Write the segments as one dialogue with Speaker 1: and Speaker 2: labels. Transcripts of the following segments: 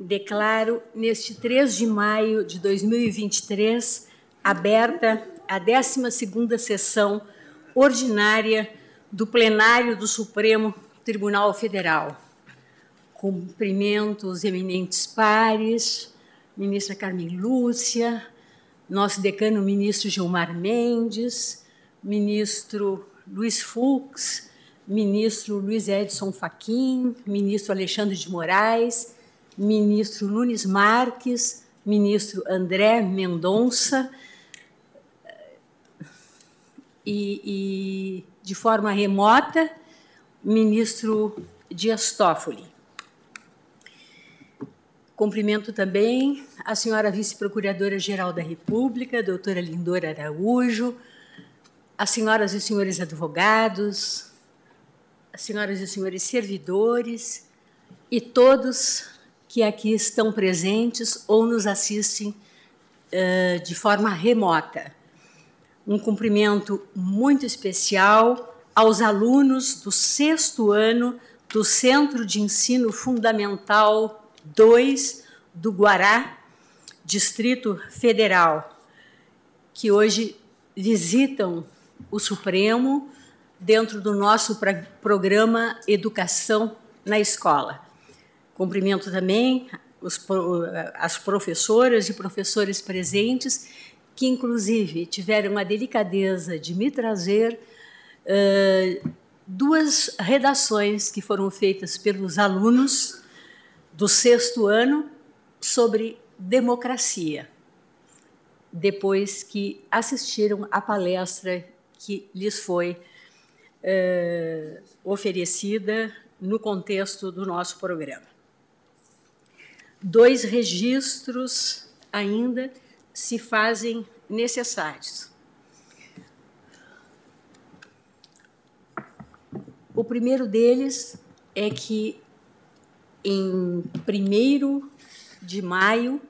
Speaker 1: declaro neste 3 de maio de 2023 aberta a 12ª sessão ordinária do plenário do Supremo Tribunal Federal. Cumprimento os eminentes pares, ministra Carmen Lúcia, nosso decano ministro Gilmar Mendes, ministro Luiz Fux, ministro Luiz Edson Fachin, ministro Alexandre de Moraes, ministro Nunes Marques, ministro André Mendonça, e, e de forma remota, ministro Dias Toffoli. Cumprimento também a senhora vice-procuradora-geral da República, doutora Lindora Araújo, as senhoras e senhores advogados, as senhoras e senhores servidores e todos que aqui estão presentes ou nos assistem uh, de forma remota. Um cumprimento muito especial aos alunos do sexto ano do Centro de Ensino Fundamental 2 do Guará, Distrito Federal, que hoje visitam o Supremo dentro do nosso programa Educação na Escola. Cumprimento também os, as professoras e professores presentes, que inclusive tiveram a delicadeza de me trazer uh, duas redações que foram feitas pelos alunos do sexto ano sobre democracia, depois que assistiram à palestra que lhes foi uh, oferecida no contexto do nosso programa. Dois registros ainda se fazem necessários. O primeiro deles é que em 1 de maio,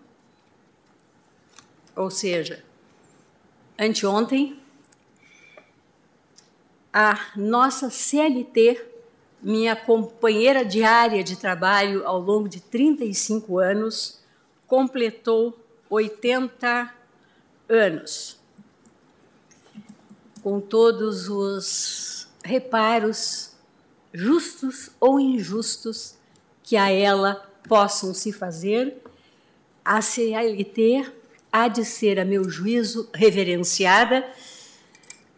Speaker 1: ou seja, anteontem, a nossa CLT, minha companheira diária de trabalho ao longo de 35 anos, completou 80 anos, com todos os reparos, justos ou injustos, que a ela possam se fazer, a CLT há de ser, a meu juízo, reverenciada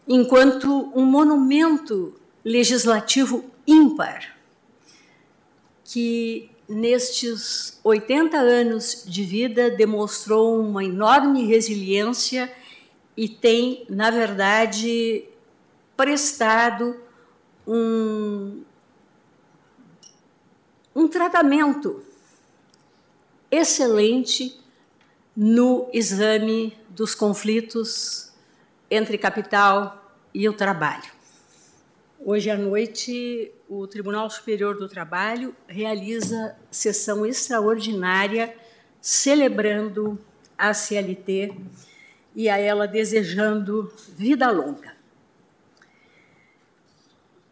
Speaker 1: enquanto um monumento legislativo ímpar, que nestes 80 anos de vida demonstrou uma enorme resiliência e tem, na verdade, prestado um, um tratamento excelente no exame dos conflitos entre capital e o trabalho. Hoje à noite, o Tribunal Superior do Trabalho realiza sessão extraordinária celebrando a CLT e a ela desejando vida longa.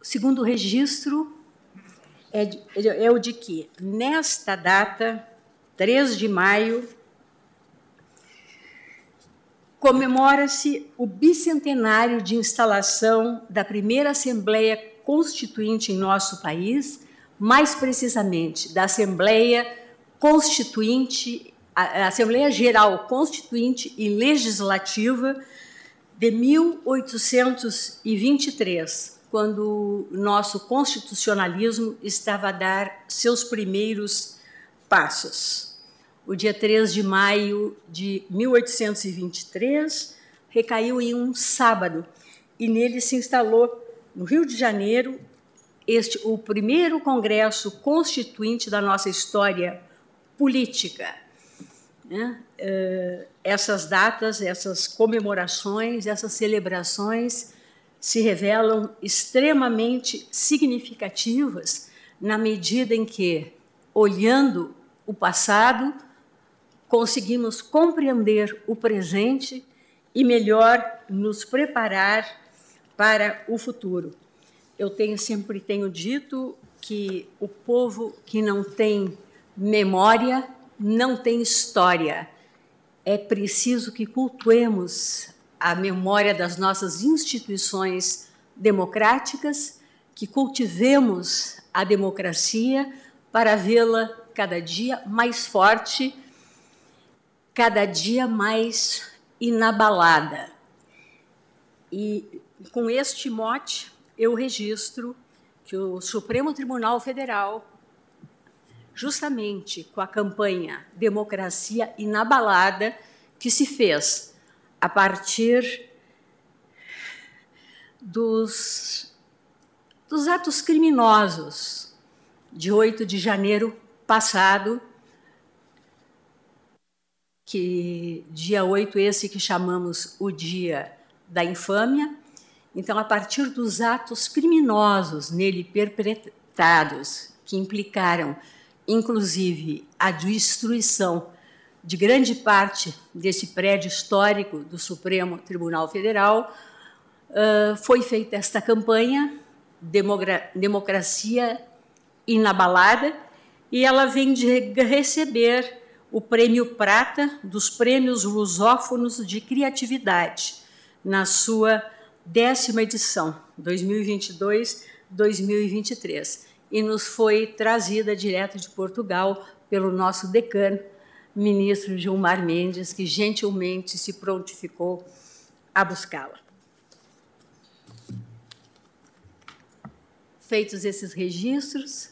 Speaker 1: O segundo registro é, de, é o de que, nesta data, 3 de maio comemora-se o bicentenário de instalação da primeira Assembleia Constituinte em nosso país, mais precisamente da Assembleia Constituinte, a Assembleia Geral Constituinte e Legislativa de 1823, quando nosso constitucionalismo estava a dar seus primeiros passos o dia 3 de maio de 1823, recaiu em um sábado e nele se instalou no Rio de Janeiro este o primeiro congresso constituinte da nossa história política. Né? Eh, essas datas, essas comemorações, essas celebrações se revelam extremamente significativas na medida em que, olhando o passado, conseguimos compreender o presente e melhor nos preparar para o futuro. Eu tenho sempre tenho dito que o povo que não tem memória não tem história. É preciso que cultuemos a memória das nossas instituições democráticas, que cultivemos a democracia para vê-la cada dia mais forte, cada dia mais inabalada. E com este mote, eu registro que o Supremo Tribunal Federal, justamente com a campanha Democracia Inabalada, que se fez a partir dos, dos atos criminosos de 8 de janeiro passado, que dia 8 esse que chamamos o dia da infâmia. Então, a partir dos atos criminosos nele perpetrados, que implicaram inclusive a destruição de grande parte desse prédio histórico do Supremo Tribunal Federal, foi feita esta campanha Democracia Inabalada, e ela vem de receber o Prêmio Prata dos Prêmios Lusófonos de Criatividade, na sua décima edição, 2022-2023, e nos foi trazida direto de Portugal pelo nosso decano, ministro Gilmar Mendes, que gentilmente se prontificou a buscá-la. Feitos esses registros,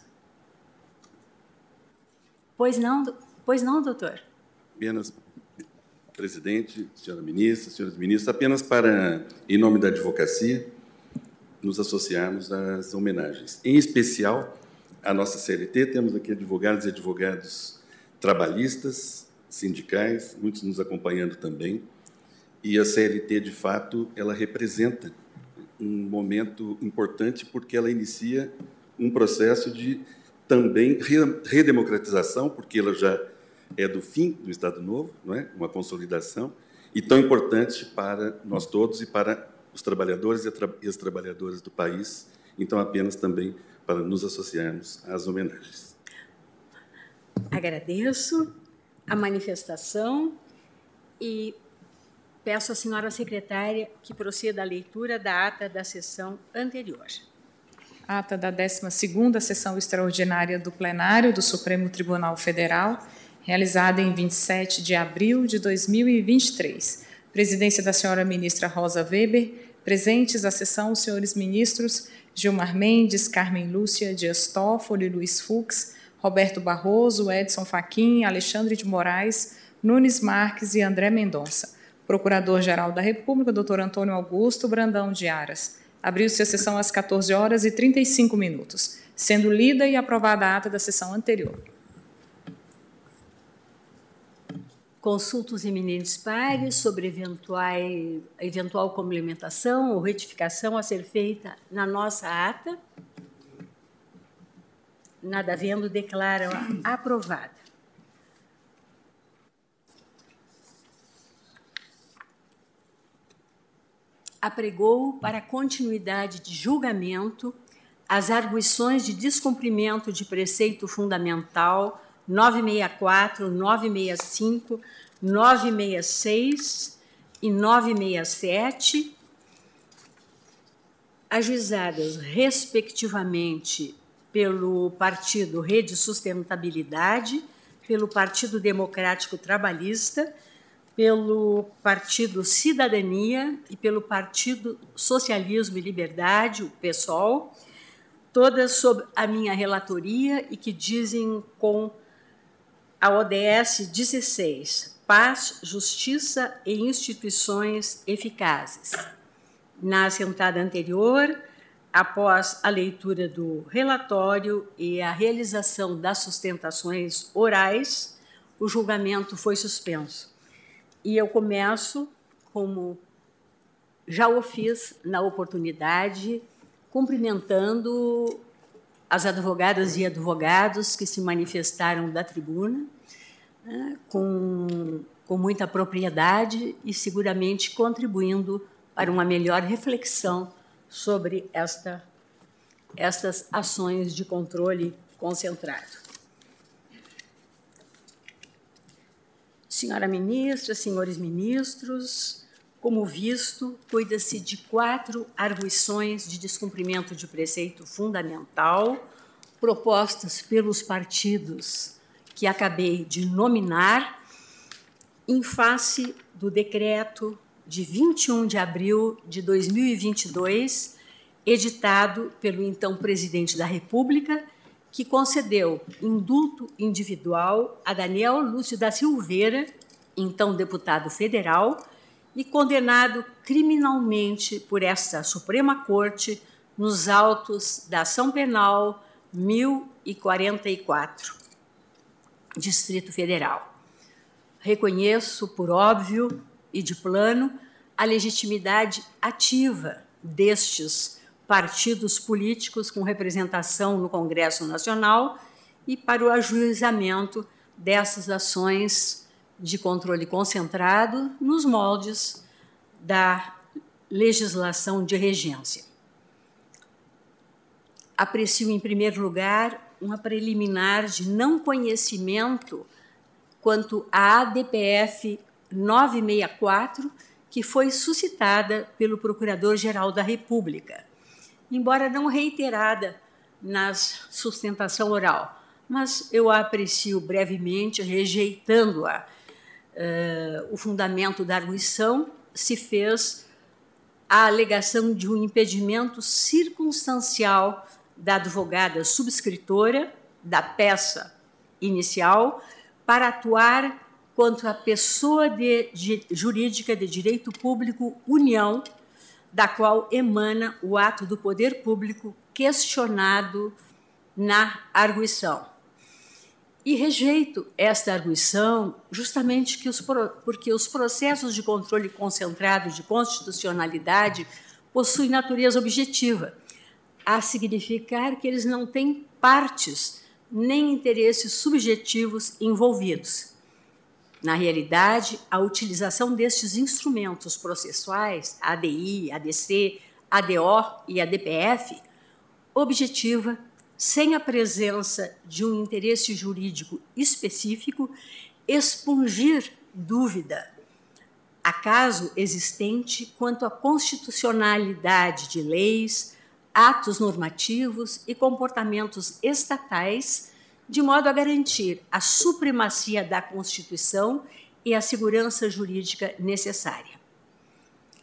Speaker 1: pois não, pois não, doutor?
Speaker 2: Apenas, presidente, senhora ministra, senhores ministros, apenas para, em nome da advocacia, nos associarmos às homenagens. Em especial, a nossa CLT, temos aqui advogados e advogados trabalhistas, sindicais, muitos nos acompanhando também. E a CLT, de fato, ela representa um momento importante porque ela inicia um processo de também redemocratização, porque ela já é do fim do Estado Novo, não é? Uma consolidação e tão importante para nós todos e para os trabalhadores e as trabalhadoras do país. Então, apenas também para nos associarmos às homenagens.
Speaker 1: Agradeço a manifestação e peço à senhora secretária que proceda à leitura da ata da sessão anterior.
Speaker 3: Ata da 12ª sessão extraordinária do plenário do Supremo Tribunal Federal, realizada em 27 de abril de 2023. Presidência da senhora ministra Rosa Weber, presentes à sessão os senhores ministros Gilmar Mendes, Carmen Lúcia Dias Toffoli, Luiz Fux, Roberto Barroso, Edson Fachin, Alexandre de Moraes, Nunes Marques e André Mendonça. Procurador-Geral da República, doutor Antônio Augusto Brandão de Aras. Abriu-se a sessão às 14 horas e 35 minutos, sendo lida e aprovada a ata da sessão anterior.
Speaker 1: Consulta os eminentes pares sobre eventual, eventual complementação ou retificação a ser feita na nossa ata. Nada havendo, declaram aprovada. Apregou para continuidade de julgamento as arguições de descumprimento de preceito fundamental 964, 965, 966 e 967, ajuizadas respectivamente pelo Partido Rede Sustentabilidade, pelo Partido Democrático Trabalhista, pelo Partido Cidadania e pelo Partido Socialismo e Liberdade, o PSOL, todas sob a minha relatoria e que dizem com a ODS 16, Paz, Justiça e Instituições Eficazes. Na assentada anterior, após a leitura do relatório e a realização das sustentações orais, o julgamento foi suspenso. E eu começo, como já o fiz na oportunidade, cumprimentando as advogadas e advogados que se manifestaram da tribuna, né, com, com muita propriedade e seguramente contribuindo para uma melhor reflexão sobre esta, estas ações de controle concentrado. Senhora ministra, senhores ministros, como visto, cuida-se de quatro arguições de descumprimento de preceito fundamental propostas pelos partidos que acabei de nominar em face do decreto de 21 de abril de 2022, editado pelo então presidente da República, que concedeu indulto individual a Daniel Lúcio da Silveira, então deputado federal, e condenado criminalmente por esta Suprema Corte nos autos da ação penal 1044, Distrito Federal. Reconheço, por óbvio e de plano, a legitimidade ativa destes partidos políticos com representação no Congresso Nacional e para o ajuizamento dessas ações de controle concentrado nos moldes da legislação de regência. Aprecio, em primeiro lugar, uma preliminar de não conhecimento quanto à ADPF 964, que foi suscitada pelo Procurador-Geral da República, embora não reiterada na sustentação oral, mas eu a aprecio brevemente, rejeitando-a. Uh, o fundamento da arguição se fez a alegação de um impedimento circunstancial da advogada subscritora da peça inicial para atuar contra a pessoa de, de, jurídica de direito público União, da qual emana o ato do poder público questionado na arguição. E rejeito esta arguição justamente que os, porque os processos de controle concentrado de constitucionalidade possuem natureza objetiva, a significar que eles não têm partes nem interesses subjetivos envolvidos. Na realidade, a utilização destes instrumentos processuais, ADI, ADC, ADO e ADPF, objetiva, sem a presença de um interesse jurídico específico, expungir dúvida, acaso existente quanto à constitucionalidade de leis, atos normativos e comportamentos estatais de modo a garantir a supremacia da Constituição e a segurança jurídica necessária.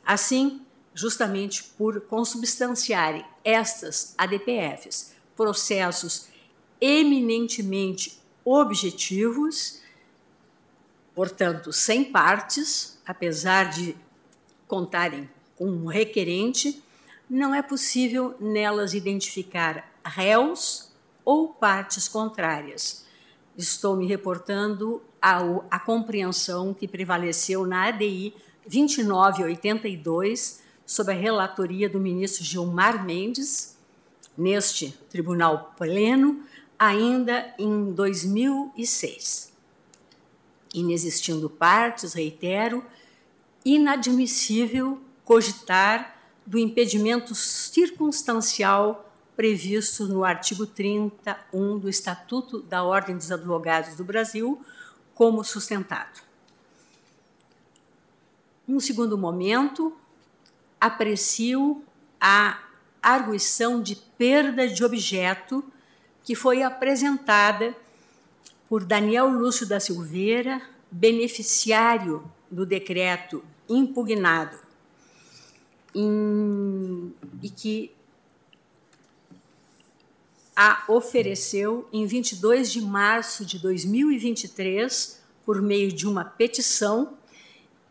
Speaker 1: Assim, justamente por consubstanciarem estas ADPFs processos eminentemente objetivos, portanto, sem partes, apesar de contarem com um requerente, não é possível nelas identificar réus ou partes contrárias. Estou me reportando à compreensão que prevaleceu na ADI 2982, sob a relatoria do ministro Gilmar Mendes, neste tribunal pleno, ainda em 2006. Inexistindo partes, reitero, inadmissível cogitar do impedimento circunstancial previsto no artigo 31 do Estatuto da Ordem dos Advogados do Brasil, como sustentado. Num segundo momento, aprecio a arguição de perda de objeto que foi apresentada por Daniel Lúcio da Silveira, beneficiário do decreto impugnado, em, e que a ofereceu em 22 de março de 2023, por meio de uma petição,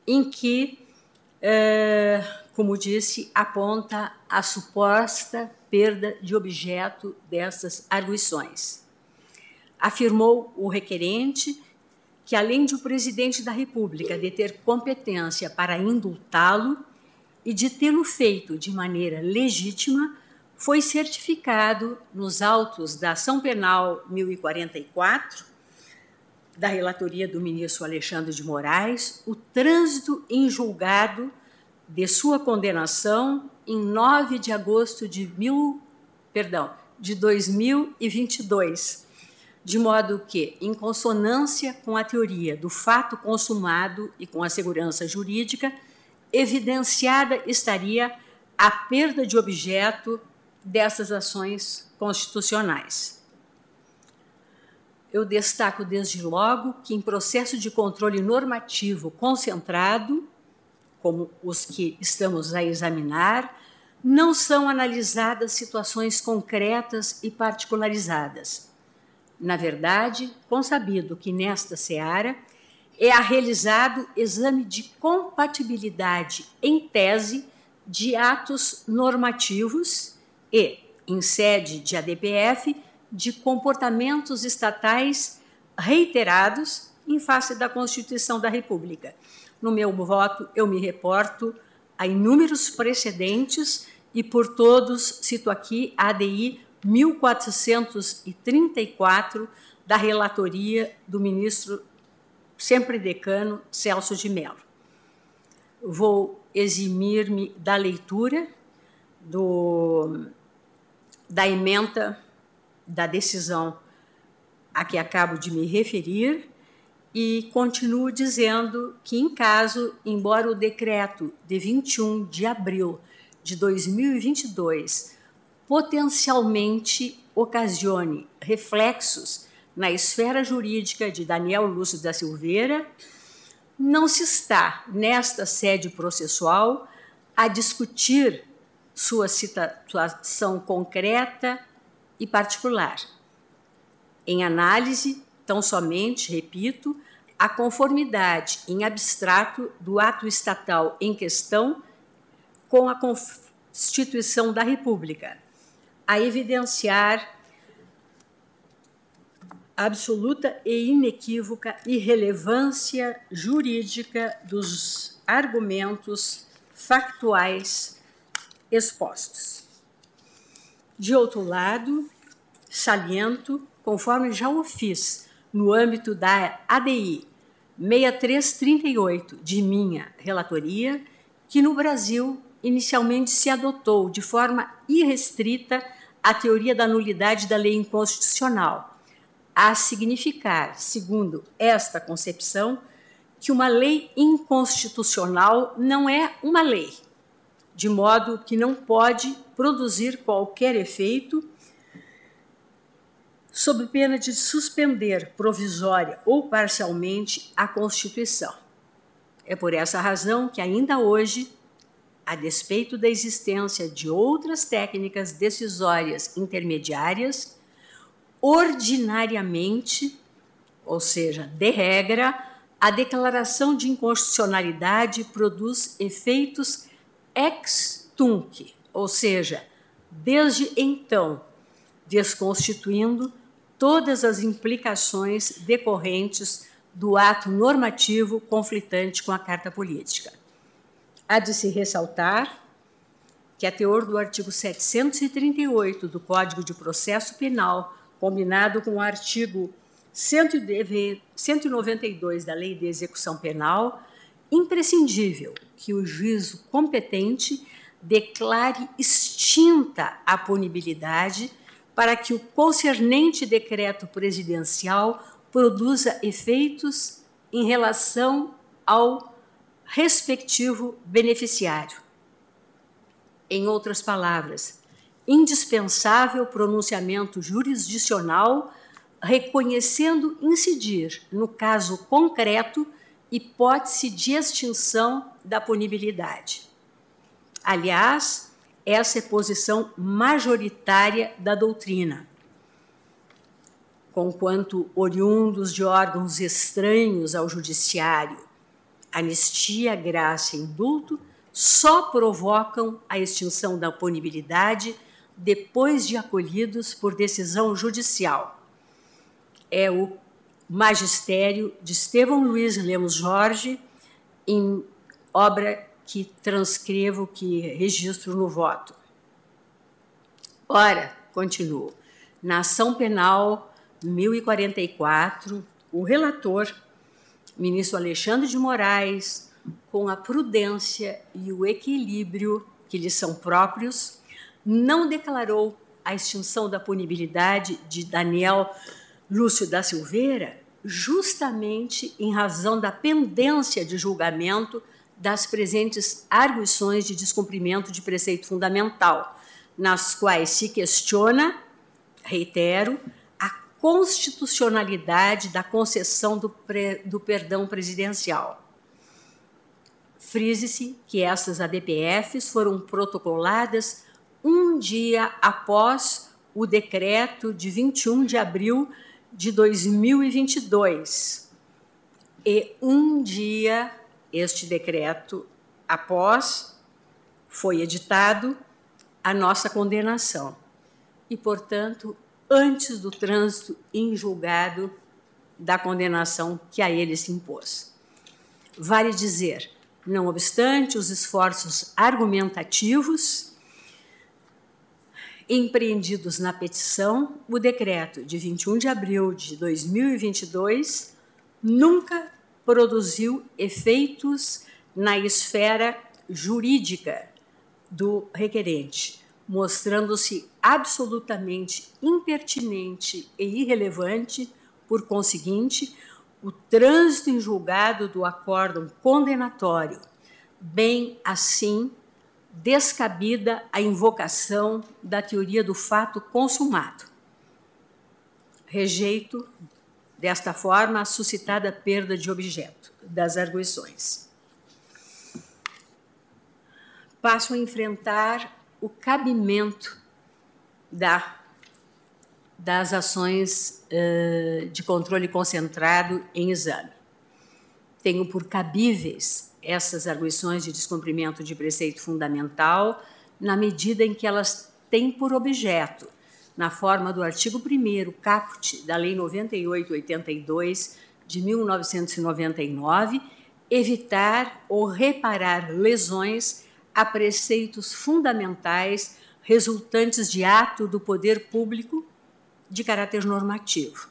Speaker 1: em que, é, como disse, aponta a suposta perda de objeto dessas arguições. Afirmou o requerente que, além de o presidente da República de ter competência para indultá-lo e de tê-lo feito de maneira legítima, foi certificado nos autos da ação penal 1044 da relatoria do ministro Alexandre de Moraes o trânsito em julgado de sua condenação em 9 de agosto de mil, perdão, de 2022, de modo que, em consonância com a teoria do fato consumado e com a segurança jurídica, evidenciada estaria a perda de objeto dessas ações constitucionais. Eu destaco desde logo que, em processo de controle normativo concentrado, como os que estamos a examinar, não são analisadas situações concretas e particularizadas. Na verdade, consabido que nesta seara é realizado exame de compatibilidade em tese de atos normativos e, em sede de ADPF, de comportamentos estatais reiterados em face da Constituição da República. No meu voto, eu me reporto a inúmeros precedentes e por todos cito aqui a ADI 1434 da relatoria do ministro sempre decano Celso de Mello. Vou eximir-me da leitura do, da emenda da decisão a que acabo de me referir e continuo dizendo que, em caso, embora o decreto de 21 de abril de 2022 potencialmente ocasione reflexos na esfera jurídica de Daniel Lúcio da Silveira, não se está, nesta sede processual, a discutir sua situação concreta e particular. Em análise, tão somente, repito, a conformidade em abstrato do ato estatal em questão com a Constituição da República, a evidenciar absoluta e inequívoca irrelevância jurídica dos argumentos factuais expostos. De outro lado, saliento, conforme já o fiz no âmbito da ADI 6338 de minha relatoria, que no Brasil inicialmente se adotou de forma irrestrita a teoria da nulidade da lei inconstitucional, a significar, segundo esta concepção, que uma lei inconstitucional não é uma lei, de modo que não pode produzir qualquer efeito sob pena de suspender provisória ou parcialmente a Constituição. É por essa razão que ainda hoje a despeito da existência de outras técnicas decisórias intermediárias, ordinariamente, ou seja, de regra, a declaração de inconstitucionalidade produz efeitos ex tunc, ou seja, desde então, desconstituindo todas as implicações decorrentes do ato normativo conflitante com a Carta Política. Há de se ressaltar que a teor do artigo 738 do Código de Processo Penal, combinado com o artigo 192 da Lei de Execução Penal, imprescindível que o juízo competente declare extinta a punibilidade para que o concernente decreto presidencial produza efeitos em relação ao respectivo beneficiário. Em outras palavras, indispensável pronunciamento jurisdicional reconhecendo incidir, no caso concreto, hipótese de extinção da punibilidade. Aliás, essa é posição majoritária da doutrina. Conquanto oriundos de órgãos estranhos ao judiciário anistia, graça e indulto só provocam a extinção da punibilidade depois de acolhidos por decisão judicial. É o magistério de Estevão Luiz Lemos Jorge, em obra que transcrevo, que registro no voto. Ora, continuo, na ação penal 1044, o relator ministro Alexandre de Moraes, com a prudência e o equilíbrio que lhe são próprios, não declarou a extinção da punibilidade de Daniel Lúcio da Silveira, justamente em razão da pendência de julgamento das presentes arguições de descumprimento de preceito fundamental, nas quais se questiona, reitero, a constitucionalidade da concessão do, pre, do perdão presidencial. Frise-se que essas ADPFs foram protocoladas um dia após o decreto de 21 de abril de 2022 e um dia este decreto após foi editado a nossa condenação e, portanto, antes do trânsito em julgado da condenação que a ele se impôs. Vale dizer, não obstante os esforços argumentativos empreendidos na petição, o decreto de 21 de abril de 2022 nunca produziu efeitos na esfera jurídica do requerente, mostrando-se absolutamente impertinente e irrelevante, por conseguinte, o trânsito em julgado do acórdão condenatório, bem assim descabida a invocação da teoria do fato consumado. Rejeito, desta forma, a suscitada perda de objeto das arguições. Passo a enfrentar o cabimento da, das ações uh, de controle concentrado em exame. Tenho por cabíveis essas arguições de descumprimento de preceito fundamental na medida em que elas têm por objeto, na forma do artigo 1 caput da Lei 9882 de 1999, evitar ou reparar lesões a preceitos fundamentais resultantes de ato do poder público de caráter normativo.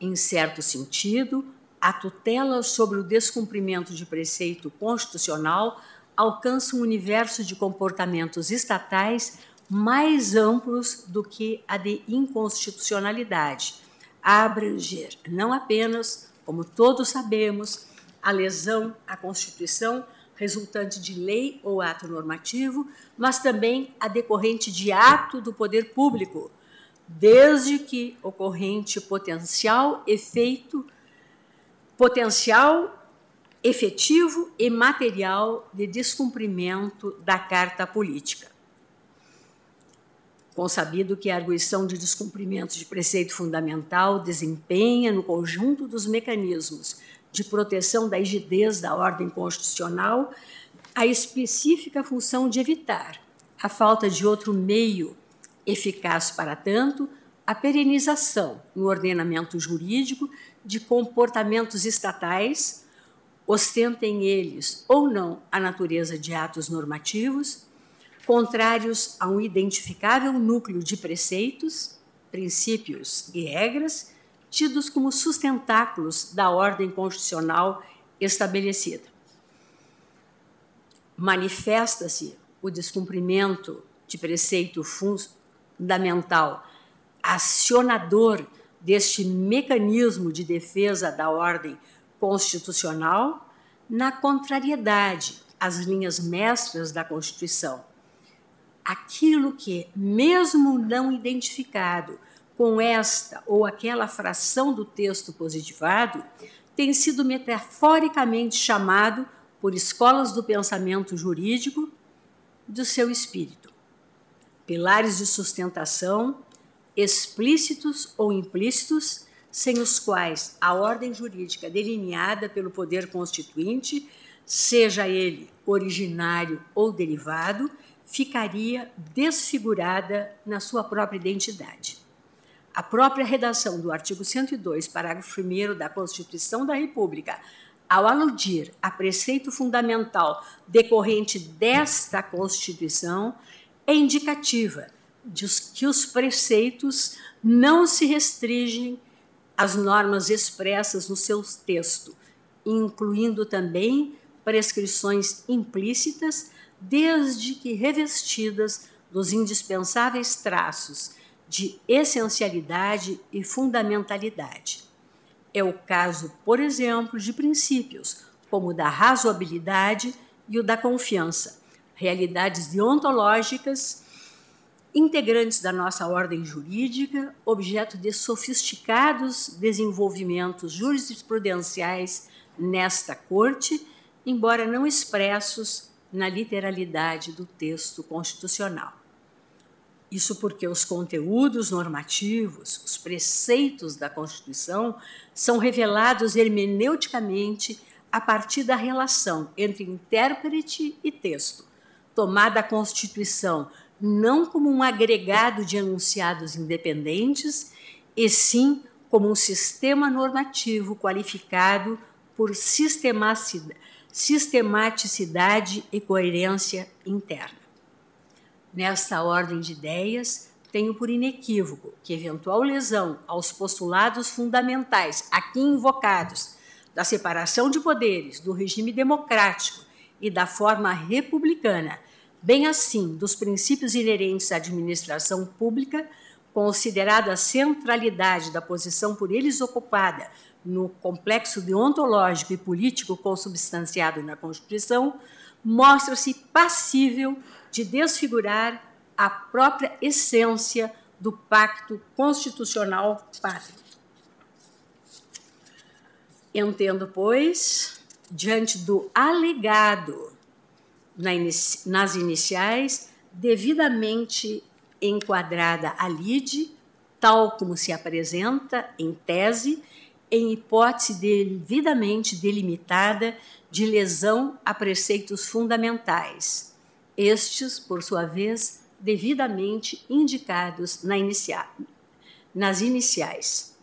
Speaker 1: Em certo sentido, a tutela sobre o descumprimento de preceito constitucional alcança um universo de comportamentos estatais mais amplos do que a de inconstitucionalidade, a abranger não apenas, como todos sabemos, a lesão à Constituição resultante de lei ou ato normativo, mas também a decorrente de ato do poder público, desde que ocorrente potencial efeito potencial efetivo e material de descumprimento da Carta Política. Consabido que a arguição de descumprimento de preceito fundamental desempenha, no conjunto dos mecanismos de proteção da rigidez da ordem constitucional, a específica função de evitar a falta de outro meio eficaz para tanto, a perenização no ordenamento jurídico de comportamentos estatais, ostentem eles ou não a natureza de atos normativos, contrários a um identificável núcleo de preceitos, princípios e regras, tidos como sustentáculos da ordem constitucional estabelecida. Manifesta-se o descumprimento de preceito fundamental acionador deste mecanismo de defesa da ordem constitucional na contrariedade às linhas mestras da Constituição. Aquilo que, mesmo não identificado com esta ou aquela fração do texto positivado, tem sido metaforicamente chamado por escolas do pensamento jurídico do seu espírito. Pilares de sustentação explícitos ou implícitos, sem os quais a ordem jurídica delineada pelo poder constituinte, seja ele originário ou derivado, ficaria desfigurada na sua própria identidade. A própria redação do artigo 102, parágrafo 1 da Constituição da República, ao aludir a preceito fundamental decorrente desta Constituição, é indicativa de que os preceitos não se restringem às normas expressas no seu texto, incluindo também prescrições implícitas, desde que revestidas dos indispensáveis traços de essencialidade e fundamentalidade. É o caso, por exemplo, de princípios como o da razoabilidade e o da confiança, realidades deontológicas integrantes da nossa ordem jurídica, objeto de sofisticados desenvolvimentos jurisprudenciais nesta Corte, embora não expressos na literalidade do texto constitucional. Isso porque os conteúdos normativos, os preceitos da Constituição, são revelados hermeneuticamente a partir da relação entre intérprete e texto, tomada a Constituição não como um agregado de enunciados independentes, e sim como um sistema normativo qualificado por sistematicidade e coerência interna. Nesta ordem de ideias, tenho por inequívoco que eventual lesão aos postulados fundamentais aqui invocados da separação de poderes, do regime democrático e da forma republicana bem assim dos princípios inerentes à administração pública, considerada a centralidade da posição por eles ocupada no complexo deontológico e político consubstanciado na Constituição, mostra-se passível de desfigurar a própria essência do pacto constitucional pátrio. Entendo, pois, diante do alegado nas iniciais, devidamente enquadrada a lide, tal como se apresenta em tese, em hipótese devidamente delimitada de lesão a preceitos fundamentais, estes, por sua vez, devidamente indicados na inicia nas iniciais.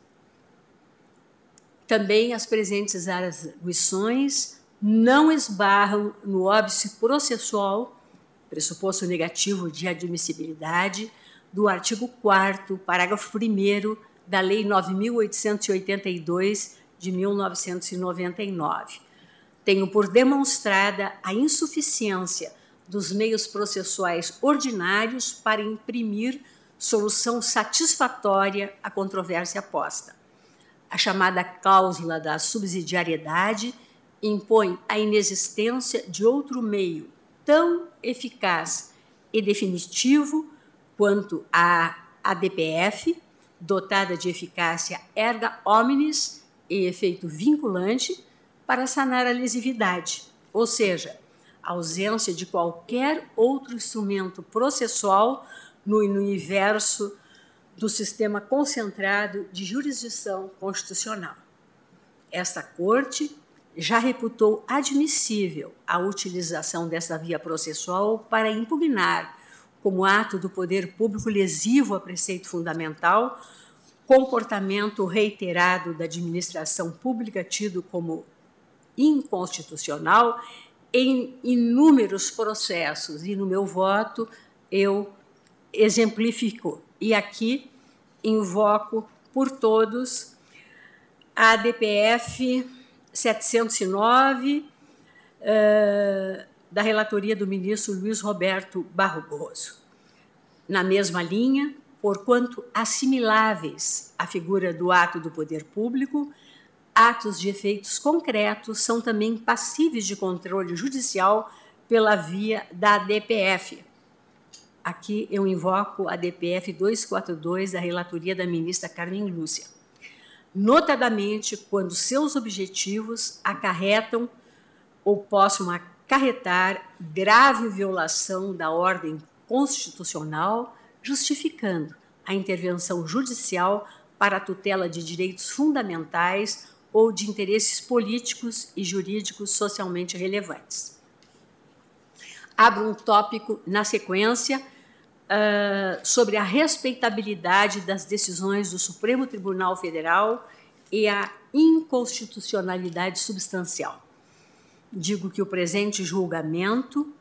Speaker 1: Também as presentes arguições não esbarram no óbice processual, pressuposto negativo de admissibilidade, do artigo 4 parágrafo 1 da Lei 9.882 de 1999. Tenho por demonstrada a insuficiência dos meios processuais ordinários para imprimir solução satisfatória à controvérsia posta. A chamada cláusula da subsidiariedade impõe a inexistência de outro meio tão eficaz e definitivo quanto a ADPF, dotada de eficácia erga omnes e efeito vinculante, para sanar a lesividade, ou seja, a ausência de qualquer outro instrumento processual no universo do sistema concentrado de jurisdição constitucional. Esta Corte já reputou admissível a utilização dessa via processual para impugnar, como ato do poder público lesivo a preceito fundamental, comportamento reiterado da administração pública tido como inconstitucional em inúmeros processos, e no meu voto eu exemplifico. E aqui invoco por todos a DPF 709, uh, da relatoria do ministro Luiz Roberto Barroso. Na mesma linha, porquanto assimiláveis à figura do ato do poder público, atos de efeitos concretos são também passíveis de controle judicial pela via da DPF. Aqui eu invoco a DPF 242 da relatoria da ministra Carmen Lúcia notadamente quando seus objetivos acarretam ou possam acarretar grave violação da ordem constitucional, justificando a intervenção judicial para a tutela de direitos fundamentais ou de interesses políticos e jurídicos socialmente relevantes. Abro um tópico na sequência uh, sobre a respeitabilidade das decisões do Supremo Tribunal Federal e a inconstitucionalidade substancial. Digo que o presente julgamento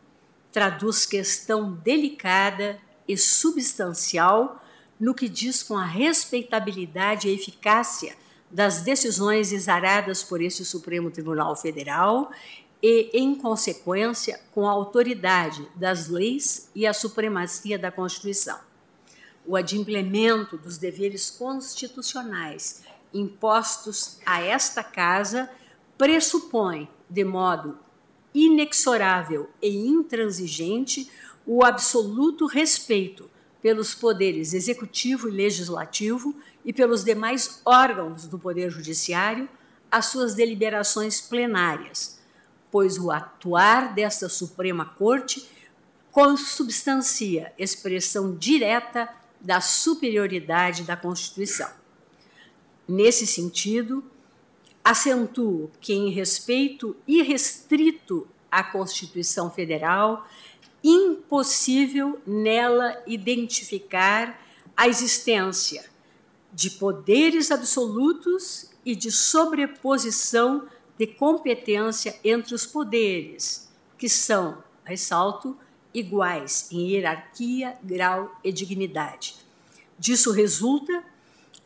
Speaker 1: traduz questão delicada e substancial no que diz com a respeitabilidade e eficácia das decisões exaradas por este Supremo Tribunal Federal e, em consequência, com a autoridade das leis e a supremacia da Constituição. o adimplemento dos deveres constitucionais impostos a esta Casa pressupõe, de modo inexorável e intransigente, o absoluto respeito pelos poderes executivo e legislativo e pelos demais órgãos do Poder Judiciário às suas deliberações plenárias, pois o atuar desta Suprema Corte consubstancia expressão direta da superioridade da Constituição. Nesse sentido, acentuo que, em respeito irrestrito à Constituição Federal, impossível nela identificar a existência de poderes absolutos e de sobreposição de competência entre os poderes, que são, ressalto, iguais em hierarquia, grau e dignidade. Disso resulta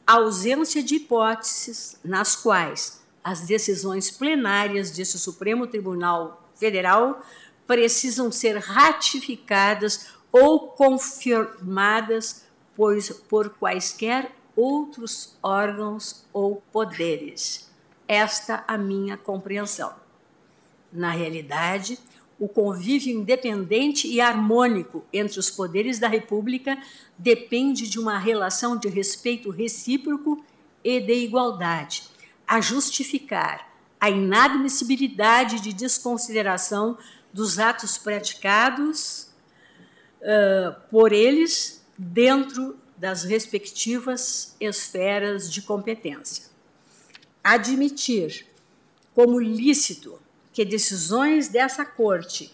Speaker 1: a ausência de hipóteses nas quais as decisões plenárias desse Supremo Tribunal Federal precisam ser ratificadas ou confirmadas pois, por quaisquer outros órgãos ou poderes. Esta a minha compreensão. Na realidade, o convívio independente e harmônico entre os poderes da República depende de uma relação de respeito recíproco e de igualdade, a justificar a inadmissibilidade de desconsideração dos atos praticados uh, por eles dentro das respectivas esferas de competência. Admitir como lícito que decisões dessa Corte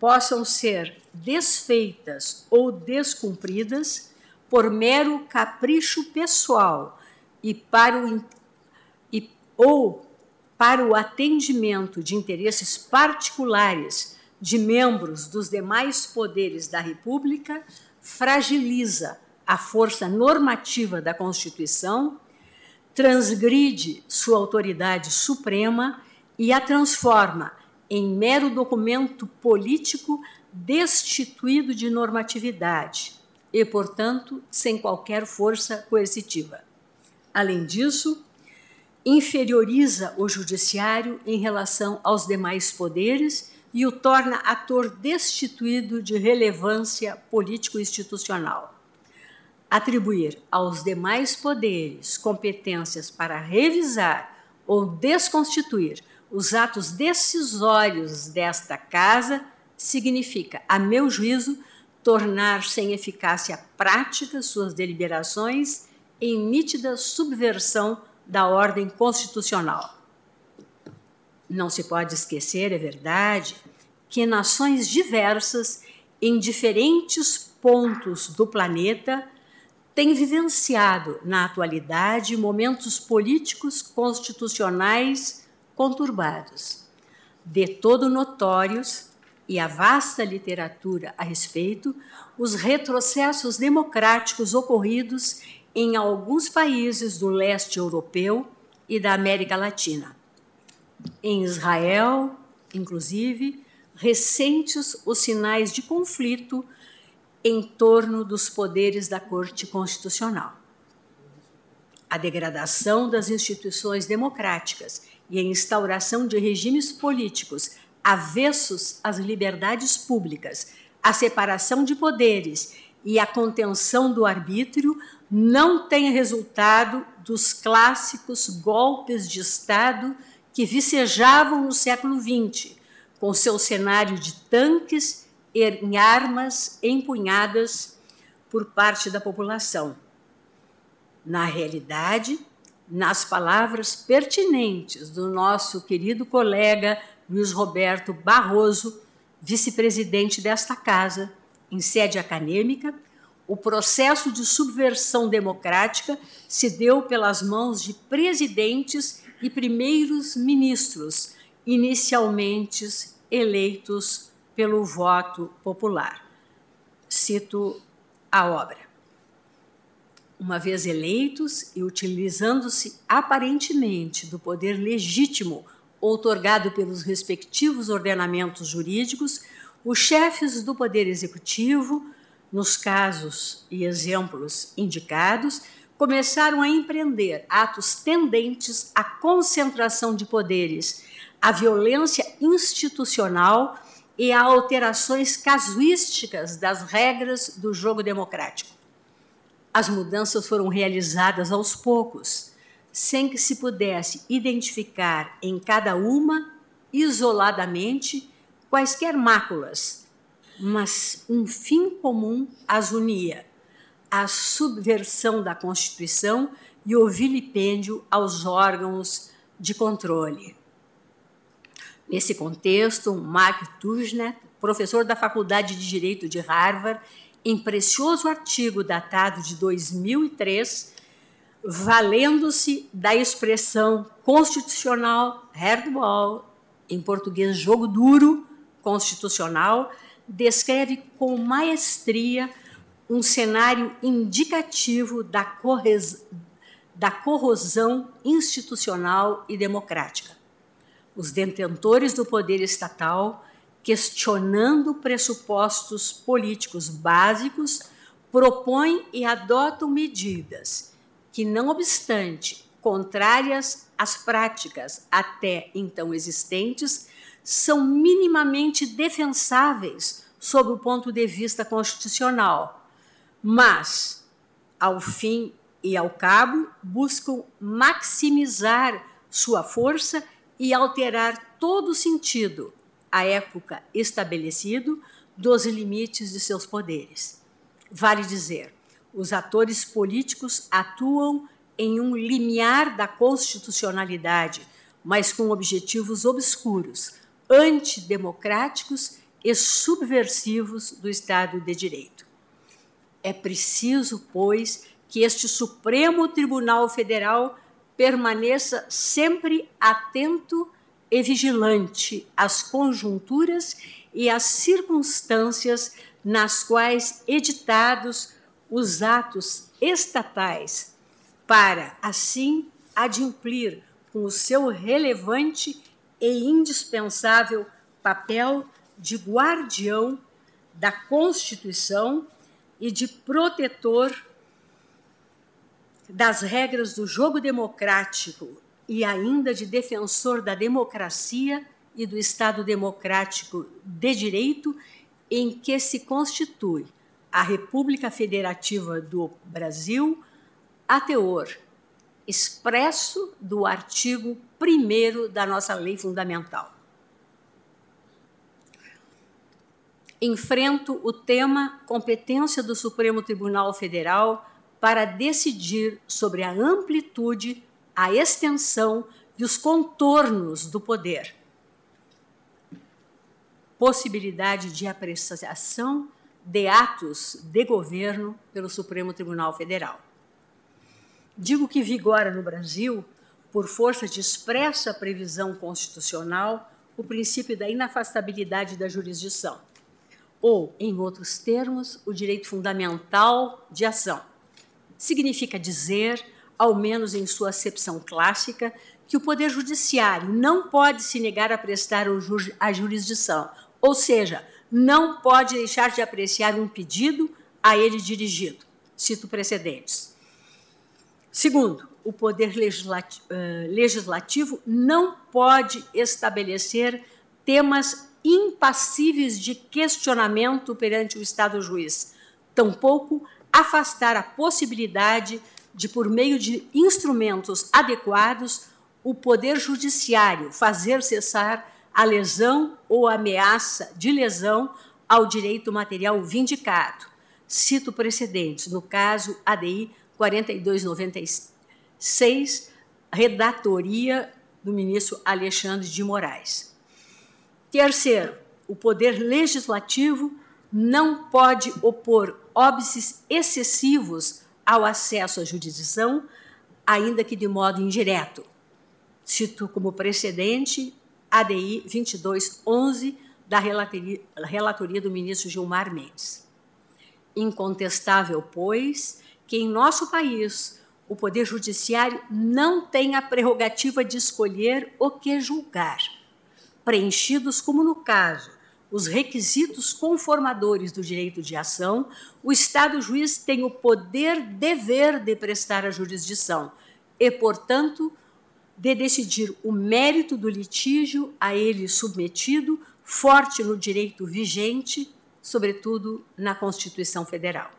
Speaker 1: possam ser desfeitas ou descumpridas por mero capricho pessoal e para o, ou para o atendimento de interesses particulares de membros dos demais poderes da República, fragiliza a força normativa da Constituição, transgride sua autoridade suprema e a transforma em mero documento político destituído de normatividade e, portanto, sem qualquer força coercitiva. Além disso, inferioriza o judiciário em relação aos demais poderes e o torna ator destituído de relevância político-institucional. Atribuir aos demais poderes competências para revisar ou desconstituir os atos decisórios desta Casa significa, a meu juízo, tornar sem eficácia prática suas deliberações em nítida subversão da ordem constitucional. Não se pode esquecer, é verdade, que nações diversas, em diferentes pontos do planeta, têm vivenciado na atualidade momentos políticos constitucionais conturbados, de todo notórios, e a vasta literatura a respeito, os retrocessos democráticos ocorridos em alguns países do leste europeu e da América Latina. Em Israel, inclusive, recentes os sinais de conflito em torno dos poderes da Corte Constitucional. A degradação das instituições democráticas e a instauração de regimes políticos avessos às liberdades públicas, a separação de poderes e a contenção do arbítrio não têm resultado dos clássicos golpes de Estado que vicejavam no século XX, com seu cenário de tanques em armas empunhadas por parte da população. Na realidade, nas palavras pertinentes do nosso querido colega Luiz Roberto Barroso, vice-presidente desta casa, em sede acadêmica, o processo de subversão democrática se deu pelas mãos de presidentes e primeiros ministros, inicialmente eleitos pelo voto popular. Cito a obra uma vez eleitos e utilizando-se aparentemente do poder legítimo outorgado pelos respectivos ordenamentos jurídicos, os chefes do Poder Executivo nos casos e exemplos indicados, começaram a empreender atos tendentes à concentração de poderes, à violência institucional e a alterações casuísticas das regras do jogo democrático. As mudanças foram realizadas aos poucos, sem que se pudesse identificar em cada uma, isoladamente, quaisquer máculas, mas um fim comum as unia: a subversão da Constituição e o vilipêndio aos órgãos de controle. Nesse contexto, Mark Tushnet, professor da Faculdade de Direito de Harvard, em precioso artigo datado de 2003, valendo-se da expressão constitucional hardball, em português jogo duro, constitucional, descreve com maestria um cenário indicativo da, da corrosão institucional e democrática. Os detentores do poder estatal, questionando pressupostos políticos básicos, propõem e adotam medidas que, não obstante contrárias às práticas até então existentes, são minimamente defensáveis sob o ponto de vista constitucional, mas, ao fim e ao cabo, buscam maximizar sua força e alterar todo o sentido, à época estabelecido, dos limites de seus poderes. Vale dizer, os atores políticos atuam em um limiar da constitucionalidade, mas com objetivos obscuros, antidemocráticos e subversivos do Estado de Direito. É preciso, pois, que este Supremo Tribunal Federal permaneça sempre atento e vigilante às conjunturas e às circunstâncias nas quais editados os atos estatais, para, assim, adimplir com o seu relevante e indispensável papel de guardião da Constituição e de protetor das regras do jogo democrático e ainda de defensor da democracia e do Estado democrático de direito em que se constitui a República Federativa do Brasil, a teor expresso do artigo 1 da nossa lei fundamental. Enfrento o tema competência do Supremo Tribunal Federal para decidir sobre a amplitude, a extensão e os contornos do poder. Possibilidade de apreciação de atos de governo pelo Supremo Tribunal Federal. Digo que vigora no Brasil, por força de expressa previsão constitucional, o princípio da inafastabilidade da jurisdição, ou, em outros termos, o direito fundamental de ação significa dizer, ao menos em sua acepção clássica, que o Poder Judiciário não pode se negar a prestar a jurisdição, ou seja, não pode deixar de apreciar um pedido a ele dirigido. Cito precedentes. Segundo, o Poder Legislativo não pode estabelecer temas impassíveis de questionamento perante o Estado juiz, tampouco afastar a possibilidade de, por meio de instrumentos adequados, o Poder Judiciário fazer cessar a lesão ou ameaça de lesão ao direito material vindicado. Cito precedentes, no caso ADI 4296, redatoria do ministro Alexandre de Moraes. Terceiro, o Poder Legislativo não pode opor óbices excessivos ao acesso à jurisdição, ainda que de modo indireto. Cito como precedente ADI 2211 da relatoria, relatoria do ministro Gilmar Mendes. Incontestável, pois, que em nosso país o Poder Judiciário não tem a prerrogativa de escolher o que julgar, preenchidos, como no caso os requisitos conformadores do direito de ação, o Estado juiz tem o poder dever de prestar a jurisdição e, portanto, de decidir o mérito do litígio a ele submetido, forte no direito vigente, sobretudo na Constituição Federal.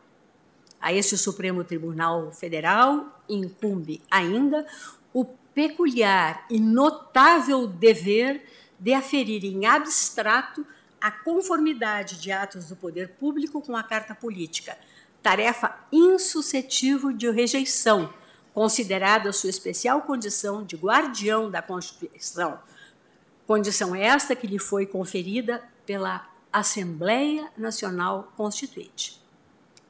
Speaker 1: A este Supremo Tribunal Federal incumbe ainda o peculiar e notável dever de aferir em abstrato a conformidade de atos do poder público com a Carta Política, tarefa insuscetível de rejeição, considerada sua especial condição de guardião da Constituição, condição esta que lhe foi conferida pela Assembleia Nacional Constituinte.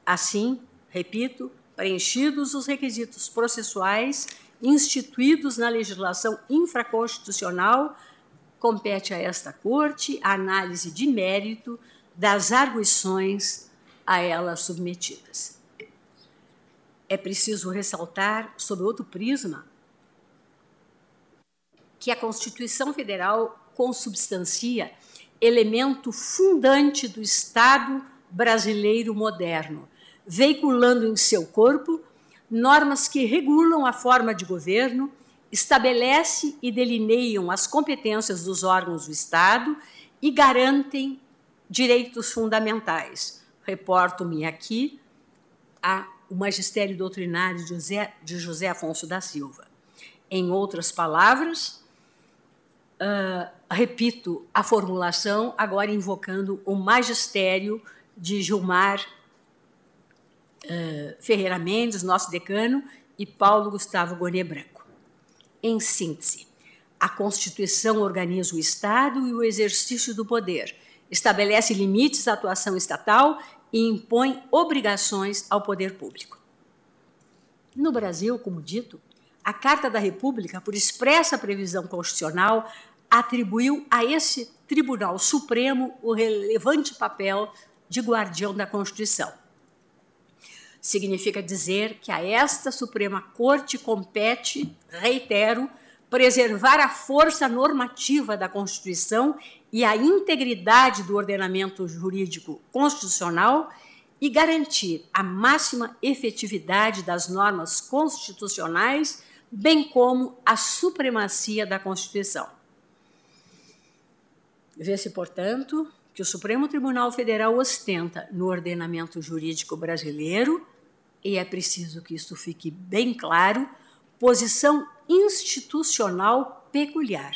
Speaker 1: Assim, repito, preenchidos os requisitos processuais instituídos na legislação infraconstitucional compete a esta Corte a análise de mérito das arguições a ela submetidas. É preciso ressaltar, sob outro prisma, que a Constituição Federal consubstancia elemento fundante do Estado brasileiro moderno, veiculando em seu corpo normas que regulam a forma de governo estabelece e delineiam as competências dos órgãos do Estado e garantem direitos fundamentais. Reporto-me aqui a o magistério doutrinário de José, de José Afonso da Silva. Em outras palavras, uh, repito a formulação, agora invocando o magistério de Gilmar Ferreira Mendes, nosso decano, e Paulo Gustavo Gonet Branco. Em síntese, a Constituição organiza o Estado e o exercício do poder, estabelece limites à atuação estatal e impõe obrigações ao poder público. No Brasil, como dito, a Carta da República, por expressa previsão constitucional, atribuiu a esse Tribunal Supremo o relevante papel de guardião da Constituição. Significa dizer que a esta Suprema Corte compete, reitero, preservar a força normativa da Constituição e a integridade do ordenamento jurídico constitucional e garantir a máxima efetividade das normas constitucionais, bem como a supremacia da Constituição. Vê-se, portanto, que o Supremo Tribunal Federal ostenta no ordenamento jurídico brasileiro, e é preciso que isso fique bem claro, posição institucional peculiar.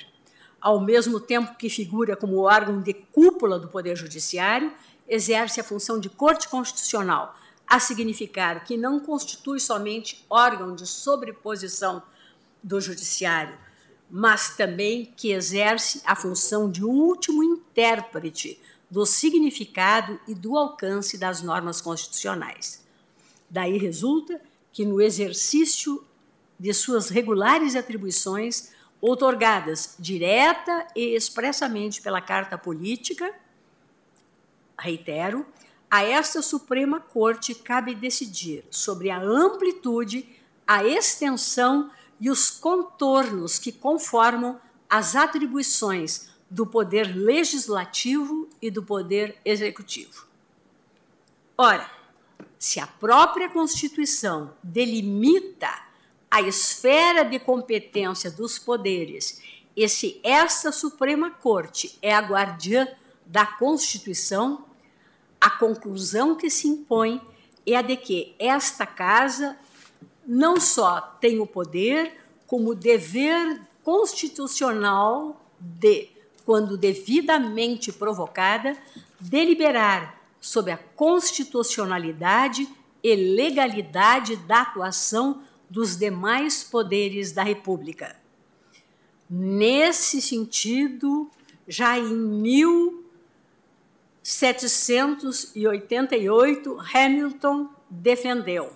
Speaker 1: Ao mesmo tempo que figura como órgão de cúpula do Poder Judiciário, exerce a função de Corte Constitucional, a significar que não constitui somente órgão de sobreposição do Judiciário, mas também que exerce a função de último intérprete do significado e do alcance das normas constitucionais. Daí resulta que, no exercício de suas regulares atribuições, outorgadas direta e expressamente pela Carta Política, reitero, a esta Suprema Corte cabe decidir sobre a amplitude, a extensão e os contornos que conformam as atribuições do poder legislativo e do poder executivo. Ora, se a própria Constituição delimita a esfera de competência dos poderes e se esta Suprema Corte é a guardiã da Constituição, a conclusão que se impõe é a de que esta casa não só tem o poder, como o dever constitucional de quando devidamente provocada, deliberar sobre a constitucionalidade e legalidade da atuação dos demais poderes da República. Nesse sentido, já em 1788, Hamilton defendeu.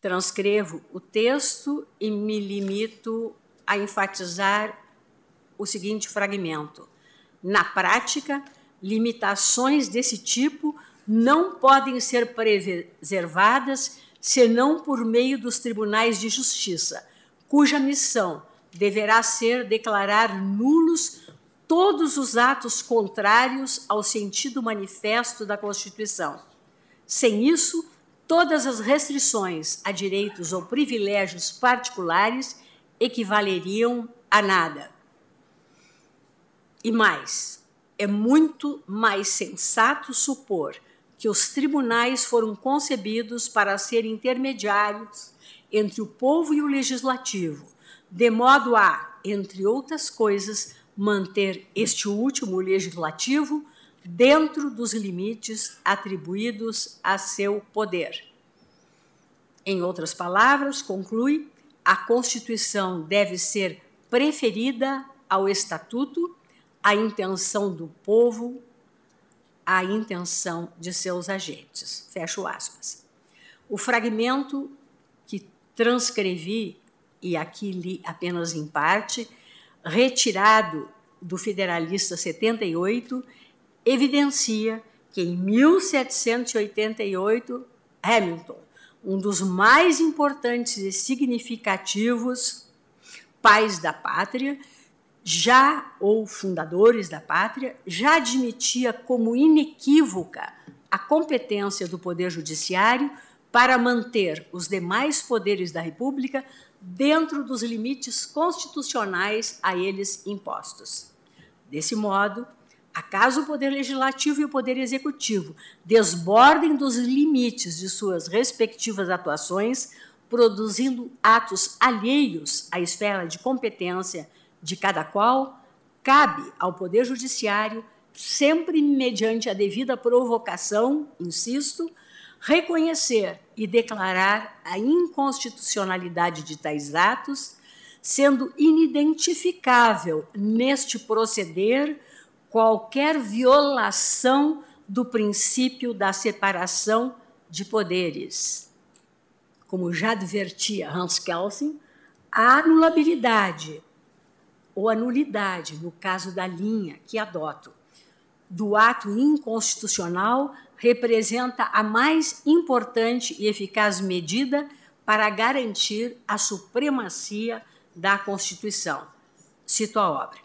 Speaker 1: Transcrevo o texto e me limito a enfatizar o seguinte fragmento: na prática, limitações desse tipo não podem ser preservadas senão por meio dos tribunais de justiça, cuja missão deverá ser declarar nulos todos os atos contrários ao sentido manifesto da Constituição. Sem isso, todas as restrições a direitos ou privilégios particulares equivaleriam a nada. E mais, é muito mais sensato supor que os tribunais foram concebidos para ser intermediários entre o povo e o legislativo, de modo a, entre outras coisas, manter este último legislativo dentro dos limites atribuídos a seu poder. Em outras palavras, conclui, a Constituição deve ser preferida ao Estatuto, à intenção do povo, à intenção de seus agentes. Fecho aspas. O fragmento que transcrevi, e aqui li apenas em parte, retirado do Federalista 78, evidencia que em 1788, Hamilton, um dos mais importantes e significativos pais da pátria, já ou fundadores da pátria, já admitia como inequívoca a competência do poder judiciário para manter os demais poderes da República dentro dos limites constitucionais a eles impostos. Desse modo, acaso o Poder Legislativo e o Poder Executivo desbordem dos limites de suas respectivas atuações, produzindo atos alheios à esfera de competência de cada qual, cabe ao Poder Judiciário, sempre mediante a devida provocação, insisto, reconhecer e declarar a inconstitucionalidade de tais atos, sendo inidentificável neste proceder qualquer violação do princípio da separação de poderes. Como já advertia Hans Kelsen, a anulabilidade ou a nulidade, no caso da linha que adoto, do ato inconstitucional representa a mais importante e eficaz medida para garantir a supremacia da Constituição. Cito a obra.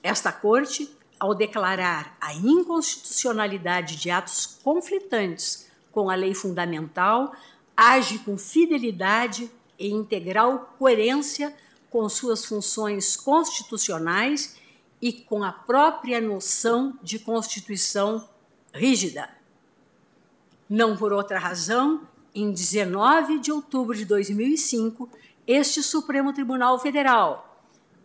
Speaker 1: Esta Corte, ao declarar a inconstitucionalidade de atos conflitantes com a lei fundamental, age com fidelidade e integral coerência com suas funções constitucionais e com a própria noção de Constituição rígida. Não por outra razão, em 19 de outubro de 2005, este Supremo Tribunal Federal,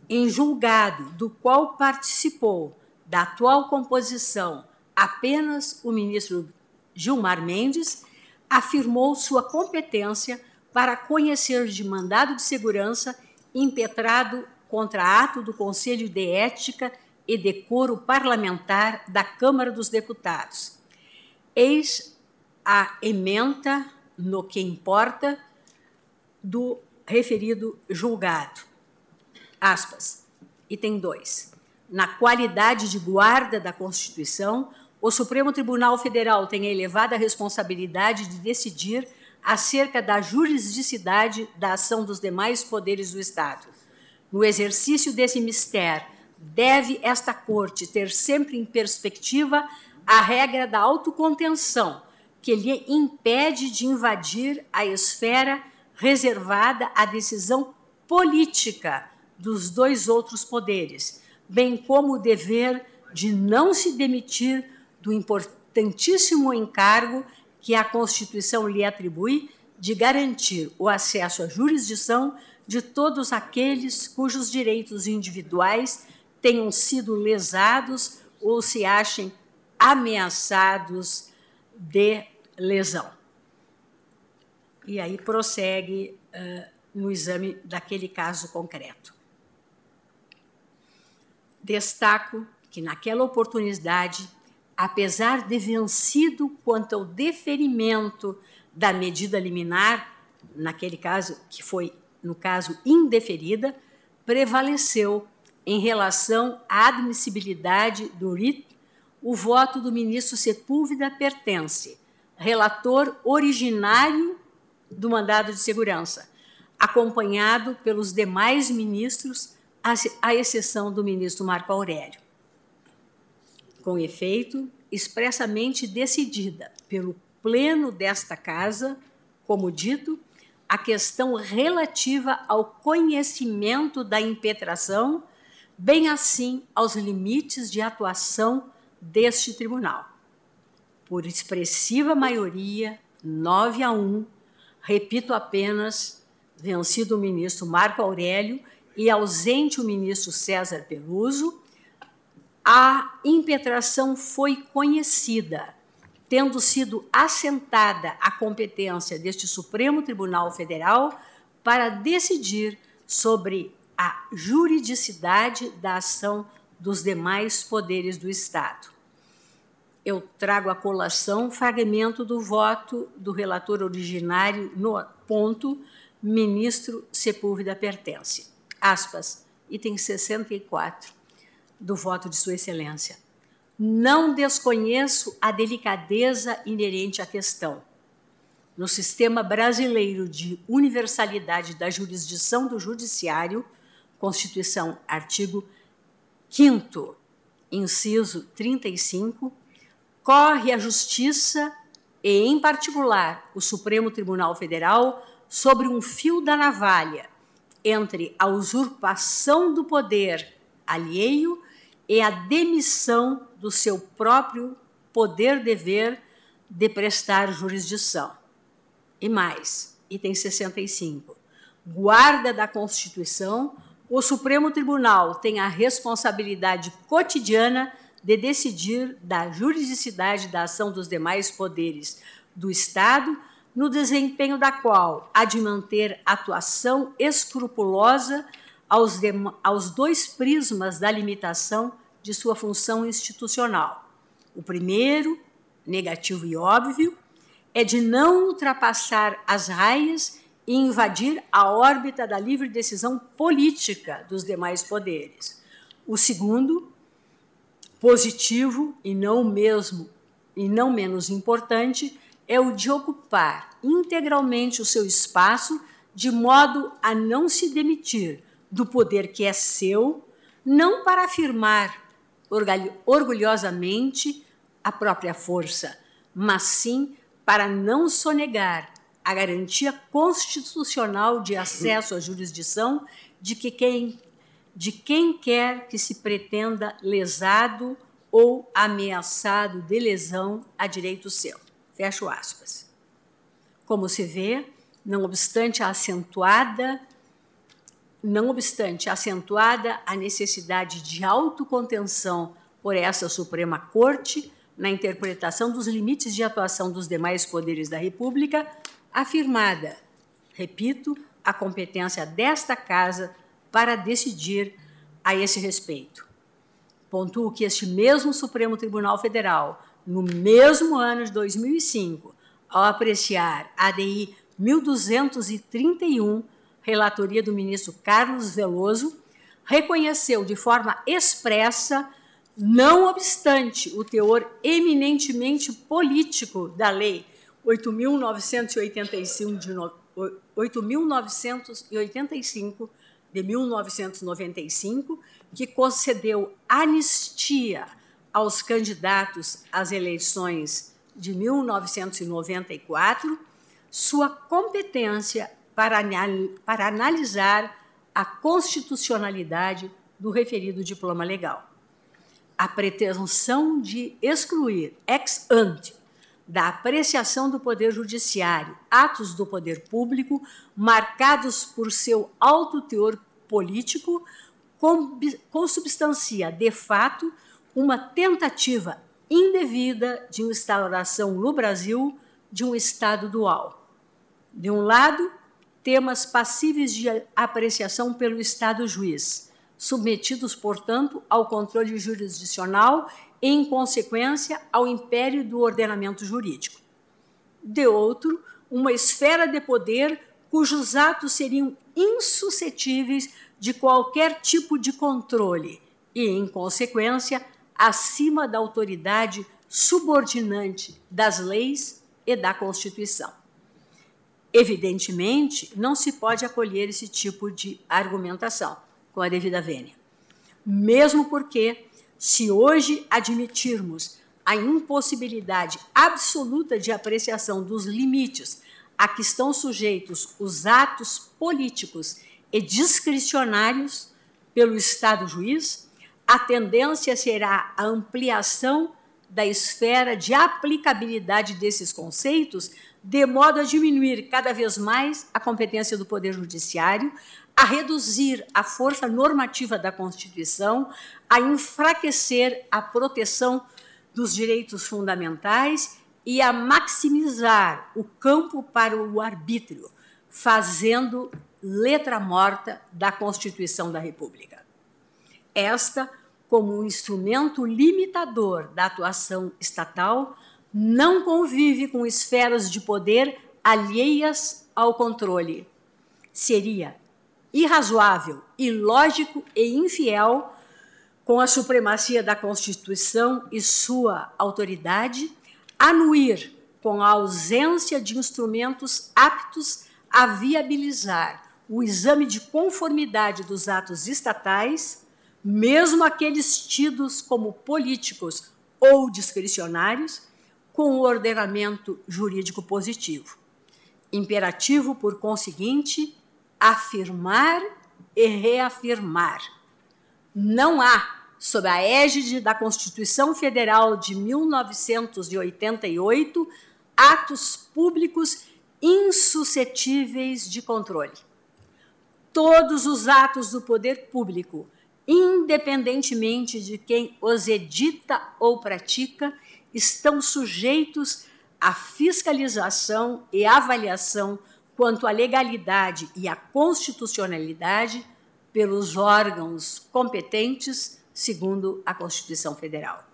Speaker 1: em julgado do qual participou da atual composição apenas o ministro Gilmar Mendes, afirmou sua competência para conhecer de mandado de segurança impetrado contra ato do Conselho de Ética e Decoro Parlamentar da Câmara dos Deputados. Eis a ementa no que importa do referido julgado. Aspas. Item 2. Na qualidade de guarda da Constituição, o Supremo Tribunal Federal tem a elevada responsabilidade de decidir acerca da jurisdicidade da ação dos demais poderes do Estado. No exercício desse mistério, deve esta Corte ter sempre em perspectiva a regra da autocontenção, que lhe impede de invadir a esfera reservada à decisão política dos dois outros poderes, bem como o dever de não se demitir do importantíssimo encargo que a Constituição lhe atribui de garantir o acesso à jurisdição de todos aqueles cujos direitos individuais tenham sido lesados ou se achem ameaçados de lesão. E aí prossegue uh, no exame daquele caso concreto. Destaco que, naquela oportunidade, apesar de vencido quanto ao deferimento da medida liminar, naquele caso que foi, no caso, indeferida, prevaleceu em relação à admissibilidade do RIT o voto do ministro Sepúlveda Pertence, relator originário do mandado de segurança, acompanhado pelos demais ministros, à exceção do ministro Marco Aurélio. Com efeito, expressamente decidida pelo Pleno desta Casa, como dito, a questão relativa ao conhecimento da impetração, bem assim aos limites de atuação deste tribunal. Por expressiva maioria, 9 a 1, repito apenas, vencido o ministro Marco Aurélio e ausente o ministro César Peluso, a impetração foi conhecida tendo sido assentada a competência deste Supremo Tribunal Federal para decidir sobre a juridicidade da ação dos demais poderes do Estado. Eu trago a colação fragmento do voto do relator originário no ponto ministro Sepúlveda pertence. Aspas, item 64 do voto de Sua Excelência. Não desconheço a delicadeza inerente à questão. No sistema brasileiro de universalidade da jurisdição do judiciário, Constituição, artigo 5, inciso 35, corre a Justiça e, em particular, o Supremo Tribunal Federal sobre um fio da navalha entre a usurpação do poder alheio e a demissão do seu próprio poder-dever de prestar jurisdição. E mais, item 65. Guarda da Constituição, o Supremo Tribunal tem a responsabilidade cotidiana de decidir da juridicidade da ação dos demais poderes do Estado, no desempenho da qual há de manter atuação escrupulosa aos, aos dois prismas da limitação de sua função institucional. O primeiro, negativo e óbvio, é de não ultrapassar as raias e invadir a órbita da livre decisão política dos demais poderes. O segundo, positivo e não mesmo e não menos importante, é o de ocupar integralmente o seu espaço de modo a não se demitir do poder que é seu, não para afirmar orgulhosamente a própria força, mas sim para não sonegar a garantia constitucional de acesso à jurisdição de que quem de quem quer que se pretenda lesado ou ameaçado de lesão a direito seu. Fecho aspas. Como se vê, não obstante a acentuada não obstante acentuada a necessidade de autocontenção por essa Suprema Corte na interpretação dos limites de atuação dos demais poderes da República, afirmada, repito, a competência desta Casa para decidir a esse respeito. Pontuo que este mesmo Supremo Tribunal Federal, no mesmo ano de 2005, ao apreciar a ADI 1231, relatoria do ministro Carlos Veloso, reconheceu de forma expressa, não obstante o teor eminentemente político da Lei 8.985 de, 8.985 de 1995, que concedeu anistia aos candidatos às eleições de 1994, sua competência para, para analisar a constitucionalidade do referido diploma legal. A pretensão de excluir ex ante da apreciação do Poder Judiciário atos do poder público marcados por seu alto teor político consubstancia, de fato, uma tentativa indevida de instauração no Brasil de um Estado dual. De um lado, temas passíveis de apreciação pelo Estado juiz, submetidos, portanto, ao controle jurisdicional e, em consequência, ao império do ordenamento jurídico. De outro, uma esfera de poder cujos atos seriam insuscetíveis de qualquer tipo de controle e, em consequência, acima da autoridade subordinante das leis e da Constituição. Evidentemente, não se pode acolher esse tipo de argumentação com a devida vênia. Mesmo porque Se hoje admitirmos a impossibilidade absoluta de apreciação dos limites a que estão sujeitos os atos políticos e discricionários pelo Estado juiz, a tendência será a ampliação da esfera de aplicabilidade desses conceitos, de modo a diminuir cada vez mais a competência do Poder Judiciário, a reduzir a força normativa da Constituição, a enfraquecer a proteção dos direitos fundamentais e a maximizar o campo para o arbítrio, fazendo letra morta da Constituição da República. Esta, como um instrumento limitador da atuação estatal, não convive com esferas de poder alheias ao controle. Seria irrazoável, ilógico e infiel com a supremacia da Constituição e sua autoridade, anuir com a ausência de instrumentos aptos a viabilizar o exame de conformidade dos atos estatais, mesmo aqueles tidos como políticos ou discricionários, com o ordenamento jurídico positivo. Imperativo, por conseguinte, afirmar e reafirmar. Não há, sob a égide da Constituição Federal de 1988, atos públicos insuscetíveis de controle. Todos os atos do poder público, independentemente de quem os edita ou pratica, estão sujeitos à fiscalização e avaliação quanto à legalidade e à constitucionalidade pelos órgãos competentes, segundo a Constituição Federal.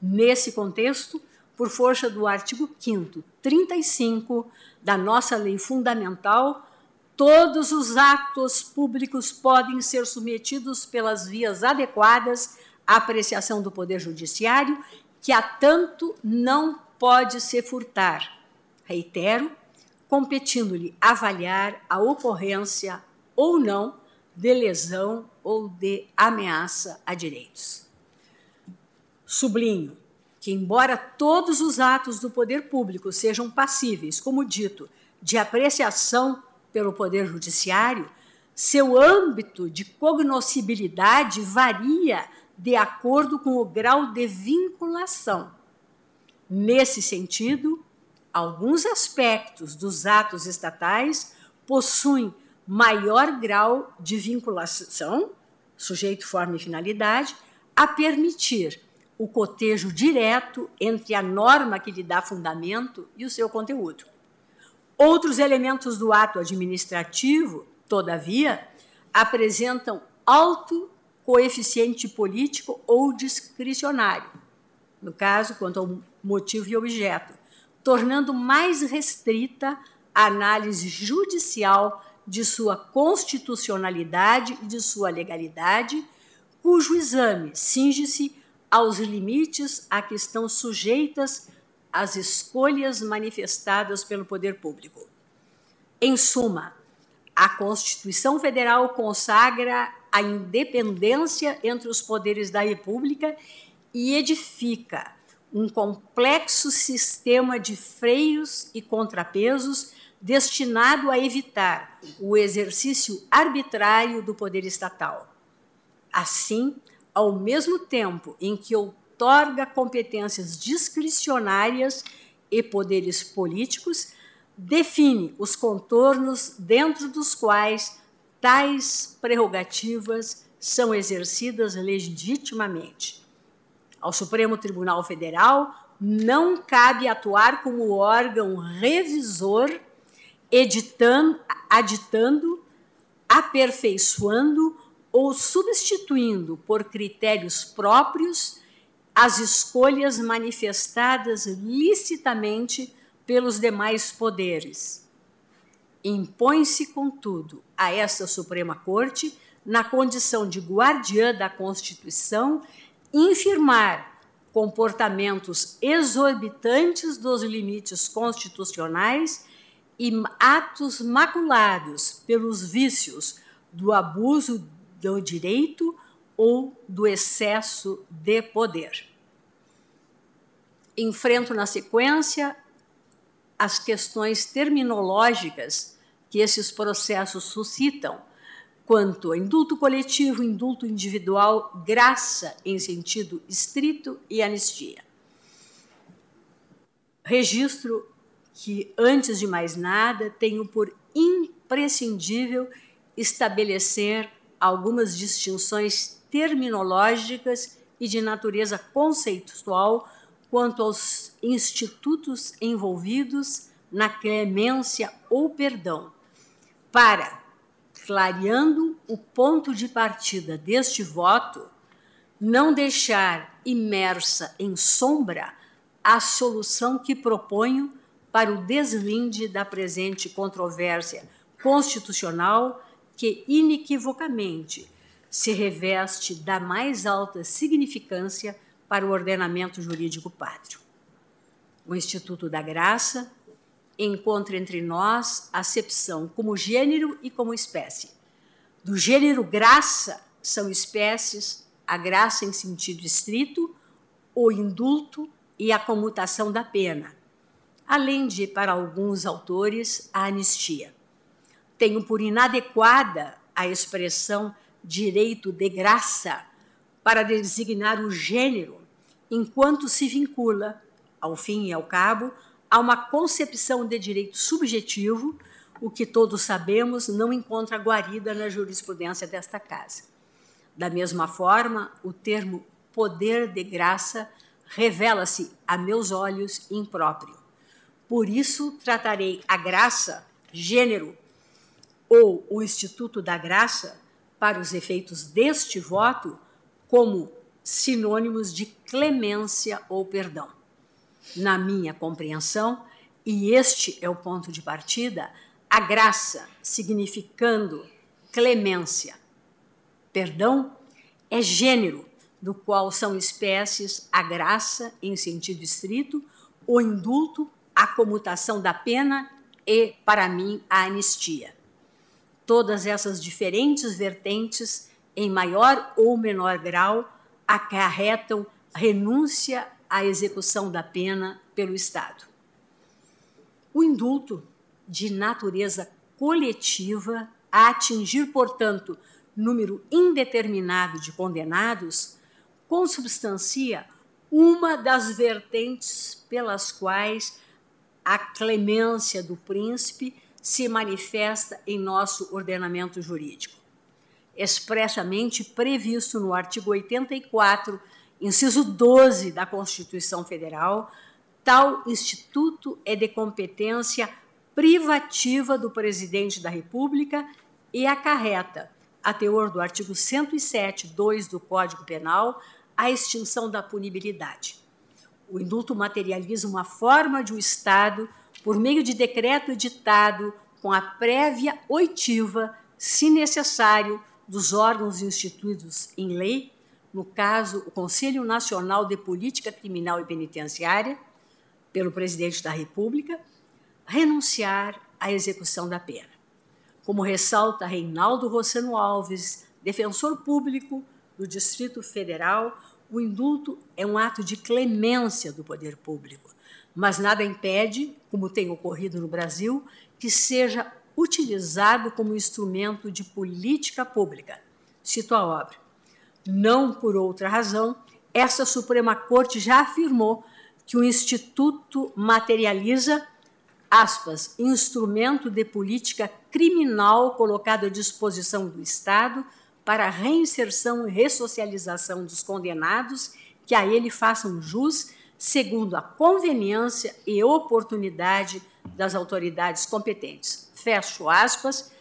Speaker 1: Nesse contexto, por força do artigo 5 35 da nossa lei fundamental, todos os atos públicos podem ser submetidos pelas vias adequadas à apreciação do Poder Judiciário, que a tanto não pode se furtar. Reitero, competindo-lhe avaliar a ocorrência ou não de lesão ou de ameaça a direitos. Sublinho que, embora todos os atos do poder público sejam passíveis, como dito, de apreciação pelo Poder Judiciário, seu âmbito de cognoscibilidade varia de acordo com o grau de vinculação. Nesse sentido, alguns aspectos dos atos estatais possuem maior grau de vinculação, sujeito, forma e finalidade, a permitir o cotejo direto entre a norma que lhe dá fundamento e o seu conteúdo. Outros elementos do ato administrativo, todavia, apresentam alto coeficiente político ou discricionário, no caso, quanto ao motivo e objeto, tornando mais restrita a análise judicial de sua constitucionalidade e de sua legalidade, cujo exame cinge-se aos limites a que estão sujeitas as escolhas manifestadas pelo poder público. Em suma, a Constituição Federal consagra a independência entre os poderes da República e edifica um complexo sistema de freios e contrapesos destinado a evitar o exercício arbitrário do poder estatal. Assim, ao mesmo tempo em que outorga competências discricionárias e poderes políticos, define os contornos dentro dos quais tais prerrogativas são exercidas legitimamente. Ao Supremo Tribunal Federal não cabe atuar como órgão revisor, editando, aditando, aperfeiçoando ou substituindo por critérios próprios as escolhas manifestadas licitamente pelos demais poderes. Impõe-se, contudo, a esta Suprema Corte, na condição de guardiã da Constituição, infirmar comportamentos exorbitantes dos limites constitucionais e atos maculados pelos vícios do abuso do direito ou do excesso de poder. Enfrento na sequência as questões terminológicas que esses processos suscitam quanto a indulto coletivo, indulto individual, graça em sentido estrito e anistia. Registro que, antes de mais nada, tenho por imprescindível estabelecer algumas distinções terminológicas e de natureza conceitual quanto aos institutos envolvidos na clemência ou perdão, para, clareando o ponto de partida deste voto, não deixar imersa em sombra a solução que proponho para o deslinde da presente controvérsia constitucional que inequivocamente se reveste da mais alta significância para o ordenamento jurídico pátrio. O Instituto da Graça encontra entre nós acepção como gênero e como espécie. Do gênero graça são espécies a graça em sentido estrito, o indulto e a comutação da pena, além de, para alguns autores, a anistia. Tenho por inadequada a expressão direito de graça para designar o gênero, enquanto se vincula, ao fim e ao cabo, a uma concepção de direito subjetivo, o que todos sabemos não encontra guarida na jurisprudência desta casa. Da mesma forma, o termo poder de graça revela-se a meus olhos impróprio. Por isso, tratarei a graça, gênero, ou o Instituto da Graça, para os efeitos deste voto, como sinônimos de clemência ou perdão. Na minha compreensão, e este é o ponto de partida, a graça, significando clemência, perdão, é gênero do qual são espécies a graça, em sentido estrito, o indulto, a comutação da pena e, para mim, a anistia. Todas essas diferentes vertentes, em maior ou menor grau, acarretam renúncia à execução da pena pelo Estado. O indulto, de natureza coletiva, a atingir, portanto, número indeterminado de condenados, consubstancia uma das vertentes pelas quais a clemência do príncipe se manifesta em nosso ordenamento jurídico. Expressamente previsto no artigo 84, inciso 12 da Constituição Federal, tal instituto é de competência privativa do presidente da República e acarreta, a teor do artigo 107, 2 do Código Penal, a extinção da punibilidade. O indulto materializa uma forma de o um Estado, por meio de decreto editado, com a prévia oitiva, se necessário, dos órgãos instituídos em lei, no caso, o Conselho Nacional de Política Criminal e Penitenciária, pelo Presidente da República, renunciar à execução da pena. Como ressalta Reinaldo Rossano Alves, defensor público do Distrito Federal, o indulto é um ato de clemência do poder público, mas nada impede, como tem ocorrido no Brasil, que seja utilizado como instrumento de política pública. Cito a obra. Não por outra razão, essa Suprema Corte já afirmou que o Instituto materializa, aspas, instrumento de política criminal colocado à disposição do Estado para a reinserção e ressocialização dos condenados que a ele façam jus, segundo a conveniência e oportunidade das autoridades competentes. Fecho aspas,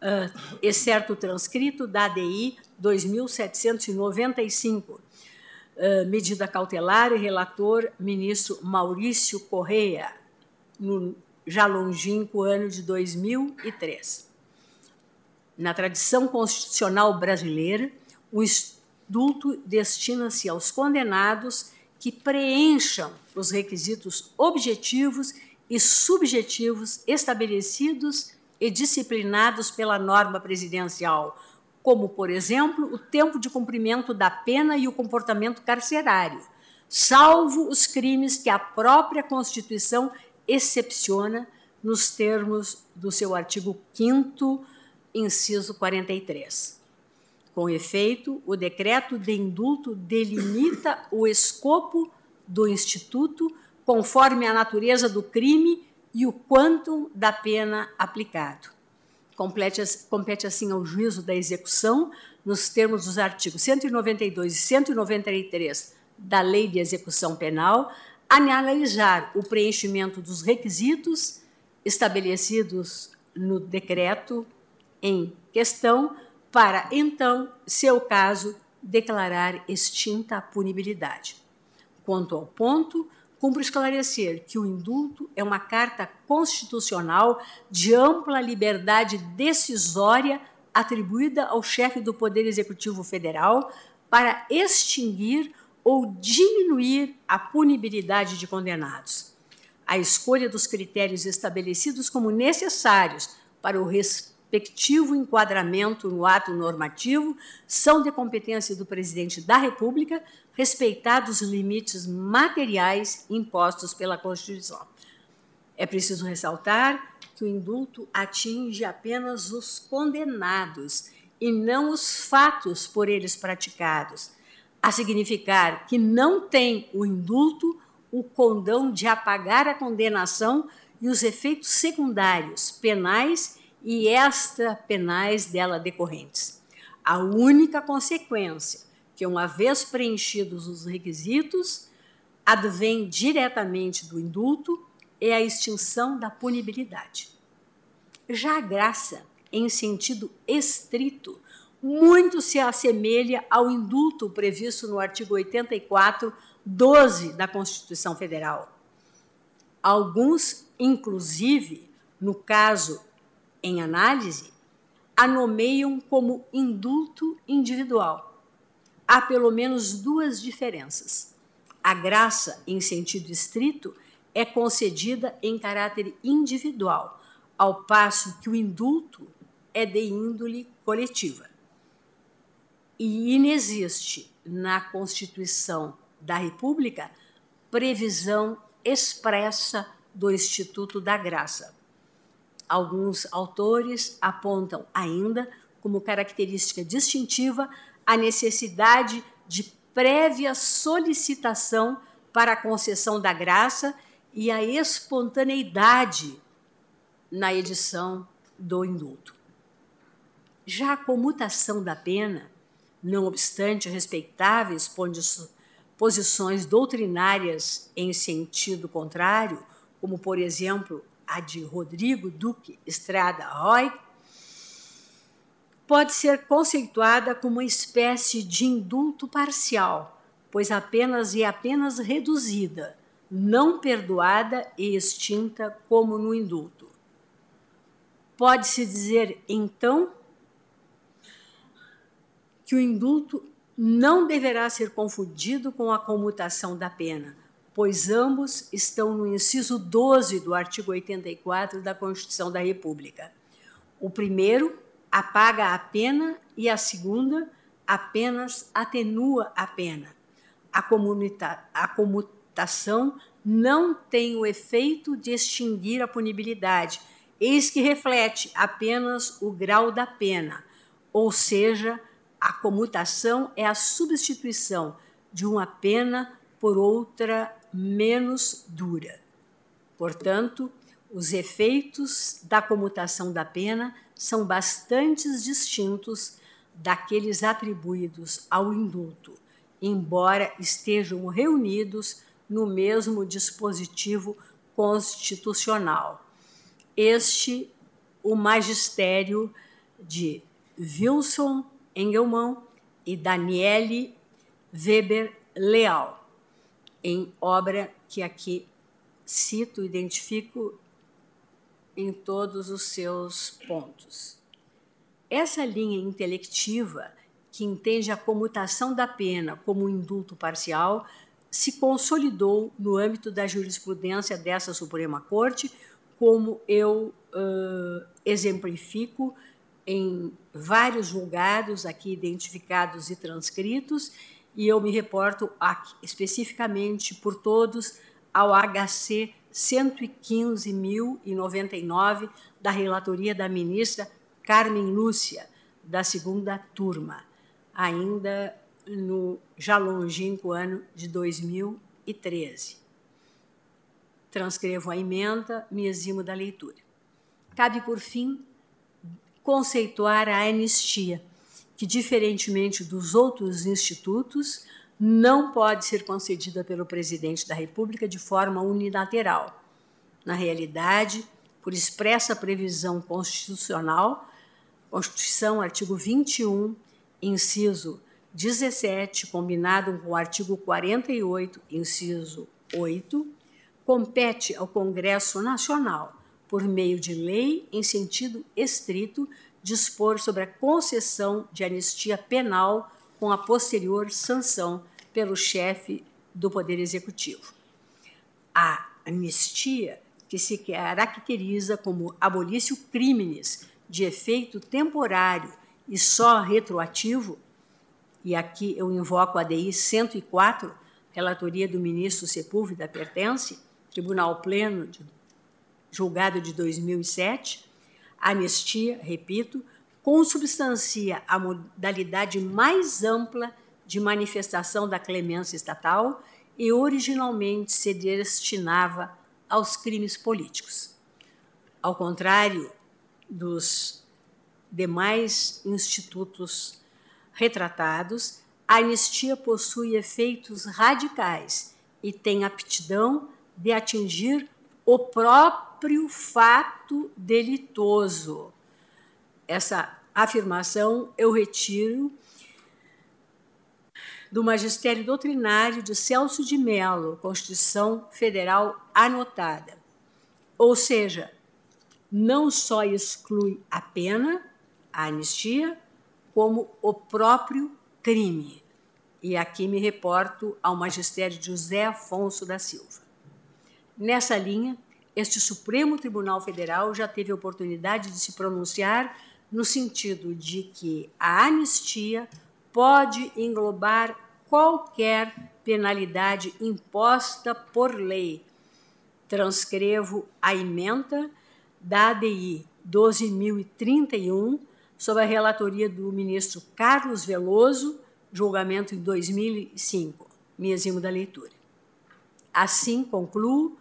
Speaker 1: uh, excerto transcrito da ADI 2795, uh, medida cautelar e relator ministro Maurício Correia, no já longínquo ano de 2003. Na tradição constitucional brasileira, o indulto destina-se aos condenados que preencham os requisitos objetivos e subjetivos estabelecidos e disciplinados pela norma presidencial, como, por exemplo, o tempo de cumprimento da pena e o comportamento carcerário, salvo os crimes que a própria Constituição excepciona nos termos do seu artigo 5 inciso 43. Com efeito, o decreto de indulto delimita o escopo do instituto conforme a natureza do crime e o quantum da pena aplicado. Compete assim ao juízo da execução, nos termos dos artigos 192 e 193 da Lei de Execução Penal, analisar o preenchimento dos requisitos estabelecidos no decreto em questão, para então, seu caso, declarar extinta a punibilidade. Quanto ao ponto, cumpre esclarecer que o indulto é uma carta constitucional de ampla liberdade decisória atribuída ao chefe do Poder Executivo Federal para extinguir ou diminuir a punibilidade de condenados. A escolha dos critérios estabelecidos como necessários para o respectivo enquadramento no ato normativo são de competência do presidente da República, respeitados os limites materiais impostos pela Constituição. É preciso ressaltar que o indulto atinge apenas os condenados e não os fatos por eles praticados, a significar que não tem o indulto o condão de apagar a condenação e os efeitos secundários penais e extrapenais dela decorrentes. A única consequência que, uma vez preenchidos os requisitos, advém diretamente do indulto é a extinção da punibilidade. Já a graça, em sentido estrito, muito se assemelha ao indulto previsto no artigo 84, 12 da Constituição Federal. Alguns, inclusive, no caso em análise, a nomeiam como indulto individual há pelo menos duas diferenças. A graça, em sentido estrito, é concedida em caráter individual, ao passo que o indulto é de índole coletiva. E inexiste na Constituição da República previsão expressa do Instituto da Graça. Alguns autores apontam ainda como característica distintiva a necessidade de prévia solicitação para a concessão da graça e a espontaneidade na edição do indulto. Já a comutação da pena, não obstante respeitáveis posições doutrinárias em sentido contrário, como, por exemplo, a de Rodrigo Duque Estrada Roy, pode ser conceituada como uma espécie de indulto parcial, pois apenas é apenas reduzida, não perdoada e extinta como no indulto. Pode-se dizer, então, que o indulto não deverá ser confundido com a comutação da pena, pois ambos estão no inciso 12 do artigo 84 da Constituição da República. O primeiro apaga a pena e a segunda apenas atenua a pena. A, a comutação não tem o efeito de extinguir a punibilidade, eis que reflete apenas o grau da pena, ou seja, a comutação é a substituição de uma pena por outra menos dura. Portanto, os efeitos da comutação da pena são bastante distintos daqueles atribuídos ao indulto, embora estejam reunidos no mesmo dispositivo constitucional. Este, o magistério de Wilson Engelmann e Daniele Weber Leal, em obra que aqui cito, identifico em todos os seus pontos. Essa linha intelectiva, que entende a comutação da pena como um indulto parcial, se consolidou no âmbito da jurisprudência dessa Suprema Corte, como eu uh, exemplifico em vários julgados aqui identificados e transcritos, e eu me reporto aqui, especificamente por todos ao HC 115.099 da relatoria da ministra Carmen Lúcia, da segunda turma, ainda no já longínquo ano de 2013. Transcrevo a emenda, me eximo da leitura. Cabe, por fim, conceituar a anistia, que, diferentemente dos outros institutos, não pode ser concedida pelo presidente da República de forma unilateral. Na realidade, por expressa previsão constitucional, Constituição, artigo 21, inciso 17, combinado com o artigo 48, inciso 8, compete ao Congresso Nacional por meio de lei em sentido estrito, dispor sobre a concessão de anistia penal com a posterior sanção pelo chefe do Poder Executivo. A anistia, que se caracteriza como abolício crimes de efeito temporário e só retroativo, e aqui eu invoco a DI 104, relatoria do ministro Sepúlveda pertence, Tribunal Pleno de julgado de 2007, a anistia, repito, consubstancia a modalidade mais ampla de manifestação da clemência estatal e originalmente se destinava aos crimes políticos. Ao contrário dos demais institutos retratados, a anistia possui efeitos radicais e tem aptidão de atingir o próprio fato delitoso. Essa afirmação eu retiro do Magistério Doutrinário de Celso de Mello, Constituição Federal anotada. Ou seja, não só exclui a pena, a anistia, como o próprio crime. E aqui me reporto ao magistério José Afonso da Silva. Nessa linha, este Supremo Tribunal Federal já teve a oportunidade de se pronunciar no sentido de que a anistia pode englobar qualquer penalidade imposta por lei. Transcrevo a emenda da ADI 12.031, sob a relatoria do ministro Carlos Veloso, julgamento em 2005. Me eximo da leitura. Assim, concluo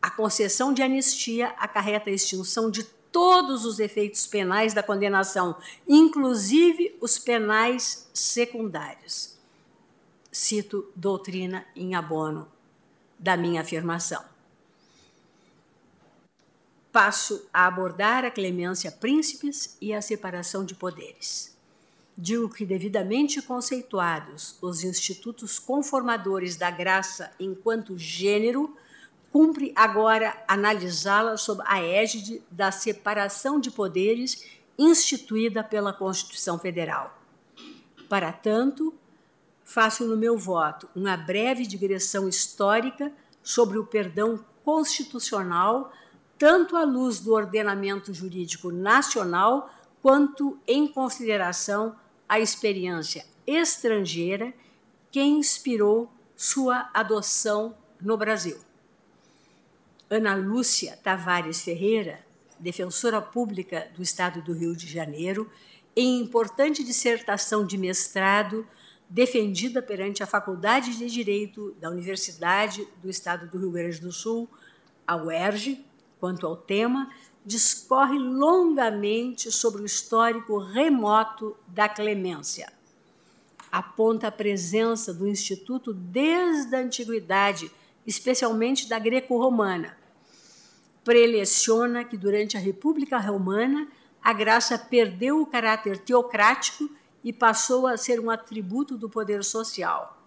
Speaker 1: a concessão de anistia acarreta a extinção de todos os efeitos penais da condenação, inclusive os penais secundários. Cito doutrina em abono da minha afirmação. Passo a abordar a clemência príncipes e a separação de poderes. Digo que, devidamente conceituados os institutos conformadores da graça enquanto gênero, cumpre agora analisá-la sob a égide da separação de poderes instituída pela Constituição Federal. Para tanto, faço no meu voto uma breve digressão histórica sobre o perdão constitucional, tanto à luz do ordenamento jurídico nacional, quanto em consideração à experiência estrangeira que inspirou sua adoção no Brasil. Ana Lúcia Tavares Ferreira, defensora pública do Estado do Rio de Janeiro, em importante dissertação de mestrado defendida perante a Faculdade de Direito da Universidade do Estado do Rio Grande do Sul, a UERJ, quanto ao tema, discorre longamente sobre o histórico remoto da clemência. Aponta a presença do Instituto desde a antiguidade especialmente da greco-romana. Preleciona que durante a República Romana a graça perdeu o caráter teocrático e passou a ser um atributo do poder social.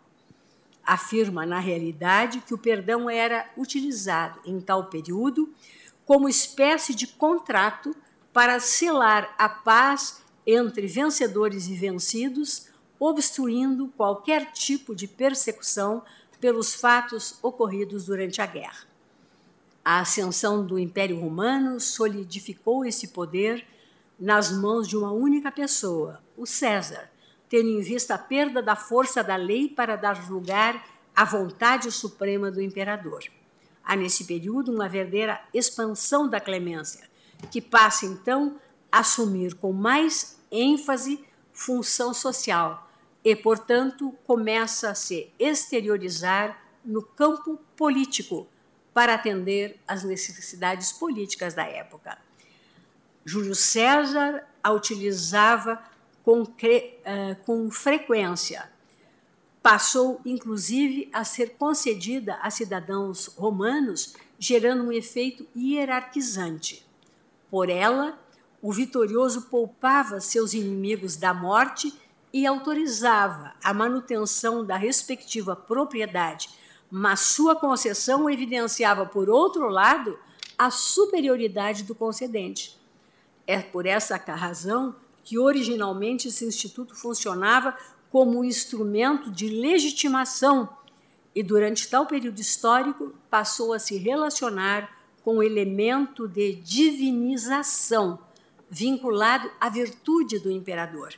Speaker 1: Afirma, na realidade, que o perdão era utilizado em tal período como espécie de contrato para selar a paz entre vencedores e vencidos, obstruindo qualquer tipo de persecução pelos fatos ocorridos durante a guerra. A ascensão do Império Romano solidificou esse poder nas mãos de uma única pessoa, o César, tendo em vista a perda da força da lei para dar lugar à vontade suprema do imperador. Há nesse período uma verdadeira expansão da clemência, que passa então a assumir com mais ênfase função social e, portanto, começa a se exteriorizar no campo político para atender às necessidades políticas da época. Júlio César a utilizava com, uh, com frequência. Passou, inclusive, a ser concedida a cidadãos romanos, gerando um efeito hierarquizante. Por ela, o vitorioso poupava seus inimigos da morte e autorizava a manutenção da respectiva propriedade, mas sua concessão evidenciava, por outro lado, a superioridade do concedente. É por essa razão que originalmente esse instituto funcionava como um instrumento de legitimação e, durante tal período histórico, passou a se relacionar com o elemento de divinização vinculado à virtude do imperador.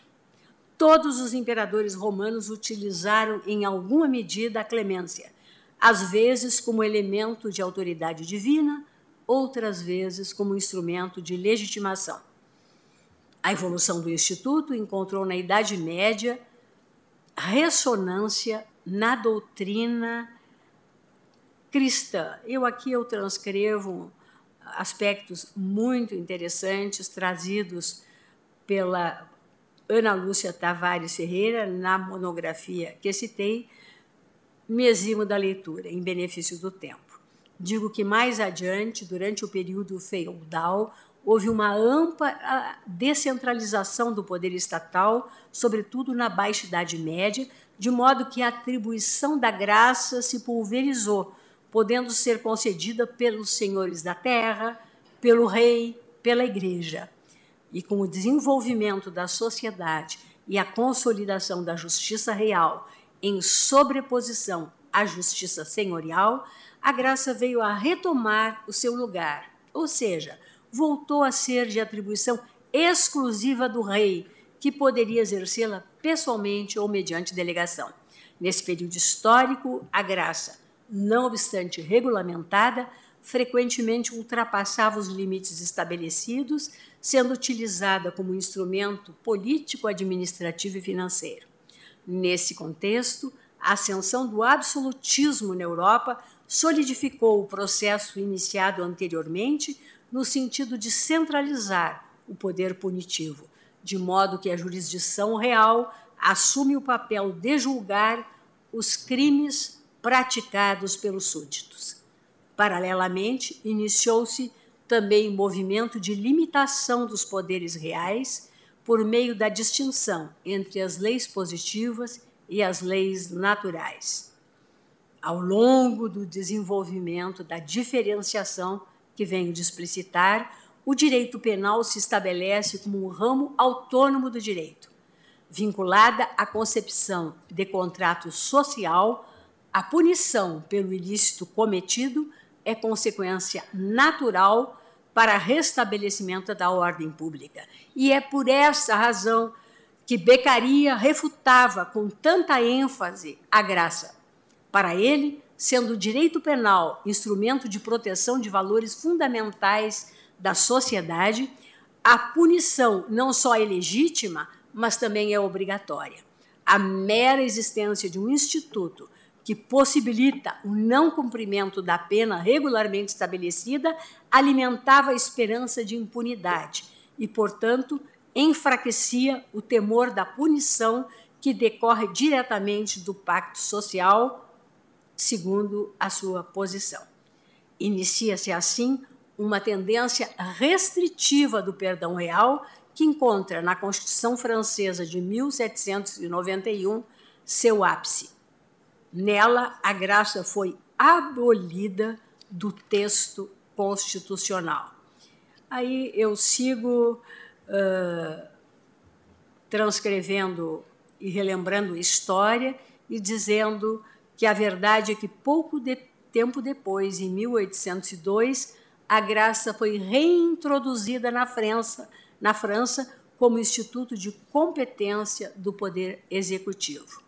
Speaker 1: Todos os imperadores romanos utilizaram em alguma medida a clemência, às vezes como elemento de autoridade divina, outras vezes como instrumento de legitimação. A evolução do Instituto encontrou na Idade Média ressonância na doutrina cristã. Eu aqui eu transcrevo aspectos muito interessantes trazidos pela Ana Lúcia Tavares Ferreira na monografia que citei, me eximo da leitura, em benefício do tempo. Digo que mais adiante, durante o período feudal, houve uma ampla descentralização do poder estatal, sobretudo na Baixa Idade Média, de modo que a atribuição da graça se pulverizou, podendo ser concedida pelos senhores da terra, pelo rei, pela igreja. E com o desenvolvimento da sociedade e a consolidação da justiça real em sobreposição à justiça senhorial, a graça veio a retomar o seu lugar, ou seja, voltou a ser de atribuição exclusiva do rei, que poderia exercê-la pessoalmente ou mediante delegação. Nesse período histórico, a graça, não obstante regulamentada, frequentemente ultrapassava os limites estabelecidos, sendo utilizada como instrumento político, administrativo e financeiro. Nesse contexto, a ascensão do absolutismo na Europa solidificou o processo iniciado anteriormente no sentido de centralizar o poder punitivo, de modo que a jurisdição real assume o papel de julgar os crimes praticados pelos súditos. Paralelamente, iniciou-se também o movimento de limitação dos poderes reais por meio da distinção entre as leis positivas e as leis naturais. Ao longo do desenvolvimento da diferenciação que venho de explicitar, o direito penal se estabelece como um ramo autônomo do direito, vinculada à concepção de contrato social, a punição pelo ilícito cometido é consequência natural para restabelecimento da ordem pública. E é por essa razão que Beccaria refutava com tanta ênfase a graça. Para ele, sendo o direito penal instrumento de proteção de valores fundamentais da sociedade, a punição não só é legítima, mas também é obrigatória. A mera existência de um instituto que possibilita o não cumprimento da pena regularmente estabelecida alimentava a esperança de impunidade e, portanto, enfraquecia o temor da punição que decorre diretamente do pacto social, segundo a sua posição. Inicia-se assim uma tendência restritiva do perdão real que encontra na Constituição Francesa de 1791 seu ápice. Nela, a graça foi abolida do texto constitucional. Aí eu sigo transcrevendo e relembrando história e dizendo que a verdade é que pouco de tempo depois, em 1802, a graça foi reintroduzida na França na França como instituto de competência do poder executivo.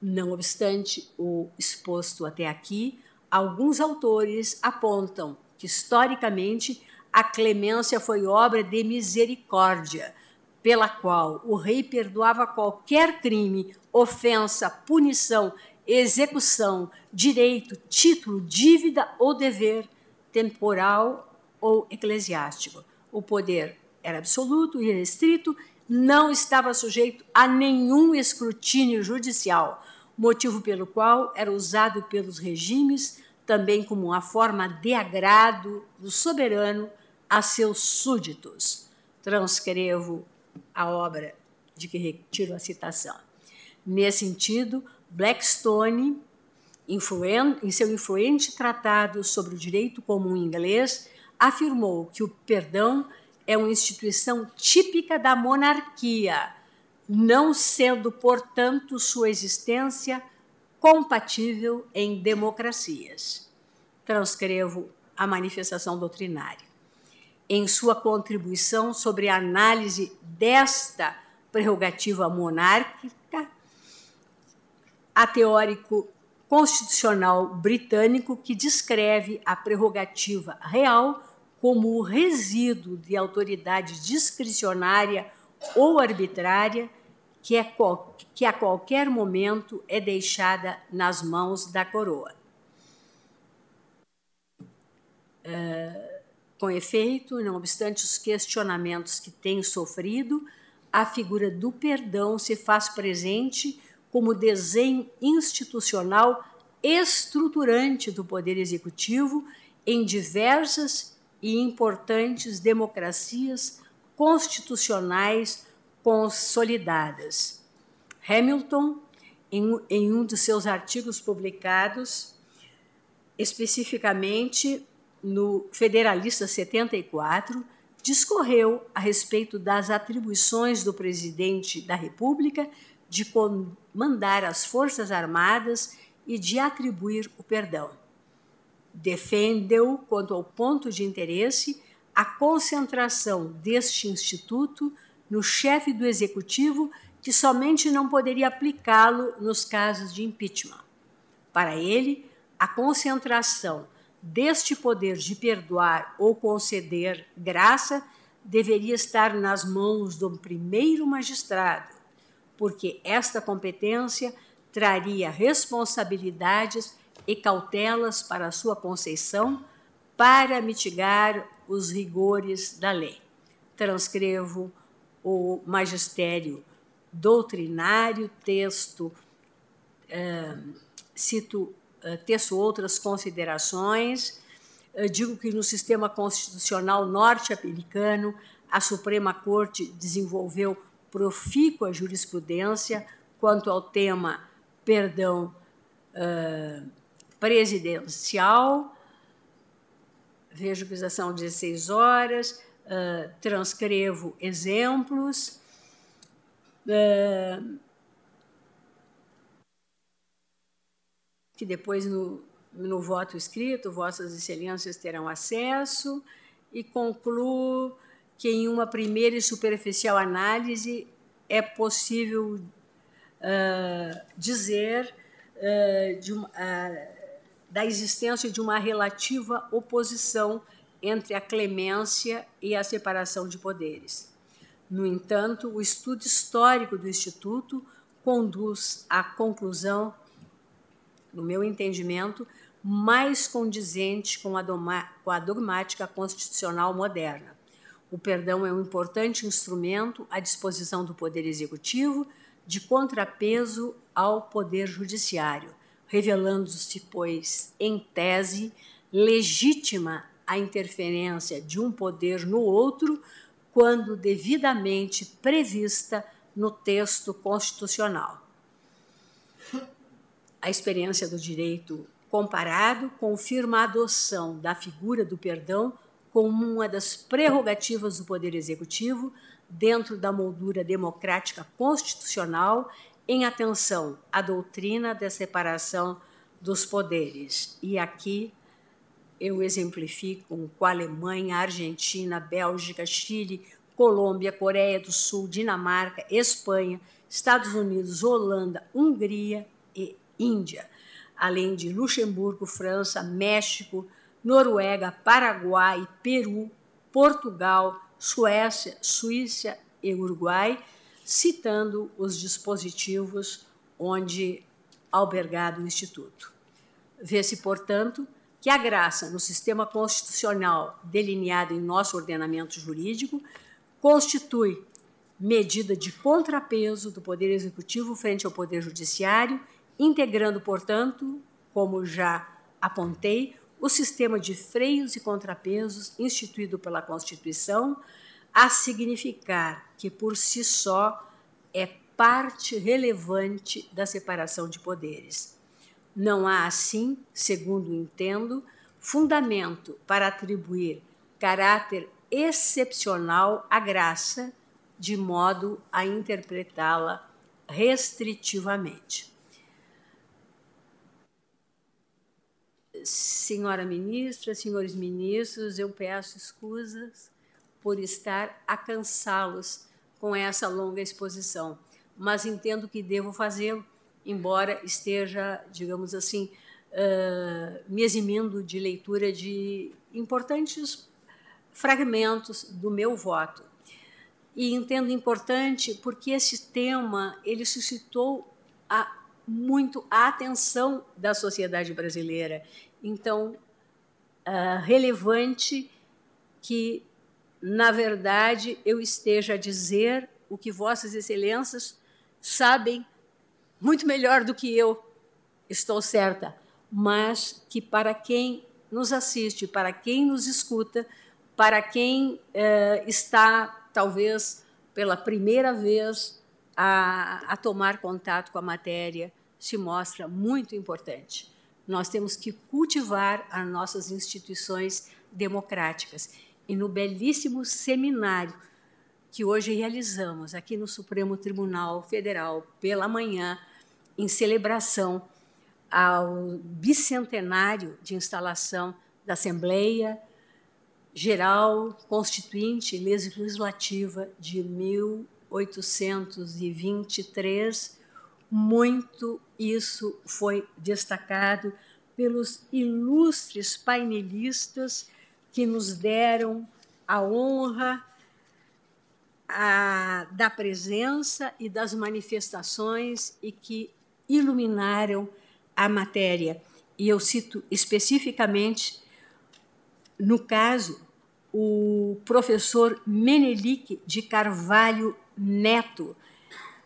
Speaker 1: Não obstante o exposto até aqui, alguns autores apontam que, historicamente, a clemência foi obra de misericórdia, pela qual o rei perdoava qualquer crime, ofensa, punição, execução, direito, título, dívida ou dever temporal ou eclesiástico. O poder era absoluto e restrito, não estava sujeito a nenhum escrutínio judicial, motivo pelo qual era usado pelos regimes também como uma forma de agrado do soberano a seus súditos. Transcrevo a obra de que retiro a citação. Nesse sentido, Blackstone, em seu influente tratado sobre o direito comum inglês, afirmou que o perdão é uma instituição típica da monarquia, não sendo, portanto, sua existência compatível em democracias. Transcrevo a manifestação doutrinária. Em sua contribuição sobre a análise desta prerrogativa monárquica, a teórico constitucional britânico que descreve a prerrogativa real como o resíduo de autoridade discricionária ou arbitrária que, é, que a qualquer momento é deixada nas mãos da coroa. Uh, com efeito, não obstante os questionamentos que tem sofrido, a figura do perdão se faz presente como desenho institucional estruturante do Poder Executivo em diversas e importantes democracias constitucionais consolidadas. Hamilton, em, em um dos seus artigos publicados, especificamente no Federalista 74, discorreu a respeito das atribuições do presidente da República de comandar as Forças Armadas e de atribuir o perdão. Defendeu, quanto ao ponto de interesse, a concentração deste instituto no chefe do executivo, que somente não poderia aplicá-lo nos casos de impeachment. Para ele, a concentração deste poder de perdoar ou conceder graça deveria estar nas mãos do primeiro magistrado, porque esta competência traria responsabilidades e cautelas para sua conceição para mitigar os rigores da lei. Transcrevo o magistério doutrinário, texto, eh, cito, eh, texto outras considerações. Eh, digo que no sistema constitucional norte-americano, a Suprema Corte desenvolveu profícua jurisprudência quanto ao tema perdão presidencial. Vejo que já são 16 horas. Uh, transcrevo exemplos. Uh, que depois, no, no voto escrito, Vossas Excelências terão acesso, e concluo que, em uma primeira e superficial análise, é possível uh, dizer de uma, da existência de uma relativa oposição entre a clemência e a separação de poderes. No entanto, o estudo histórico do Instituto conduz à conclusão, no meu entendimento, mais condizente com a, com a dogmática constitucional moderna. O perdão é um importante instrumento à disposição do Poder Executivo de contrapeso ao Poder Judiciário, revelando-se, pois, em tese, legítima a interferência de um poder no outro quando devidamente prevista no texto constitucional. A experiência do direito comparado confirma a adoção da figura do perdão como uma das prerrogativas do Poder Executivo dentro da moldura democrática constitucional, em atenção à doutrina da separação dos poderes. E aqui eu exemplifico com a Alemanha, Argentina, Bélgica, Chile, Colômbia, Coreia do Sul, Dinamarca, Espanha, Estados Unidos, Holanda, Hungria e Índia, além de Luxemburgo, França, México, Noruega, Paraguai, Peru, Portugal, Suécia, Suíça e Uruguai, citando os dispositivos onde albergado o Instituto. Vê-se, portanto, que a graça no sistema constitucional delineado em nosso ordenamento jurídico constitui medida de contrapeso do Poder Executivo frente ao Poder Judiciário, integrando, portanto, como já apontei, o sistema de freios e contrapesos instituído pela Constituição, a significar que, por si só, é parte relevante da separação de poderes. Não há, assim, segundo entendo, fundamento para atribuir caráter excepcional à graça, de modo a interpretá-la restritivamente. Senhora ministra, senhores ministros, eu peço escusas por estar a cansá-los com essa longa exposição, mas entendo que devo fazê-lo, embora esteja, digamos assim, uh, me eximindo de leitura de importantes fragmentos do meu voto. E entendo importante porque esse tema ele suscitou a, muito a atenção da sociedade brasileira então, uh, relevante que, na verdade, eu esteja a dizer o que Vossas Excelências sabem muito melhor do que eu, estou certa, mas que para quem nos assiste, para quem nos escuta, para quem uh, está, talvez, pela primeira vez a, a tomar contato com a matéria, se mostra muito importante. Nós temos que cultivar as nossas instituições democráticas. E no belíssimo seminário que hoje realizamos aqui no Supremo Tribunal Federal pela manhã, em celebração ao bicentenário de instalação da Assembleia Geral Constituinte Legislativa de 1823, muito isso foi destacado pelos ilustres painelistas que nos deram a honra a, da presença e das manifestações e que iluminaram a matéria. E eu cito especificamente, no caso, o professor Menelik de Carvalho Neto,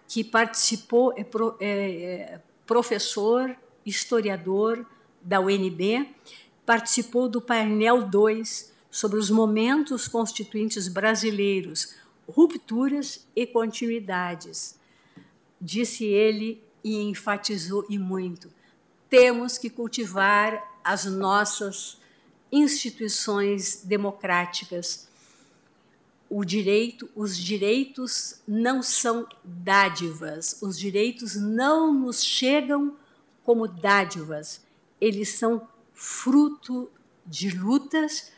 Speaker 1: que participou, é, é, é professor, historiador da UNB, participou do painel 2 sobre os momentos constituintes brasileiros, rupturas e continuidades. Disse ele e enfatizou e muito: temos que cultivar as nossas instituições democráticas. O direito, os direitos não são dádivas, os direitos não nos chegam como dádivas, eles são fruto de lutas,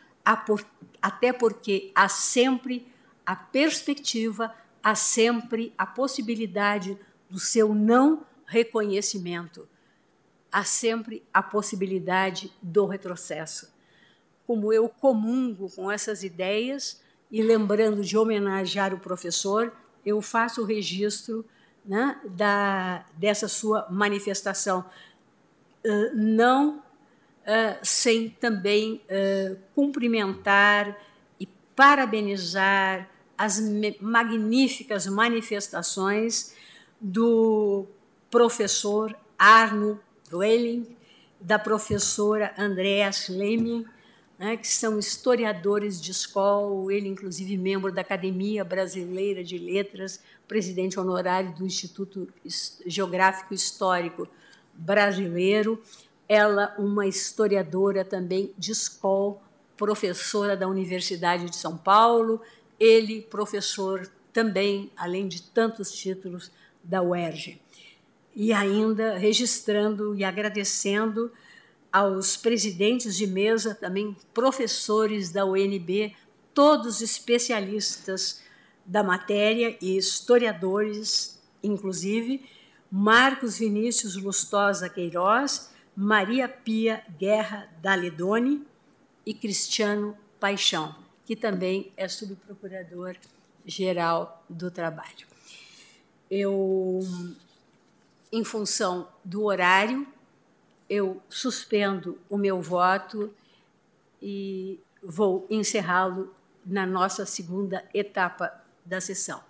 Speaker 1: até porque há sempre a perspectiva, há sempre a possibilidade do seu não reconhecimento, há sempre a possibilidade do retrocesso. Como eu comungo com essas ideias, e lembrando de homenagear o professor, eu faço o registro né, da, dessa sua manifestação. Uh, não uh, sem também uh, cumprimentar e parabenizar as magníficas manifestações do professor Arno Dwelling, da professora Andrea Schleming, né, que são historiadores de escola, ele, inclusive, membro da Academia Brasileira de Letras, presidente honorário do Instituto Geográfico Histórico Brasileiro. Ela, uma historiadora também de escola, professora da Universidade de São Paulo, ele, professor também, além de tantos títulos, da UERJ. E ainda registrando e agradecendo aos presidentes de mesa, também professores da UNB, todos especialistas da matéria e historiadores, inclusive, Marcos Vinícius Lustosa Queiroz, Maria Pia Guerra Daledoni e Cristiano Paixão, que também é subprocurador-geral do Trabalho. Eu, em função do horário, eu suspendo o meu voto e vou encerrá-lo na nossa segunda etapa da sessão,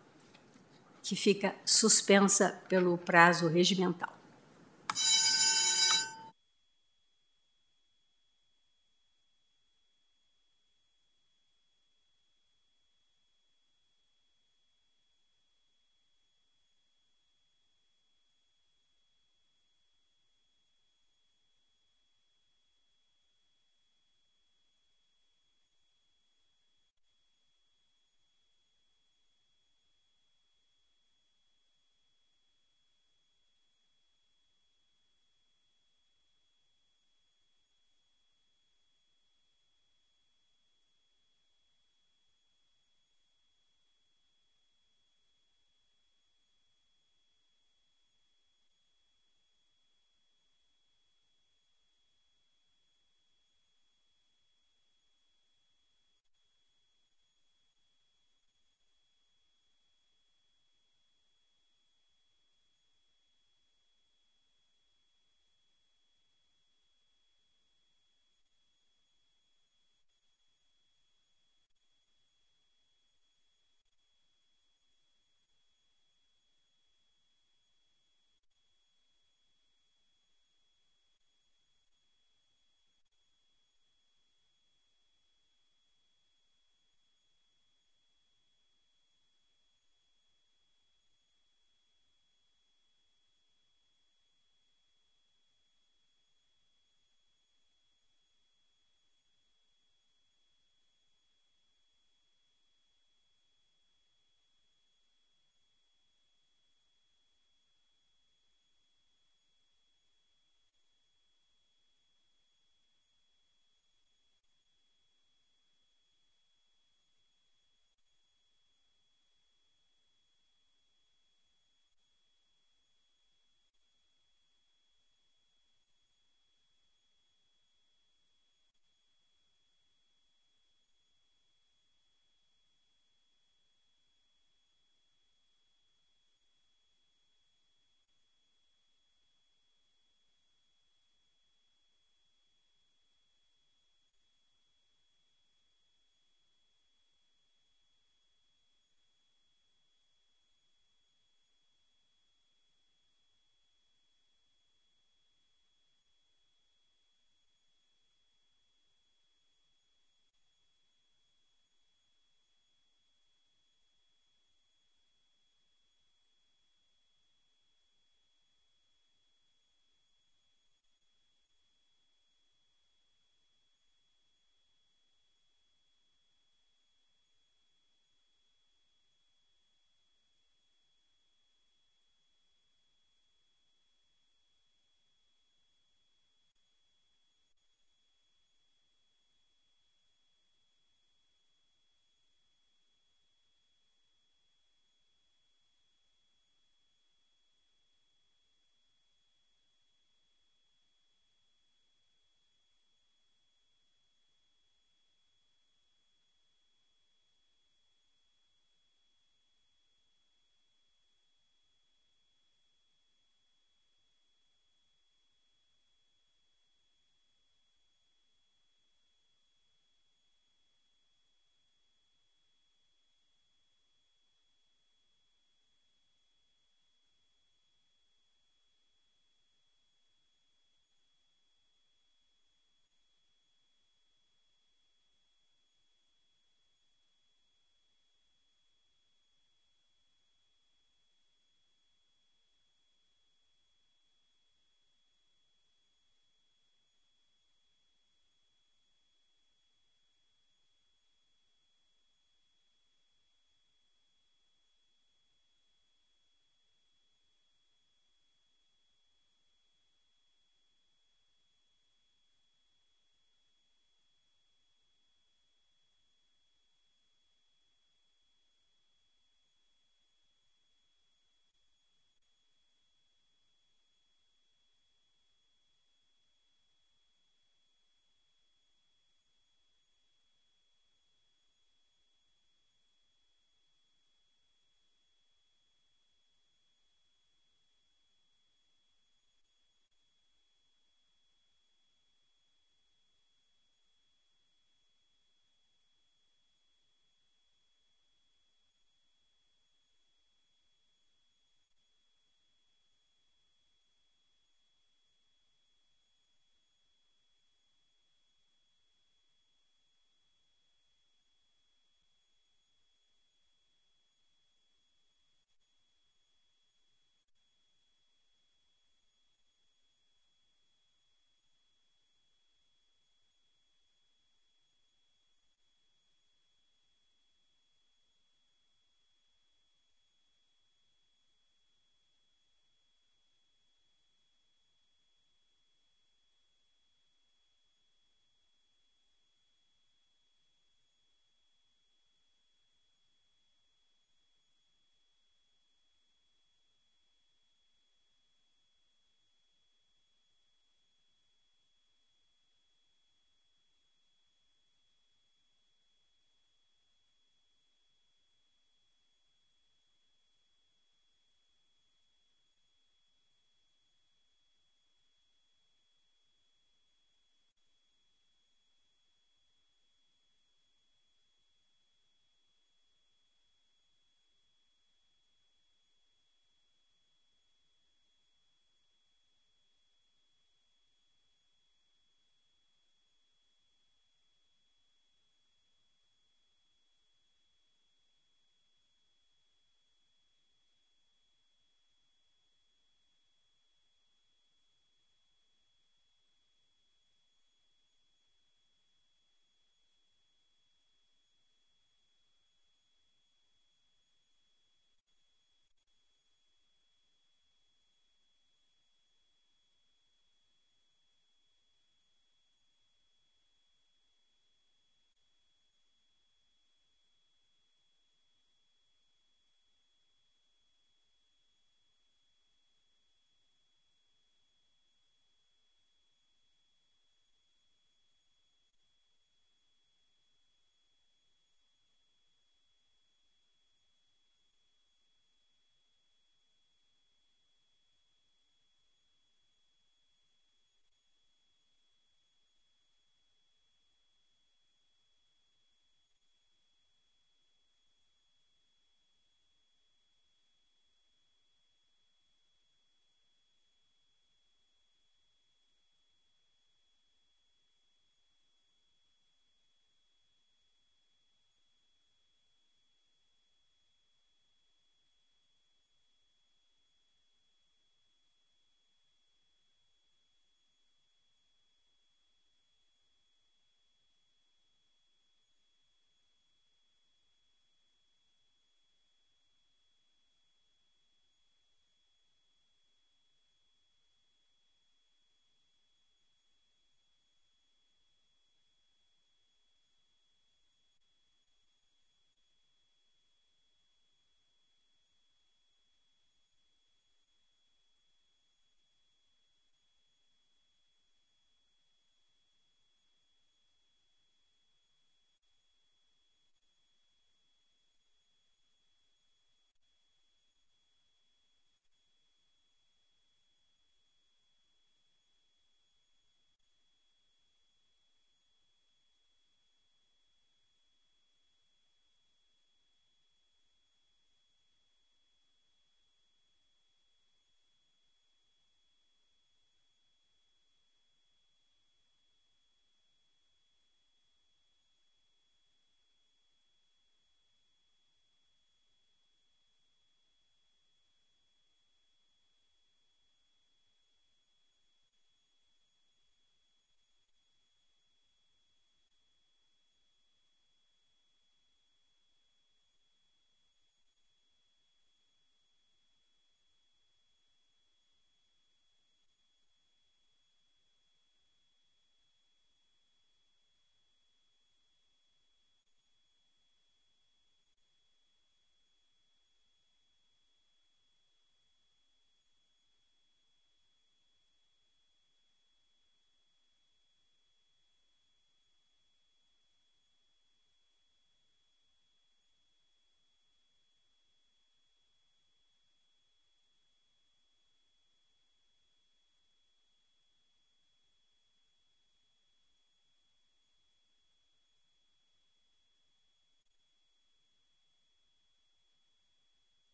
Speaker 1: que fica suspensa pelo prazo regimental.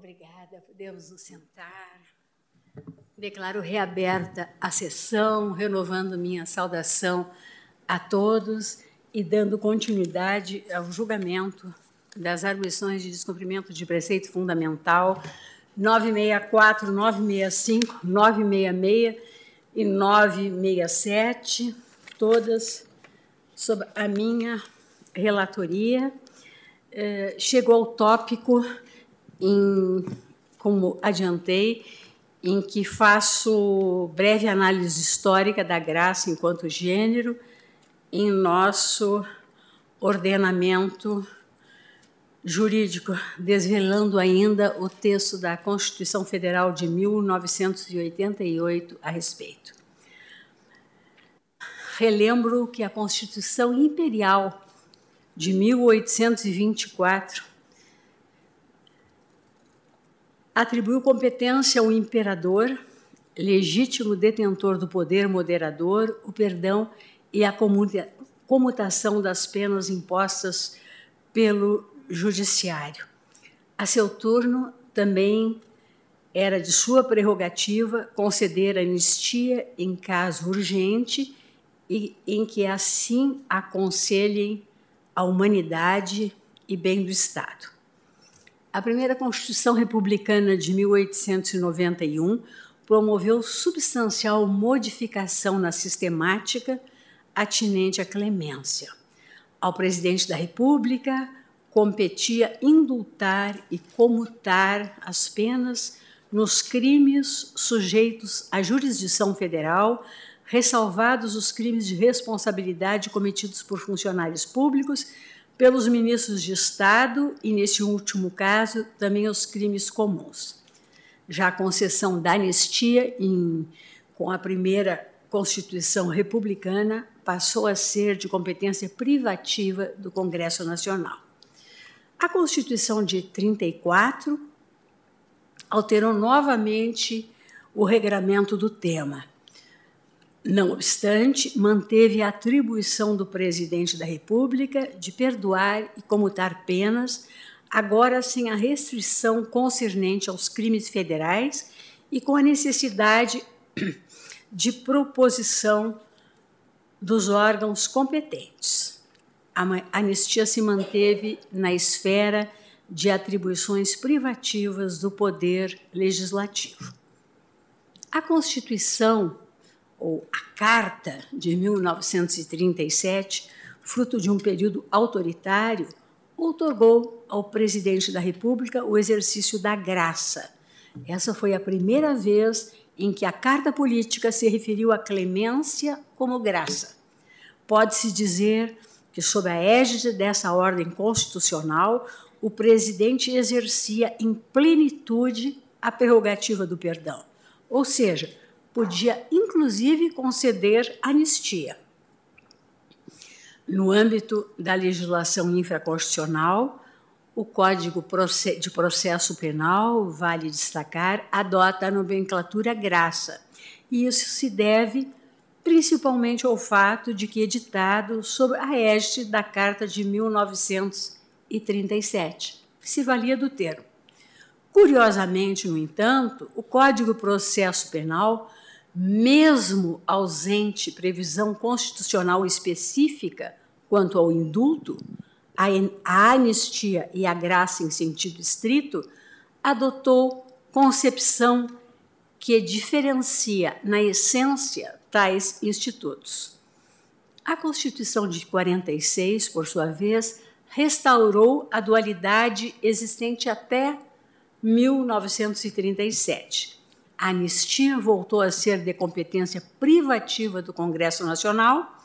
Speaker 1: Obrigada, podemos nos sentar. Declaro reaberta a sessão, renovando minha saudação a todos e dando continuidade ao julgamento das arguições de descumprimento de preceito fundamental 964, 965, 966 e 967, todas sob a minha relatoria. Eh, chegou ao tópico, em, como adiantei, em que faço breve análise histórica da graça enquanto gênero em nosso ordenamento jurídico, desvelando ainda o texto da Constituição Federal de 1988 a respeito. Relembro que a Constituição Imperial de 1824 atribuiu competência ao imperador, legítimo detentor do poder moderador, o perdão e a comutação das penas impostas pelo judiciário. A seu turno, também era de sua prerrogativa conceder anistia em caso urgente e em que assim aconselhem a humanidade e bem do Estado. A primeira Constituição Republicana de 1891 promoveu substancial modificação na sistemática atinente à clemência. Ao presidente da República competia indultar e comutar as penas nos crimes sujeitos à jurisdição federal, ressalvados os crimes de responsabilidade cometidos por funcionários públicos, pelos ministros de Estado e, nesse último caso, também os crimes comuns. Já a concessão da anistia, em, com a primeira Constituição republicana, passou a ser de competência privativa do Congresso Nacional. A Constituição de 34 alterou novamente o regramento do tema. Não obstante, manteve a atribuição do presidente da República de perdoar e comutar penas, agora sem a restrição concernente aos crimes federais e com a necessidade de proposição dos órgãos competentes. A anistia se manteve na esfera de atribuições privativas do poder legislativo. A Constituição, ou a Carta de 1937, fruto de um período autoritário, outorgou ao presidente da República o exercício da graça. Essa foi a primeira vez em que a Carta Política se referiu à clemência como graça. Pode-se dizer que, sob a égide dessa ordem constitucional, o presidente exercia em plenitude a prerrogativa do perdão, ou seja, podia inclusive conceder anistia. No âmbito da legislação infraconstitucional, o Código de Processo Penal, vale destacar, adota a nomenclatura graça, e isso se deve principalmente ao fato de que editado sob a égide da Carta de 1900 e 37, que se valia do termo. Curiosamente, no entanto, o Código Processo Penal, mesmo ausente previsão constitucional específica quanto ao indulto, a anistia e a graça em sentido estrito, adotou concepção que diferencia, na essência, tais institutos. A Constituição de 46, por sua vez, restaurou a dualidade existente até 1937. A anistia voltou a ser de competência privativa do Congresso Nacional,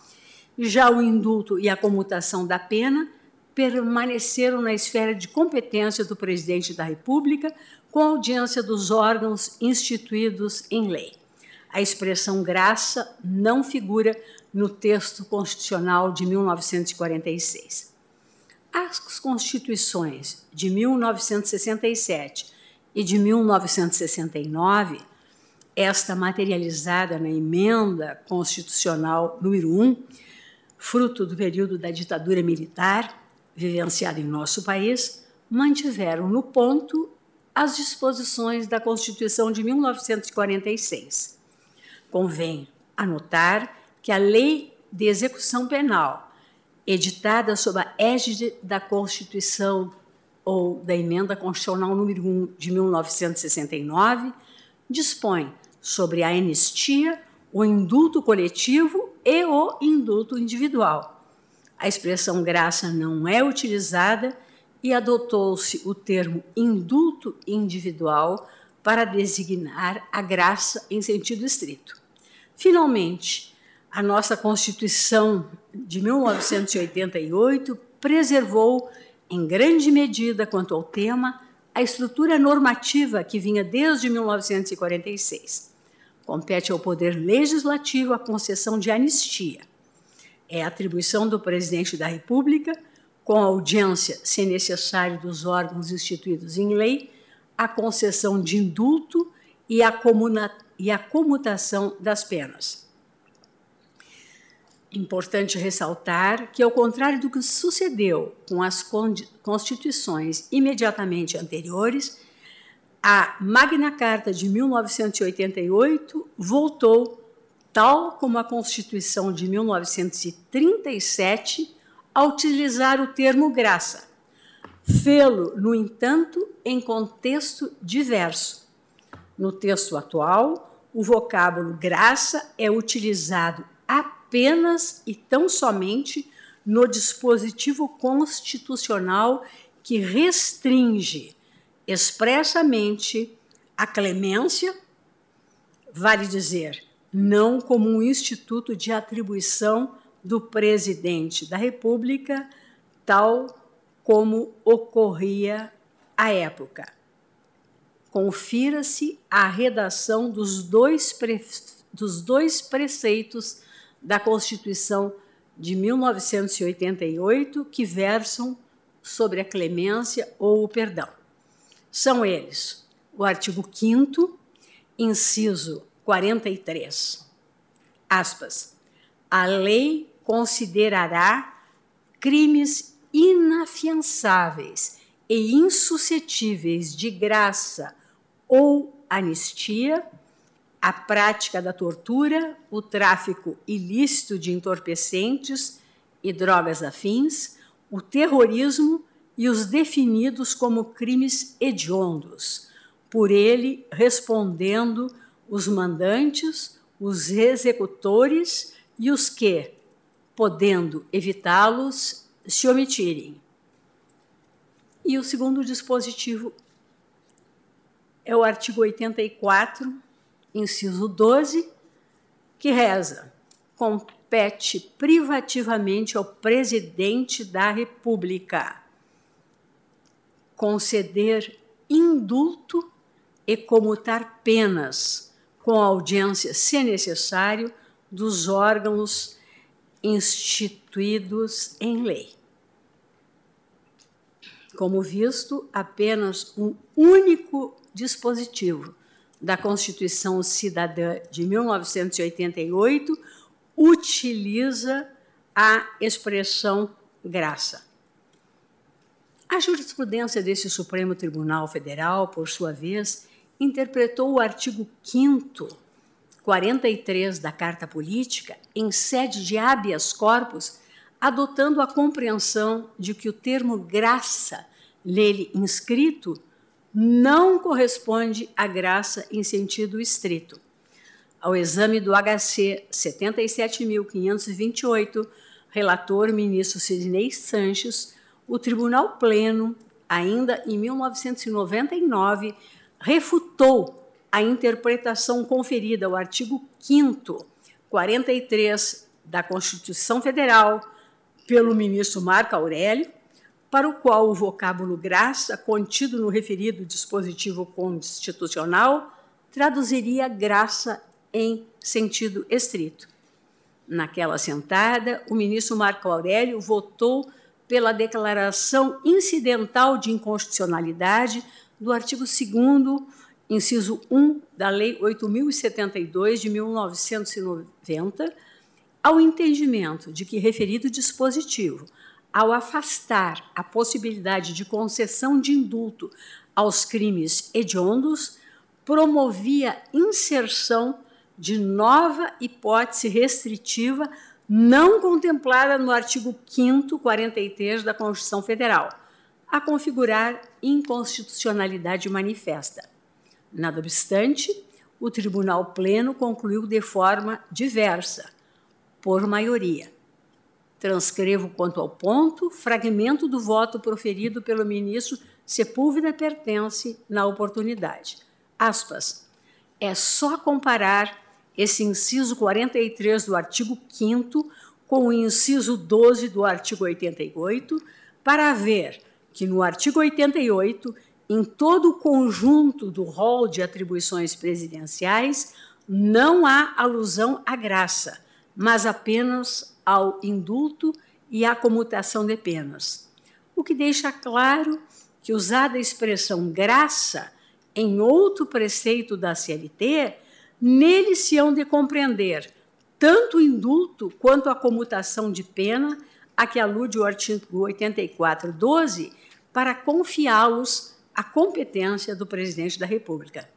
Speaker 1: já o indulto e a comutação da pena permaneceram na esfera de competência do presidente da República, com audiência dos órgãos instituídos em lei. A expressão graça não figura no texto constitucional de 1946. As constituições de 1967 e de 1969, esta materializada na emenda constitucional número 1, fruto do período da ditadura militar vivenciada em nosso país, mantiveram no ponto às disposições da Constituição de 1946. Convém anotar que a Lei de Execução Penal, editada sob a égide da Constituição ou da Emenda Constitucional número 1 de 1969, dispõe sobre a anistia, o indulto coletivo e o indulto individual. A expressão graça não é utilizada e adotou-se o termo indulto individual para designar a graça em sentido estrito. Finalmente, a nossa Constituição de 1988 preservou, em grande medida quanto ao tema, a estrutura normativa que vinha desde 1946. Compete ao Poder Legislativo a concessão de anistia. É atribuição do Presidente da República com audiência, se necessário, dos órgãos instituídos em lei, a concessão de indulto e a, comuna, e a comutação das penas. Importante ressaltar que, ao contrário do que sucedeu com as constituições imediatamente anteriores, a Magna Carta de 1988 voltou, tal como a Constituição de 1937, a utilizar o termo graça. Fê-lo, no entanto, em contexto diverso. No texto atual, o vocábulo graça é utilizado apenas e tão somente no dispositivo constitucional que restringe expressamente a clemência, vale dizer, não como um instituto de atribuição do presidente da República, tal como ocorria à época. Confira-se a redação dos dois, pre... dos dois preceitos da Constituição de 1988 que versam sobre a clemência ou o perdão. São eles o artigo 5, inciso 43, aspas, a lei considerará crimes inafiançáveis e insuscetíveis de graça ou anistia a prática da tortura, o tráfico ilícito de entorpecentes e drogas afins, o terrorismo e os definidos como crimes hediondos, por ele respondendo os mandantes, os executores e os que, podendo evitá-los, se omitirem. E o segundo dispositivo é o artigo 84, inciso 12, que reza: compete privativamente ao presidente da República conceder indulto e comutar penas com audiência, se necessário, dos órgãos instituídos em lei. Como visto, apenas um único dispositivo da Constituição Cidadã de 1988 utiliza a expressão graça. A jurisprudência desse Supremo Tribunal Federal, por sua vez, interpretou o artigo 5 43 da Carta Política, em sede de habeas corpus, adotando a compreensão de que o termo graça nele inscrito não corresponde à graça em sentido estrito. Ao exame do HC 77.528, relator ministro Sidney Sanches, o Tribunal Pleno, ainda em 1999, refutou a interpretação conferida ao artigo 5 43 da Constituição Federal pelo ministro Marco Aurélio, para o qual o vocábulo graça, contido no referido dispositivo constitucional, traduziria graça em sentido estrito. Naquela sentada, o ministro Marco Aurélio votou pela declaração incidental de inconstitucionalidade do artigo 2 inciso 1 da Lei 8072 de 1990, ao entendimento de que referido dispositivo, ao afastar a possibilidade de concessão de indulto aos crimes hediondos, promovia inserção de nova hipótese restritiva não contemplada no artigo 5 43 da Constituição Federal, a configurar inconstitucionalidade manifesta. Nada obstante, o Tribunal Pleno concluiu de forma diversa, por maioria. Transcrevo quanto ao ponto fragmento do voto proferido pelo ministro Sepúlveda Pertence na oportunidade. Aspas. É só comparar esse inciso 43 do artigo 5 com o inciso 12 do artigo 88 para ver que no artigo 88, em todo o conjunto do rol de atribuições presidenciais, não há alusão à graça, mas apenas ao indulto e à comutação de penas. O que deixa claro que, usada a expressão graça em outro preceito da CLT, nele se hão de compreender tanto o indulto quanto a comutação de pena a que alude o artigo 84, 12, para confiá-los à competência do presidente da República.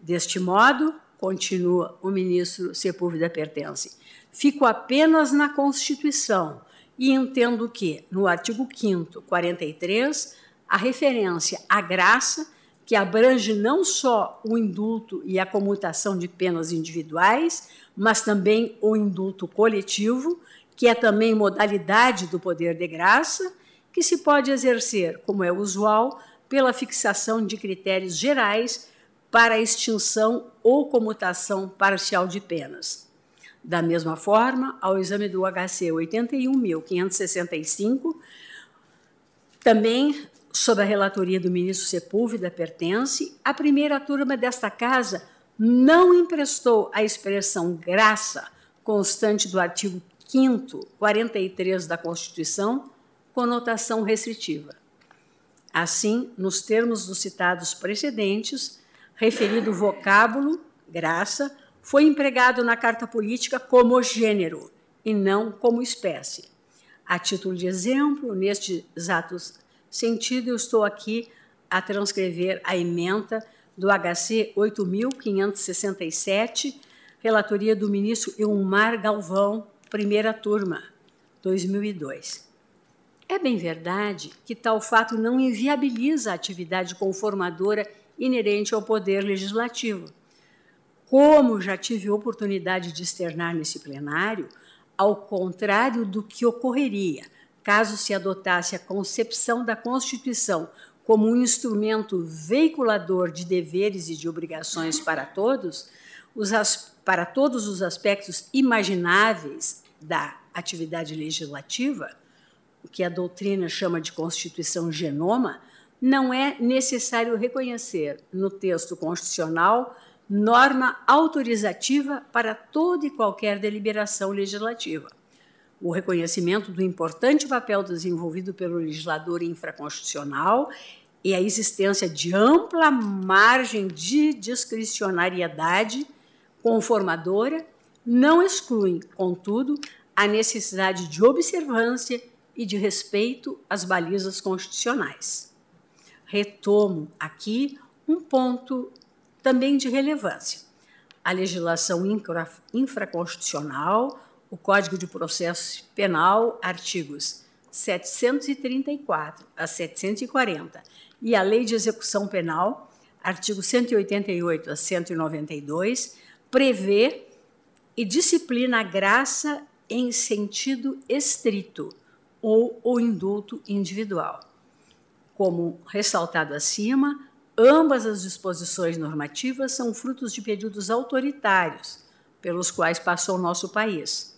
Speaker 1: Deste modo, continua o ministro Sepúlveda Pertence, fico apenas na Constituição e entendo que, no artigo 5 43, a referência à graça que abrange não só o indulto e a comutação de penas individuais, mas também o indulto coletivo, que é também modalidade do poder de graça, que se pode exercer, como é usual, pela fixação de critérios gerais para a extinção ou comutação parcial de penas. Da mesma forma, ao exame do HC 81.565, também sob a relatoria do ministro Sepúlveda pertence, a primeira turma desta casa não emprestou a expressão graça constante do artigo 5 43 da Constituição conotação restritiva. Assim, nos termos dos citados precedentes, referido vocábulo graça foi empregado na carta política como gênero e não como espécie. A título de exemplo, nestes atos sentido, eu estou aqui a transcrever a emenda do HC 8.567, relatoria do ministro Ilmar Galvão, primeira turma, 2002. É bem verdade que tal fato não inviabiliza a atividade conformadora inerente ao poder legislativo. Como já tive oportunidade de externar nesse plenário, ao contrário do que ocorreria caso se adotasse a concepção da Constituição como um instrumento veiculador de deveres e de obrigações para todos, os, para todos os aspectos imagináveis da atividade legislativa, o que a doutrina chama de Constituição genoma, não é necessário reconhecer no texto constitucional norma autorizativa para toda e qualquer deliberação legislativa o reconhecimento do importante papel desenvolvido pelo legislador infraconstitucional e a existência de ampla margem de discricionariedade conformadora não excluem, contudo, a necessidade de observância e de respeito às balizas constitucionais. Retomo aqui um ponto também de relevância. A legislação infra infraconstitucional o Código de Processo Penal, artigos 734 a 740, e a Lei de Execução Penal, artigos 188 a 192, prevê e disciplina a graça em sentido estrito ou o indulto individual. Como ressaltado acima, ambas as disposições normativas são frutos de períodos autoritários pelos quais passou o nosso país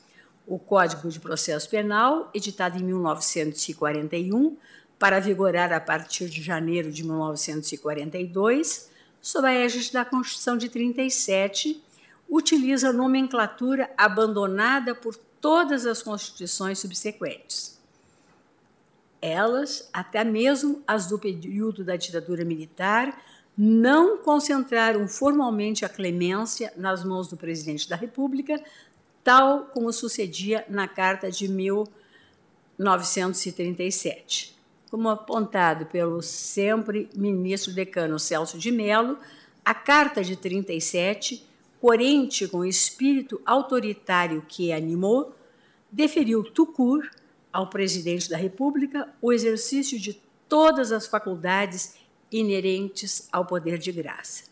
Speaker 1: o Código de Processo Penal, editado em 1941, para vigorar a partir de janeiro de 1942, sob a égide da Constituição de 37, utiliza nomenclatura abandonada por todas as constituições subsequentes. Elas, até mesmo as do período da ditadura militar, não concentraram formalmente a clemência nas mãos do presidente da República, tal como sucedia na Carta de 1937. como apontado pelo sempre ministro decano Celso de Mello, a Carta de 37, coerente com o espírito autoritário que animou, deferiu tucur ao presidente da República o exercício de todas as faculdades inerentes ao poder de graça.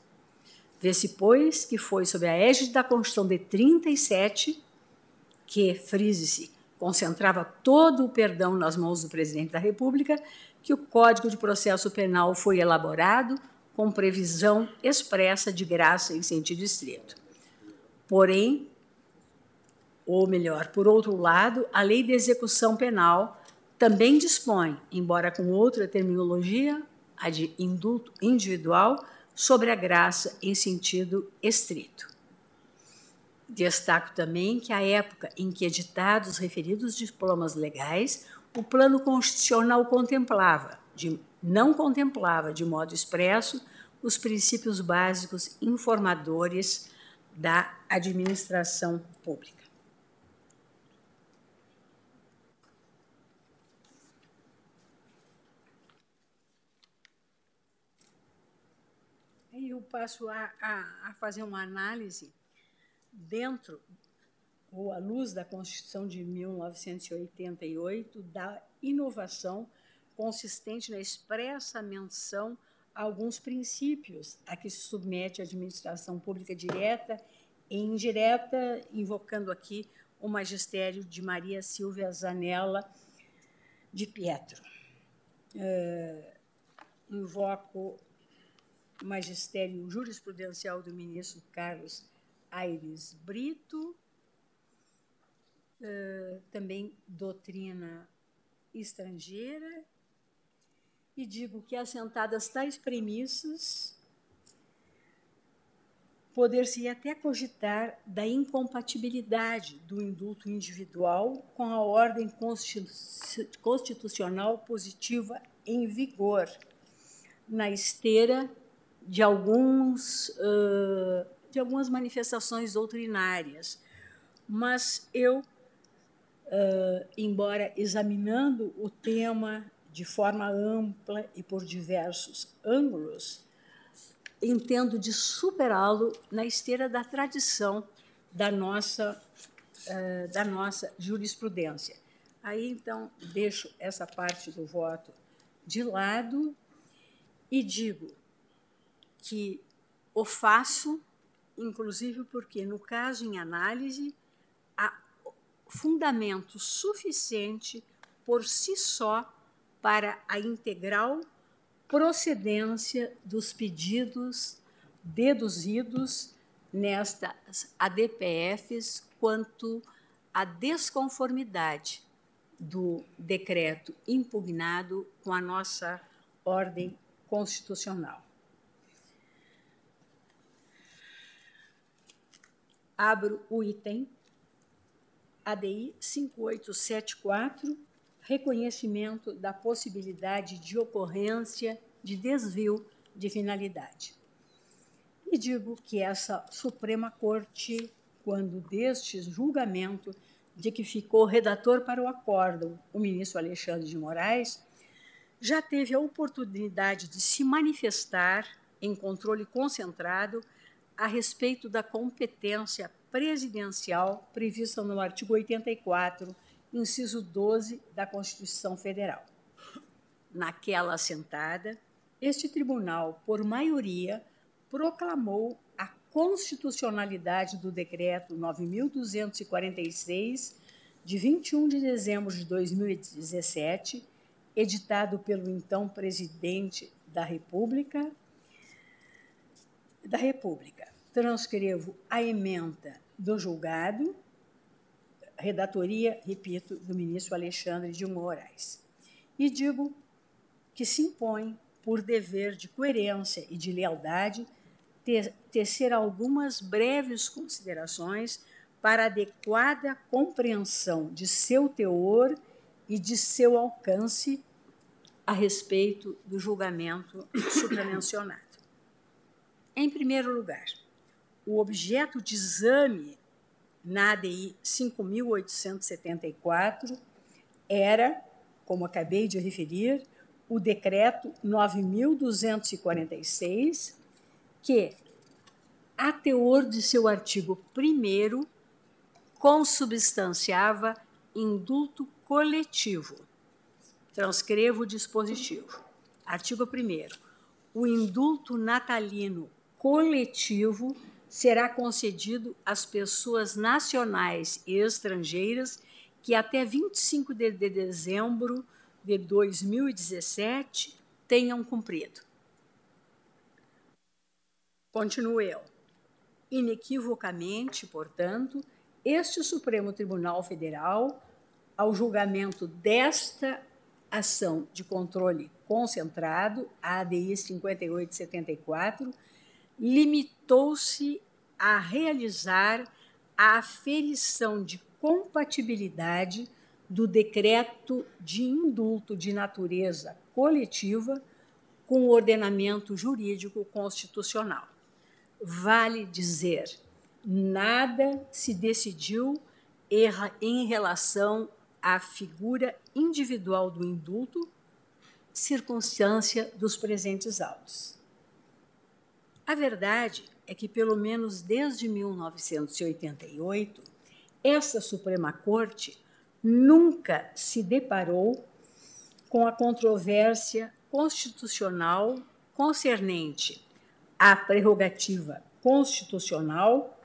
Speaker 1: Vê-se, pois, que foi sob a égide da Constituição de 37 que, frise-se, concentrava todo o perdão nas mãos do presidente da República, que o Código de Processo Penal foi elaborado com previsão expressa de graça em sentido estrito. Porém, ou melhor, por outro lado, a Lei de Execução Penal também dispõe, embora com outra terminologia, a de indulto individual, sobre a graça em sentido estrito. Destaco também que, à época em que editados os referidos diplomas legais, o plano constitucional contemplava, de, não contemplava de modo expresso, os princípios básicos informadores da administração pública. Eu passo a, a, a fazer uma análise dentro ou à luz da Constituição de 1988 da inovação consistente na expressa menção a alguns princípios a que se submete a administração pública direta e indireta, invocando aqui o magistério de Maria Silvia Zanella de Pietro. Uh, invoco magistério jurisprudencial do ministro Carlos Aires Brito, também doutrina estrangeira, e digo que, assentadas tais premissas, poder-se até cogitar da incompatibilidade do indulto individual com a ordem constitucional positiva em vigor, na esteira de alguns uh, de algumas manifestações doutrinárias, mas eu, uh, embora examinando o tema de forma ampla e por diversos ângulos, entendo de superá-lo na esteira da tradição da nossa uh, da nossa jurisprudência. Aí então deixo essa parte do voto de lado e digo que o faço inclusive porque, no caso em análise, há fundamento suficiente por si só para a integral procedência dos pedidos deduzidos nestas ADPFs quanto à desconformidade do decreto impugnado com a nossa ordem constitucional. Abro o item ADI 5874, reconhecimento da possibilidade de ocorrência de desvio de finalidade. E digo que essa Suprema Corte, quando deste julgamento de que ficou redator para o acórdão o ministro Alexandre de Moraes, já teve a oportunidade de se manifestar em controle concentrado a respeito da competência presidencial prevista no artigo 84, inciso 12 da Constituição Federal. Naquela assentada, este tribunal, por maioria, proclamou a constitucionalidade do decreto 9246 de 21 de dezembro de 2017, editado pelo então presidente da República, da República. Transcrevo a emenda do julgado, redatoria, repito, do ministro Alexandre de Moraes. E digo que se impõe, por dever de coerência e de lealdade, tecer algumas breves considerações para adequada compreensão de seu teor e de seu alcance a respeito do julgamento supramencionado. Em primeiro lugar, o objeto de exame na ADI 5.874 era, como acabei de referir, o decreto 9246, que, a teor de seu artigo 1 consubstanciava indulto coletivo. Transcrevo o dispositivo. Artigo 1 O indulto natalino coletivo será concedido às pessoas nacionais e estrangeiras que até 25 de dezembro de 2017 tenham cumprido. Continuo eu. Inequivocamente, portanto, este Supremo Tribunal Federal, ao julgamento desta ação de controle concentrado, a ADI 5874, limitou-se a realizar a aferição de compatibilidade do decreto de indulto de natureza coletiva com o ordenamento jurídico constitucional. Vale dizer, nada se decidiu em relação à figura individual do indulto, circunstância dos presentes autos. A verdade é que, pelo menos desde 1988, essa Suprema Corte nunca se deparou com a controvérsia constitucional concernente à prerrogativa constitucional,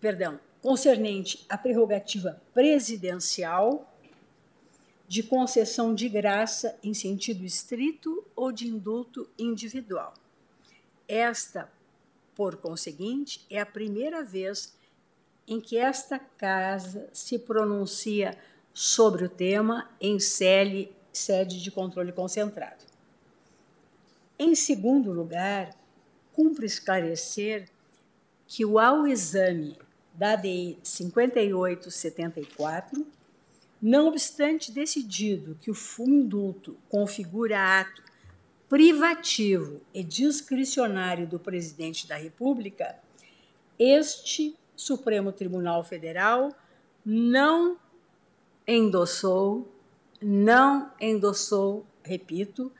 Speaker 1: perdão, concernente à prerrogativa presidencial de concessão de graça em sentido estrito ou de indulto individual. Esta, por conseguinte, é a primeira vez em que esta casa se pronuncia sobre o tema em sede de controle concentrado. Em segundo lugar, cumpre esclarecer que o ao exame da ADI 5874 não obstante decidido que o indulto configura ato privativo e discricionário do presidente da República, este Supremo Tribunal Federal não endossou, não endossou, repito,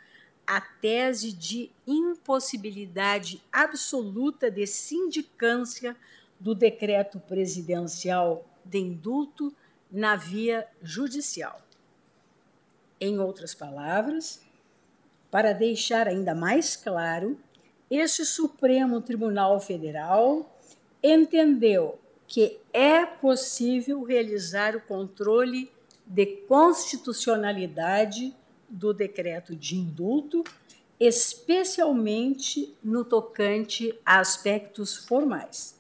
Speaker 1: a tese de impossibilidade absoluta de sindicância do decreto presidencial de indulto na via judicial. Em outras palavras, para deixar ainda mais claro, este Supremo Tribunal Federal entendeu que é possível realizar o controle de constitucionalidade do decreto de indulto, especialmente no tocante a aspectos formais.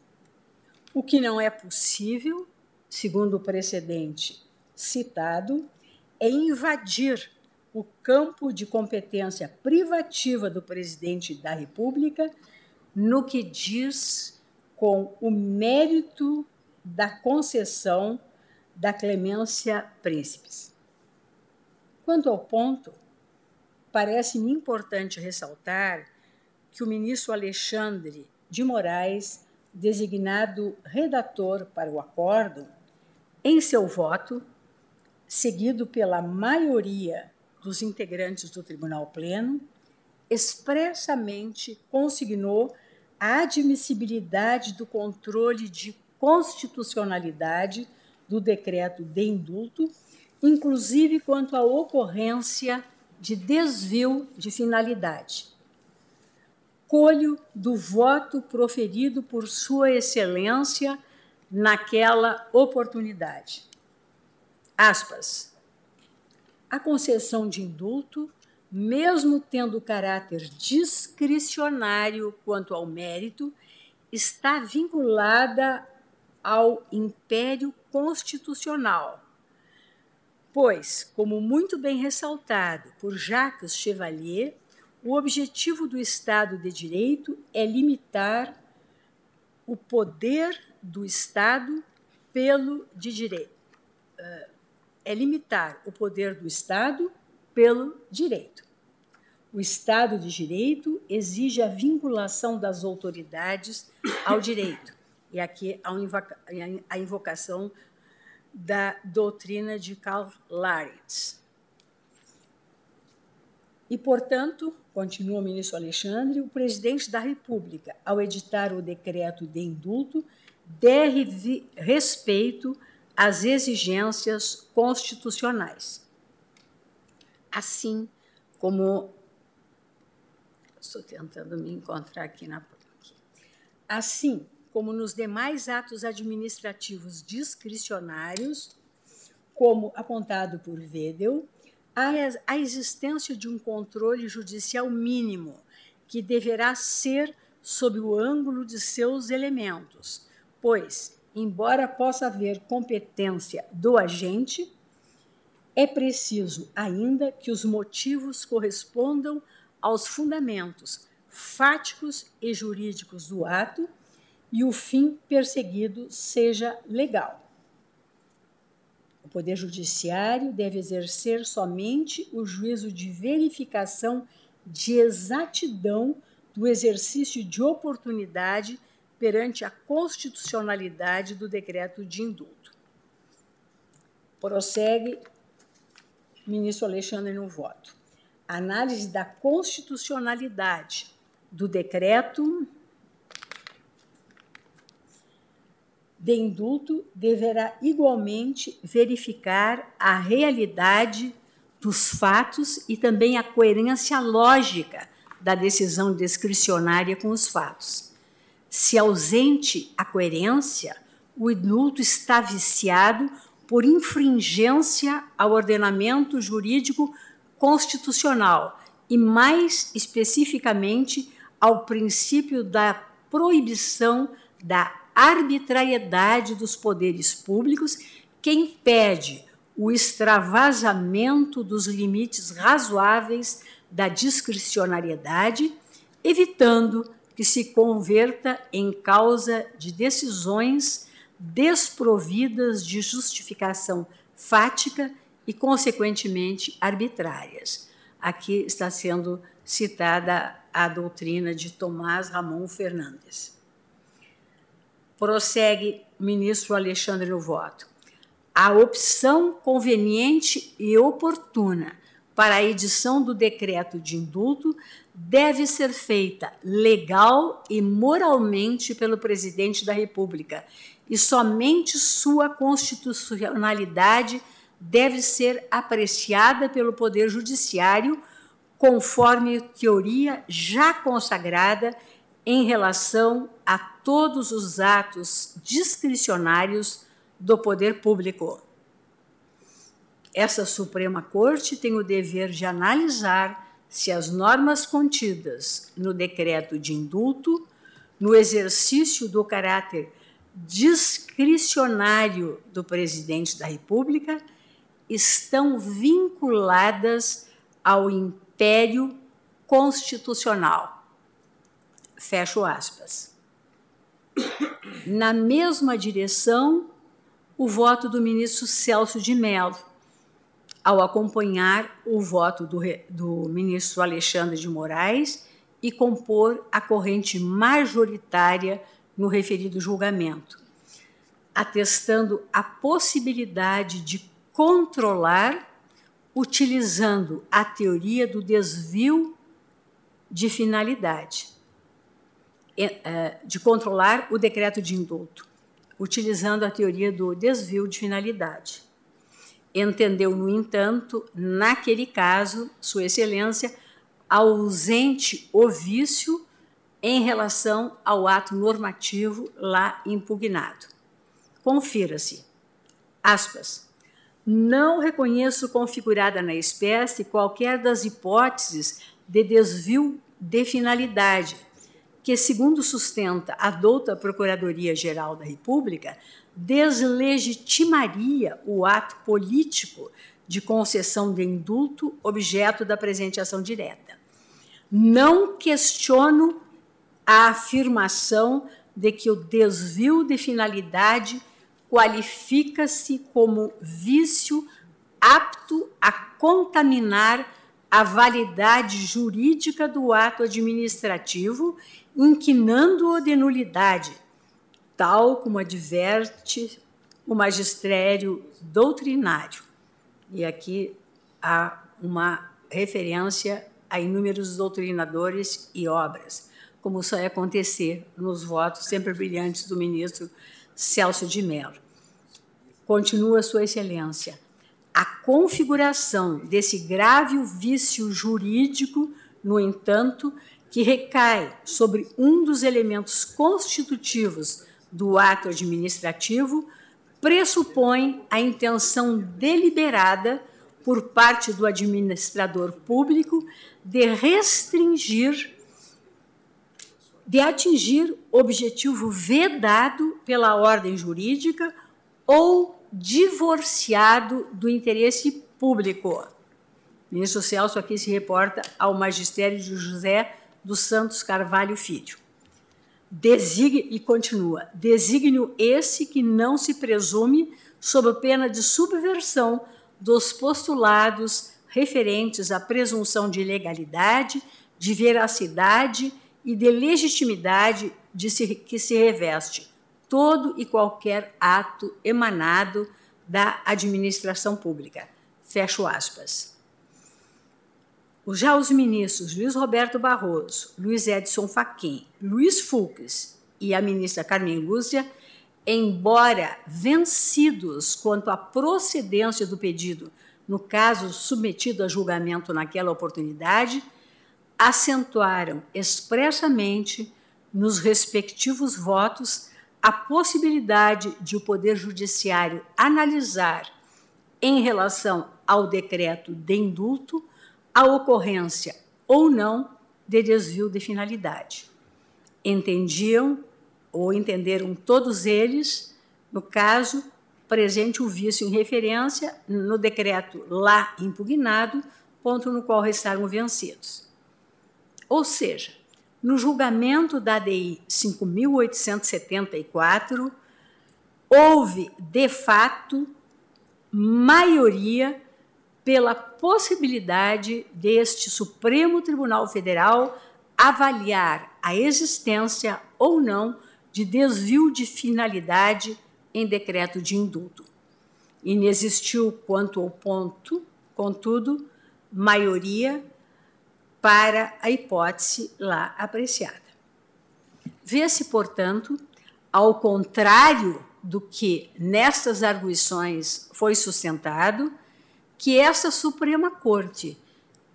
Speaker 1: O que não é possível segundo o precedente citado, é invadir o campo de competência privativa do presidente da República no que diz com o mérito da concessão da clemência príncipes. Quanto ao ponto, parece-me importante ressaltar que o ministro Alexandre de Moraes, designado redator para o acórdão, em seu voto, seguido pela maioria dos integrantes do Tribunal Pleno, expressamente consignou a admissibilidade do controle de constitucionalidade do decreto de indulto, inclusive quanto à ocorrência de desvio de finalidade. Colho do voto proferido por Sua Excelência naquela oportunidade. Aspas. A concessão de indulto, mesmo tendo caráter discricionário quanto ao mérito, está vinculada ao império constitucional. Pois, como muito bem ressaltado por Jacques Chevalier, o objetivo do Estado de Direito é limitar o poder do Estado pelo de direito. É limitar o poder do Estado pelo direito. O Estado de Direito exige a vinculação das autoridades ao direito. E aqui a invocação da doutrina de Karl Laritz. E, portanto, continua o ministro Alexandre, o presidente da República, ao editar o decreto de indulto, deve respeito às exigências constitucionais. Assim como. Estou tentando me encontrar aqui na. Assim como nos demais atos administrativos discricionários, como apontado por Wedel, a existência de um controle judicial mínimo, que deverá ser sob o ângulo de seus elementos, pois, embora possa haver competência do agente, é preciso ainda que os motivos correspondam aos fundamentos fáticos e jurídicos do ato e o fim perseguido seja legal. O Poder Judiciário deve exercer somente o juízo de verificação de exatidão do exercício de oportunidade perante a constitucionalidade do decreto de indulto. Prossegue ministro Alexandre no voto. Análise da constitucionalidade do decreto de indulto deverá igualmente verificar a realidade dos fatos e também a coerência lógica da decisão discricionária com os fatos. Se ausente a coerência, o indulto está viciado por infringência ao ordenamento jurídico constitucional e, mais especificamente, ao princípio da proibição da arbitrariedade dos poderes públicos que impede o extravasamento dos limites razoáveis da discricionariedade, evitando que se converta em causa de decisões desprovidas de justificação fática e, consequentemente, arbitrárias. Aqui está sendo citada a doutrina de Tomás Ramon Fernandes. Prossegue o ministro Alexandre no voto. A opção conveniente e oportuna para a edição do decreto de indulto deve ser feita legal e moralmente pelo presidente da República, e somente sua constitucionalidade deve ser apreciada pelo Poder Judiciário, conforme teoria já consagrada em relação a todos os atos discricionários do poder público. Essa Suprema Corte tem o dever de analisar se as normas contidas no decreto de indulto, no exercício do caráter discricionário do presidente da República, estão vinculadas ao império constitucional Fecho aspas. Na mesma direção, o voto do ministro Celso de Mello, ao acompanhar o voto do, do ministro Alexandre de Moraes e compor a corrente majoritária no referido julgamento, atestando a possibilidade de controlar utilizando a teoria do desvio de finalidade é, de controlar o decreto de indulto, utilizando a teoria do desvio de finalidade. Entendeu, no entanto, naquele caso, Sua Excelência, ausente o vício em relação ao ato normativo lá impugnado. Confira-se. Aspas. Não reconheço configurada na espécie qualquer das hipóteses de desvio de finalidade que, segundo sustenta a douta Procuradoria-Geral da República, deslegitimaria o ato político de concessão de indulto objeto da presente ação direta. Não questiono a afirmação de que o desvio de finalidade qualifica-se como vício apto a contaminar a validade jurídica do ato administrativo inquinando-o de nulidade, tal como adverte o magistério doutrinário. E aqui há uma referência a inúmeros doutrinadores e obras, como só é acontecer nos votos sempre brilhantes do ministro Celso de Mello. Continua Sua Excelência. A configuração desse grave vício jurídico, no entanto, que recai sobre um dos elementos constitutivos do ato administrativo, pressupõe a intenção deliberada por parte do administrador público de restringir, de atingir objetivo vedado pela ordem jurídica ou divorciado do interesse público. O ministro Celso aqui se reporta ao magistério de José dos Santos Carvalho Filho. Designe, e continua, desígnio esse que não se presume sob pena de subversão dos postulados referentes à presunção de legalidade, de veracidade e de legitimidade de se, que se reveste todo e qualquer ato emanado da administração pública. Fecho aspas. Já os ministros Luiz Roberto Barroso, Luiz Edson Fachin, Luiz Fux e a ministra Carmen Lúcia, embora vencidos quanto à procedência do pedido, no caso submetido a julgamento naquela oportunidade, acentuaram expressamente nos respectivos votos a possibilidade de o Poder Judiciário analisar, em relação ao decreto de indulto, a ocorrência ou não de desvio de finalidade. Entendiam ou entenderam todos eles, no caso presente o vício em referência no decreto lá impugnado, ponto no qual restaram vencidos. Ou seja, no julgamento da ADI 5874, houve de fato maioria pela possibilidade deste Supremo Tribunal Federal avaliar a existência ou não de desvio de finalidade em decreto de indulto. Inexistiu quanto ao ponto, contudo, maioria para a hipótese lá apreciada. Vê-se, portanto, ao contrário do que nestas arguições foi sustentado, que essa Suprema Corte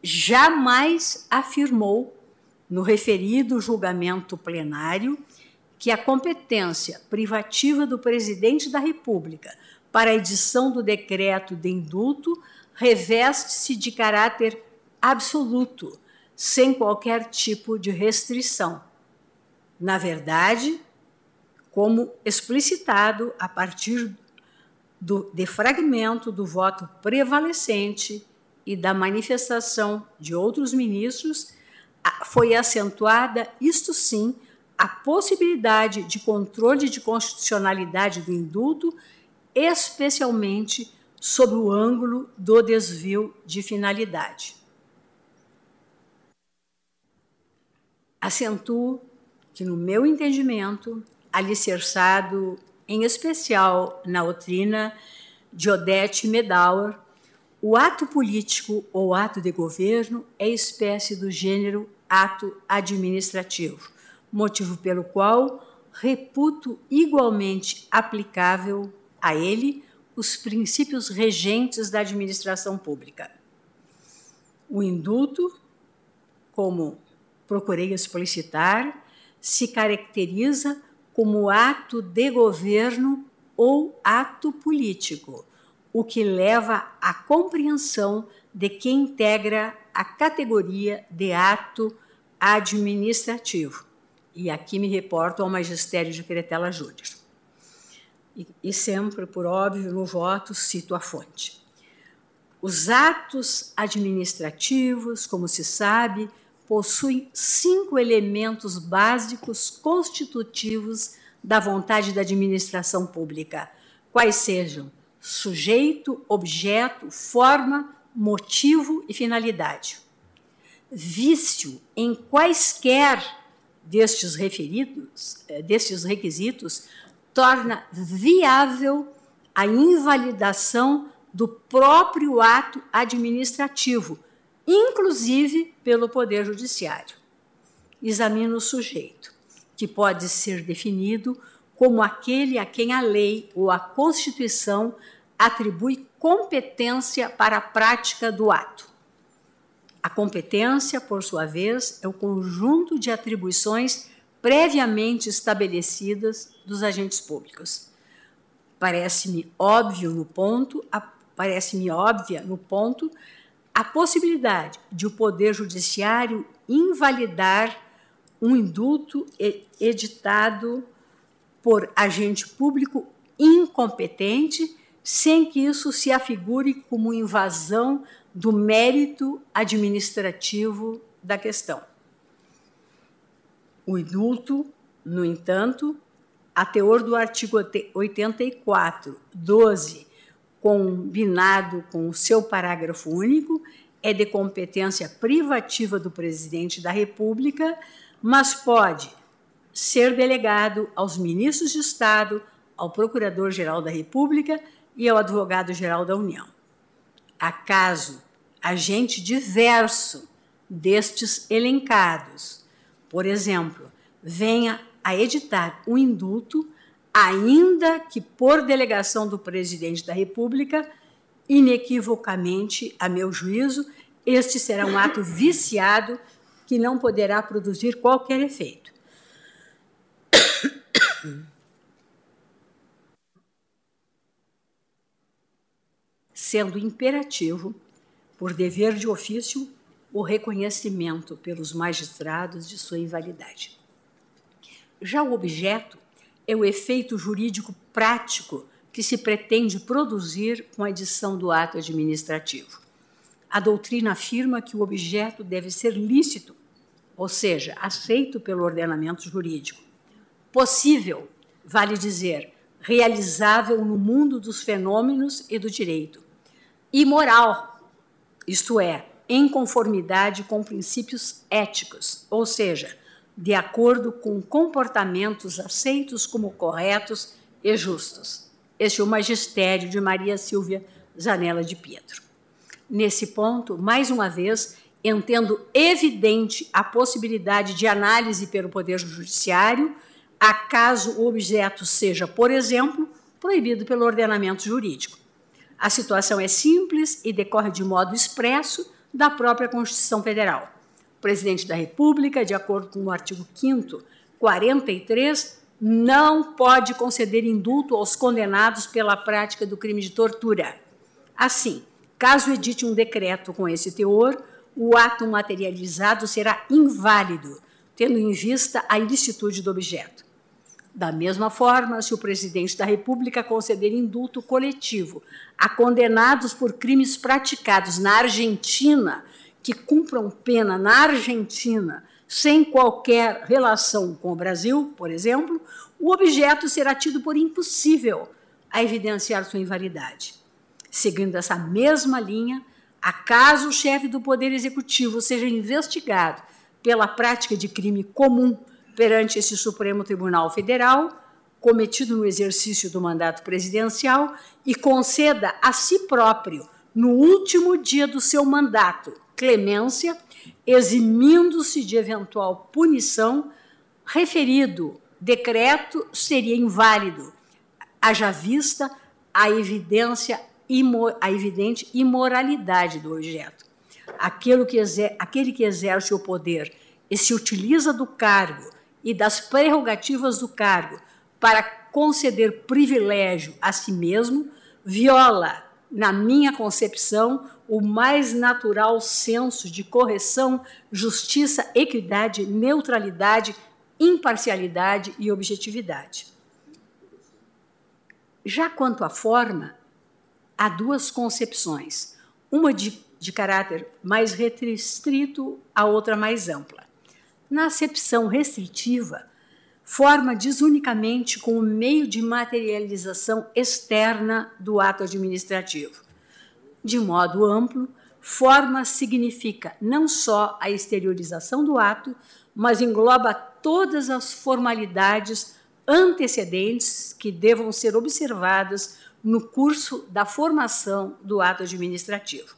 Speaker 1: jamais afirmou, no referido julgamento plenário, que a competência privativa do presidente da República para a edição do decreto de indulto reveste-se de caráter absoluto, sem qualquer tipo de restrição. Na verdade, como explicitado a partir do defragmento do voto prevalecente e da manifestação de outros ministros, foi acentuada, isto sim, a possibilidade de controle de constitucionalidade do indulto, especialmente sob o ângulo do desvio de finalidade. Acentuo que, no meu entendimento, alicerçado em especial na doutrina de Odete Medauer, o ato político ou ato de governo é espécie do gênero ato administrativo, motivo pelo qual reputo igualmente aplicável a ele os princípios regentes da administração pública. O indulto, como procurei explicitar, se caracteriza como ato de governo ou ato político, o que leva à compreensão de que integra a categoria de ato administrativo. E aqui me reporto ao magistério de Cretela Júnior. E, e sempre, por óbvio, no voto, cito a fonte. Os atos administrativos, como se sabe, possuem cinco elementos básicos constitutivos da vontade da administração pública, quais sejam sujeito, objeto, forma, motivo e finalidade. Vício em quaisquer destes referidos, eh, destes requisitos, torna viável a invalidação do próprio ato administrativo, inclusive pelo Poder Judiciário. Examina o sujeito, que pode ser definido como aquele a quem a lei ou a Constituição atribui competência para a prática do ato. A competência, por sua vez, é o conjunto de atribuições previamente estabelecidas dos agentes públicos. Parece-me óbvio no ponto, parece-me óbvia no ponto a possibilidade de o poder judiciário invalidar um indulto editado por agente público incompetente, sem que isso se afigure como invasão do mérito administrativo da questão. O indulto, no entanto, a teor do artigo 84, 12, combinado com o seu parágrafo único, é de competência privativa do presidente da República, mas pode ser delegado aos ministros de Estado, ao Procurador-Geral da República e ao Advogado-Geral da União. Acaso agente diverso destes elencados, por exemplo, venha a editar um indulto, ainda que por delegação do presidente da República, inequivocamente, a meu juízo, este será um ato viciado que não poderá produzir qualquer efeito. Sendo imperativo, por dever de ofício, o reconhecimento pelos magistrados de sua invalidade. Já o objeto é o efeito jurídico prático que se pretende produzir com a edição do ato administrativo. A doutrina afirma que o objeto deve ser lícito, ou seja, aceito pelo ordenamento jurídico. Possível, vale dizer, realizável no mundo dos fenômenos e do direito. Imoral, isto é, em conformidade com princípios éticos, ou seja, de acordo com comportamentos aceitos como corretos e justos. Este é o magistério de Maria Silvia Zanella de Pietro. Nesse ponto, mais uma vez, entendo evidente a possibilidade de análise pelo Poder Judiciário, acaso o objeto seja, por exemplo, proibido pelo ordenamento jurídico. A situação é simples e decorre de modo expresso da própria Constituição Federal. Presidente da República, de acordo com o artigo 5 43, não pode conceder indulto aos condenados pela prática do crime de tortura. Assim, caso edite um decreto com esse teor, o ato materializado será inválido, tendo em vista a ilicitude do objeto. Da mesma forma, se o presidente da República conceder indulto coletivo a condenados por crimes praticados na Argentina, que cumpram pena na Argentina, sem qualquer relação com o Brasil, por exemplo, o objeto será tido por impossível a evidenciar sua invalidade. Seguindo essa mesma linha, acaso o chefe do Poder Executivo seja investigado pela prática de crime comum perante esse Supremo Tribunal Federal, cometido no exercício do mandato presidencial, e conceda a si próprio, no último dia do seu mandato, clemência, eximindo-se de eventual punição, referido decreto seria inválido, haja vista a evidência a evidente imoralidade do objeto. Aquele que, aquele que exerce o poder e se utiliza do cargo e das prerrogativas do cargo para conceder privilégio a si mesmo, viola, na minha concepção, o mais natural senso de correção, justiça, equidade, neutralidade, imparcialidade e objetividade. Já quanto à forma, há duas concepções, uma de, de caráter mais restrito, a outra mais ampla. Na acepção restritiva, forma diz unicamente com o meio de materialização externa do ato administrativo. De modo amplo, forma significa não só a exteriorização do ato, mas engloba todas as formalidades antecedentes que devam ser observadas no curso da formação do ato administrativo.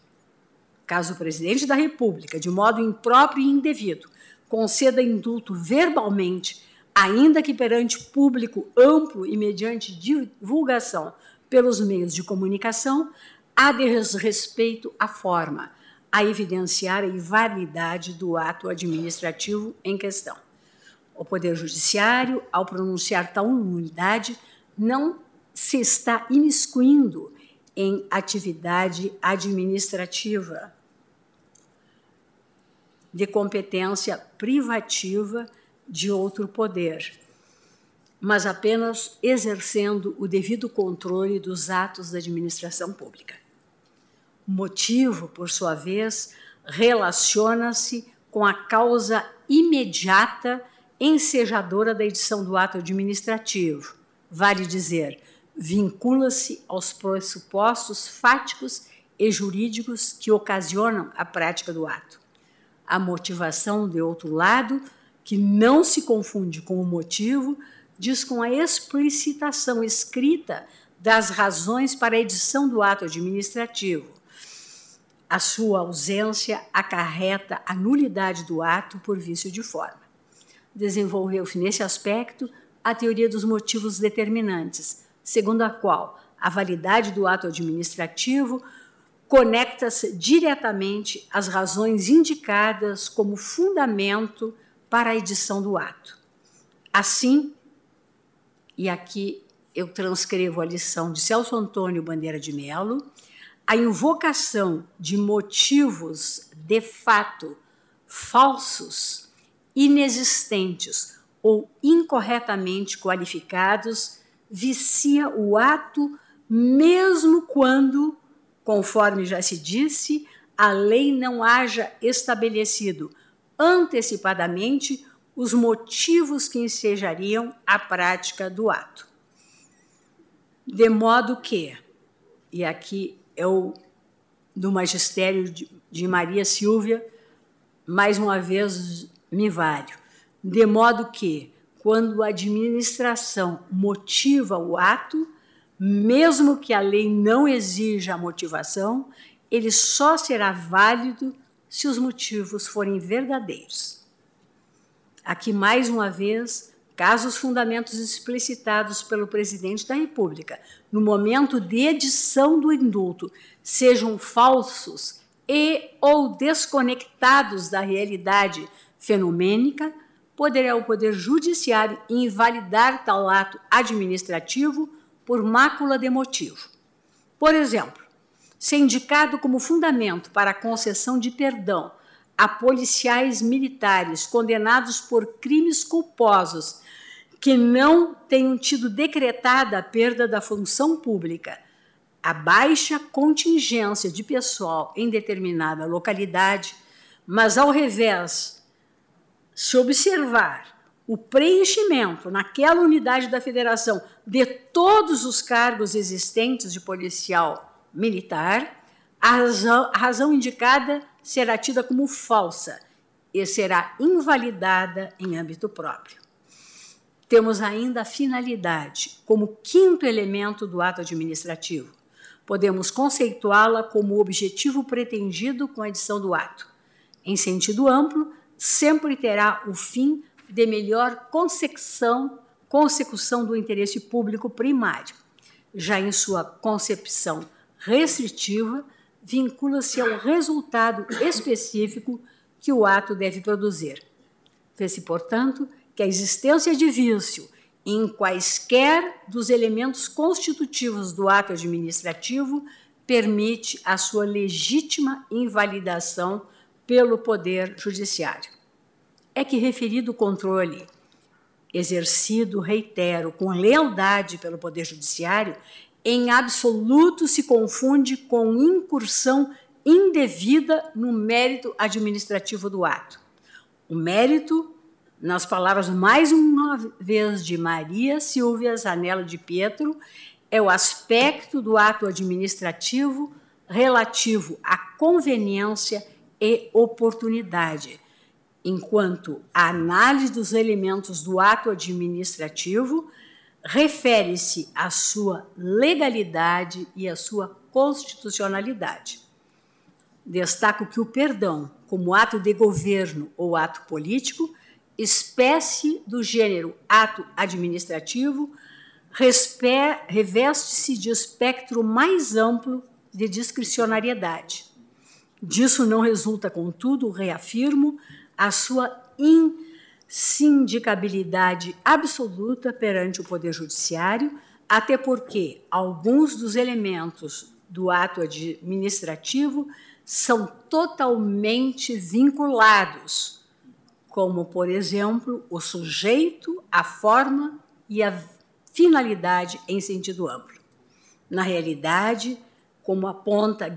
Speaker 1: caso o presidente da República, de modo impróprio e indevido, conceda indulto verbalmente, ainda que perante público amplo e mediante divulgação pelos meios de comunicação, há de respeito à forma, a evidenciar a invalidade do ato administrativo em questão. O Poder Judiciário, ao pronunciar tal nulidade, não se está imiscuindo em atividade administrativa de competência privativa de outro poder, mas apenas exercendo o devido controle dos atos da administração pública. Motivo, por sua vez, relaciona-se com a causa imediata ensejadora da edição do ato administrativo, vale dizer, vincula-se aos pressupostos fáticos e jurídicos que ocasionam a prática do ato. A motivação, de outro lado, que não se confunde com o motivo, diz com a explicitação escrita das razões para a edição do ato administrativo. A sua ausência acarreta a nulidade do ato por vício de forma. Desenvolveu-se nesse aspecto a teoria dos motivos determinantes, segundo a qual a validade do ato administrativo conecta-se diretamente às razões indicadas como fundamento para a edição do ato. Assim, e aqui eu transcrevo a lição de Celso Antônio Bandeira de Melo, a invocação de motivos de fato falsos, inexistentes ou incorretamente qualificados vicia o ato, mesmo quando, conforme já se disse, a lei não haja estabelecido antecipadamente os motivos que ensejariam a prática do ato. De modo que, e aqui é o do magistério de, Maria Silvia, mais uma vez me valho, de modo que, quando a administração motiva o ato, mesmo que a lei não exija a motivação, ele só será válido se os motivos forem verdadeiros. Aqui, mais uma vez, caso os fundamentos explicitados pelo presidente da República no momento de edição do indulto sejam falsos e ou desconectados da realidade fenomênica, poderá o Poder Judiciário invalidar tal ato administrativo por mácula de motivo. Por exemplo, ser indicado como fundamento para a concessão de perdão a policiais militares condenados por crimes culposos que não tenham tido decretada a perda da função pública, a baixa contingência de pessoal em determinada localidade, mas ao revés, se observar o preenchimento naquela unidade da federação de todos os cargos existentes de policial militar, a razão, a razão indicada será tida como falsa e será invalidada em âmbito próprio. Temos ainda a finalidade como quinto elemento do ato administrativo. Podemos conceituá-la como o objetivo pretendido com a edição do ato. Em sentido amplo, sempre terá o fim de melhor consecução, consecução do interesse público primário. Já em sua concepção restritiva vincula-se ao resultado específico que o ato deve produzir. Vê-se, portanto, que a existência de vício em quaisquer dos elementos constitutivos do ato administrativo permite a sua legítima invalidação pelo Poder Judiciário. É que referido controle exercido, reitero, com lealdade pelo Poder Judiciário, em absoluto se confunde com incursão indevida no mérito administrativo do ato. O mérito, nas palavras mais uma vez de Maria Silvia Zanella de Pietro, é o aspecto do ato administrativo relativo à conveniência e oportunidade, enquanto a análise dos elementos do ato administrativo refere-se à sua legalidade e à sua constitucionalidade. Destaco que o perdão, como ato de governo ou ato político, espécie do gênero ato administrativo, reveste-se de espectro mais amplo de discricionariedade. Disso não resulta, contudo, reafirmo, a sua insindicabilidade absoluta perante o Poder Judiciário, até porque alguns dos elementos do ato administrativo são totalmente vinculados, como, por exemplo, o sujeito, a forma e a finalidade em sentido amplo. Na realidade, como aponta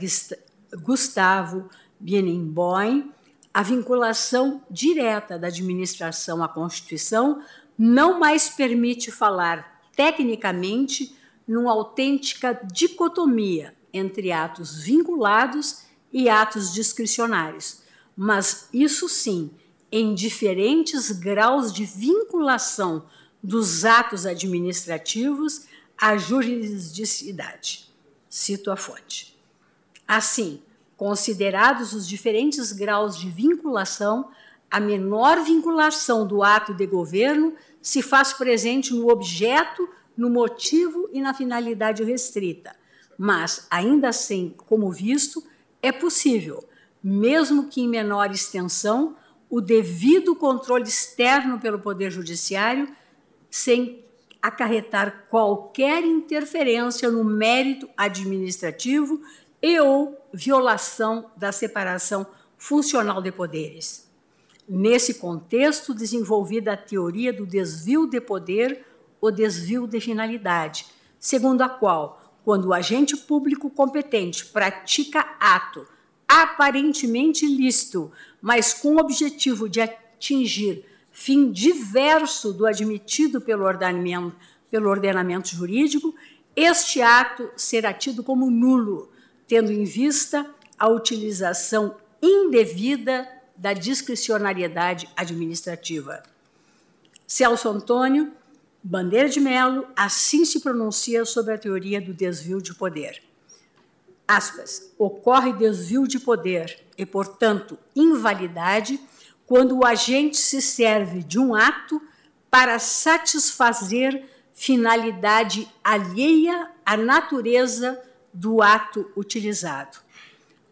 Speaker 1: Gustavo Bienenboim, a vinculação direta da administração à Constituição não mais permite falar tecnicamente numa autêntica dicotomia entre atos vinculados e atos discricionários, mas isso sim, em diferentes graus de vinculação dos atos administrativos à juridicidade. Cito a fonte. Assim, considerados os diferentes graus de vinculação, a menor vinculação do ato de governo se faz presente no objeto, no motivo e na finalidade restrita. Mas, ainda assim, como visto, é possível, mesmo que em menor extensão, o devido controle externo pelo Poder Judiciário sem acarretar qualquer interferência no mérito administrativo e ou violação da separação funcional de poderes. Nesse contexto, desenvolvida a teoria do desvio de poder ou desvio de finalidade, segundo a qual, quando o agente público competente pratica ato aparentemente lícito, mas com o objetivo de atingir fim diverso do admitido pelo ordenamento, pelo ordenamento jurídico, este ato será tido como nulo, tendo em vista a utilização indevida da discricionariedade administrativa. Celso Antônio Bandeira de Melo assim se pronuncia sobre a teoria do desvio de poder. Aspas, ocorre desvio de poder e, portanto, invalidade quando o agente se serve de um ato para satisfazer finalidade alheia à natureza do ato utilizado.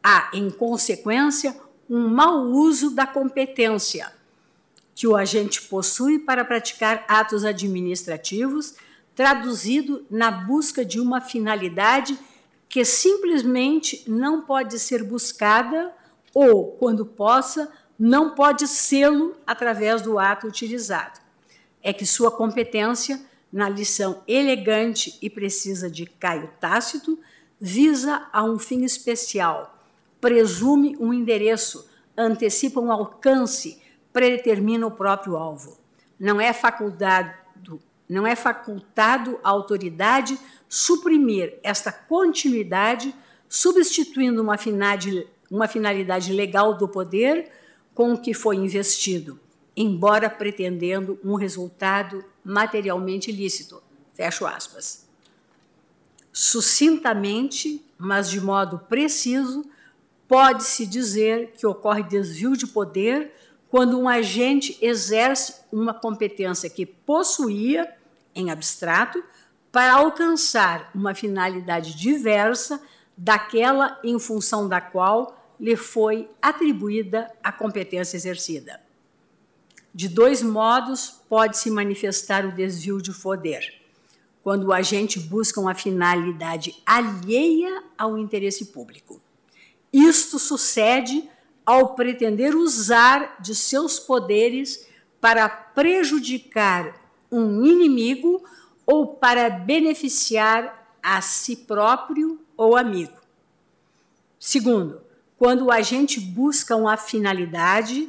Speaker 1: Há, em consequência, um mau uso da competência que o agente possui para praticar atos administrativos, traduzido na busca de uma finalidade que simplesmente não pode ser buscada ou, quando possa, não pode sê-lo através do ato utilizado. É que sua competência, na lição elegante e precisa de Caio Tácito, visa a um fim especial, presume um endereço, antecipa um alcance, predetermina o próprio alvo. Não é facultado, não é facultado à autoridade suprimir esta continuidade, substituindo uma finalidade, uma finalidade legal do poder com o que foi investido, embora pretendendo um resultado materialmente ilícito. Fecho aspas. Sucintamente, mas de modo preciso, pode-se dizer que ocorre desvio de poder quando um agente exerce uma competência que possuía, em abstrato, para alcançar uma finalidade diversa daquela em função da qual lhe foi atribuída a competência exercida. De dois modos pode-se manifestar o desvio de poder: quando o agente busca uma finalidade alheia ao interesse público. Isto sucede ao pretender usar de seus poderes para prejudicar um inimigo ou para beneficiar a si próprio ou amigo. Segundo, quando o agente busca uma finalidade,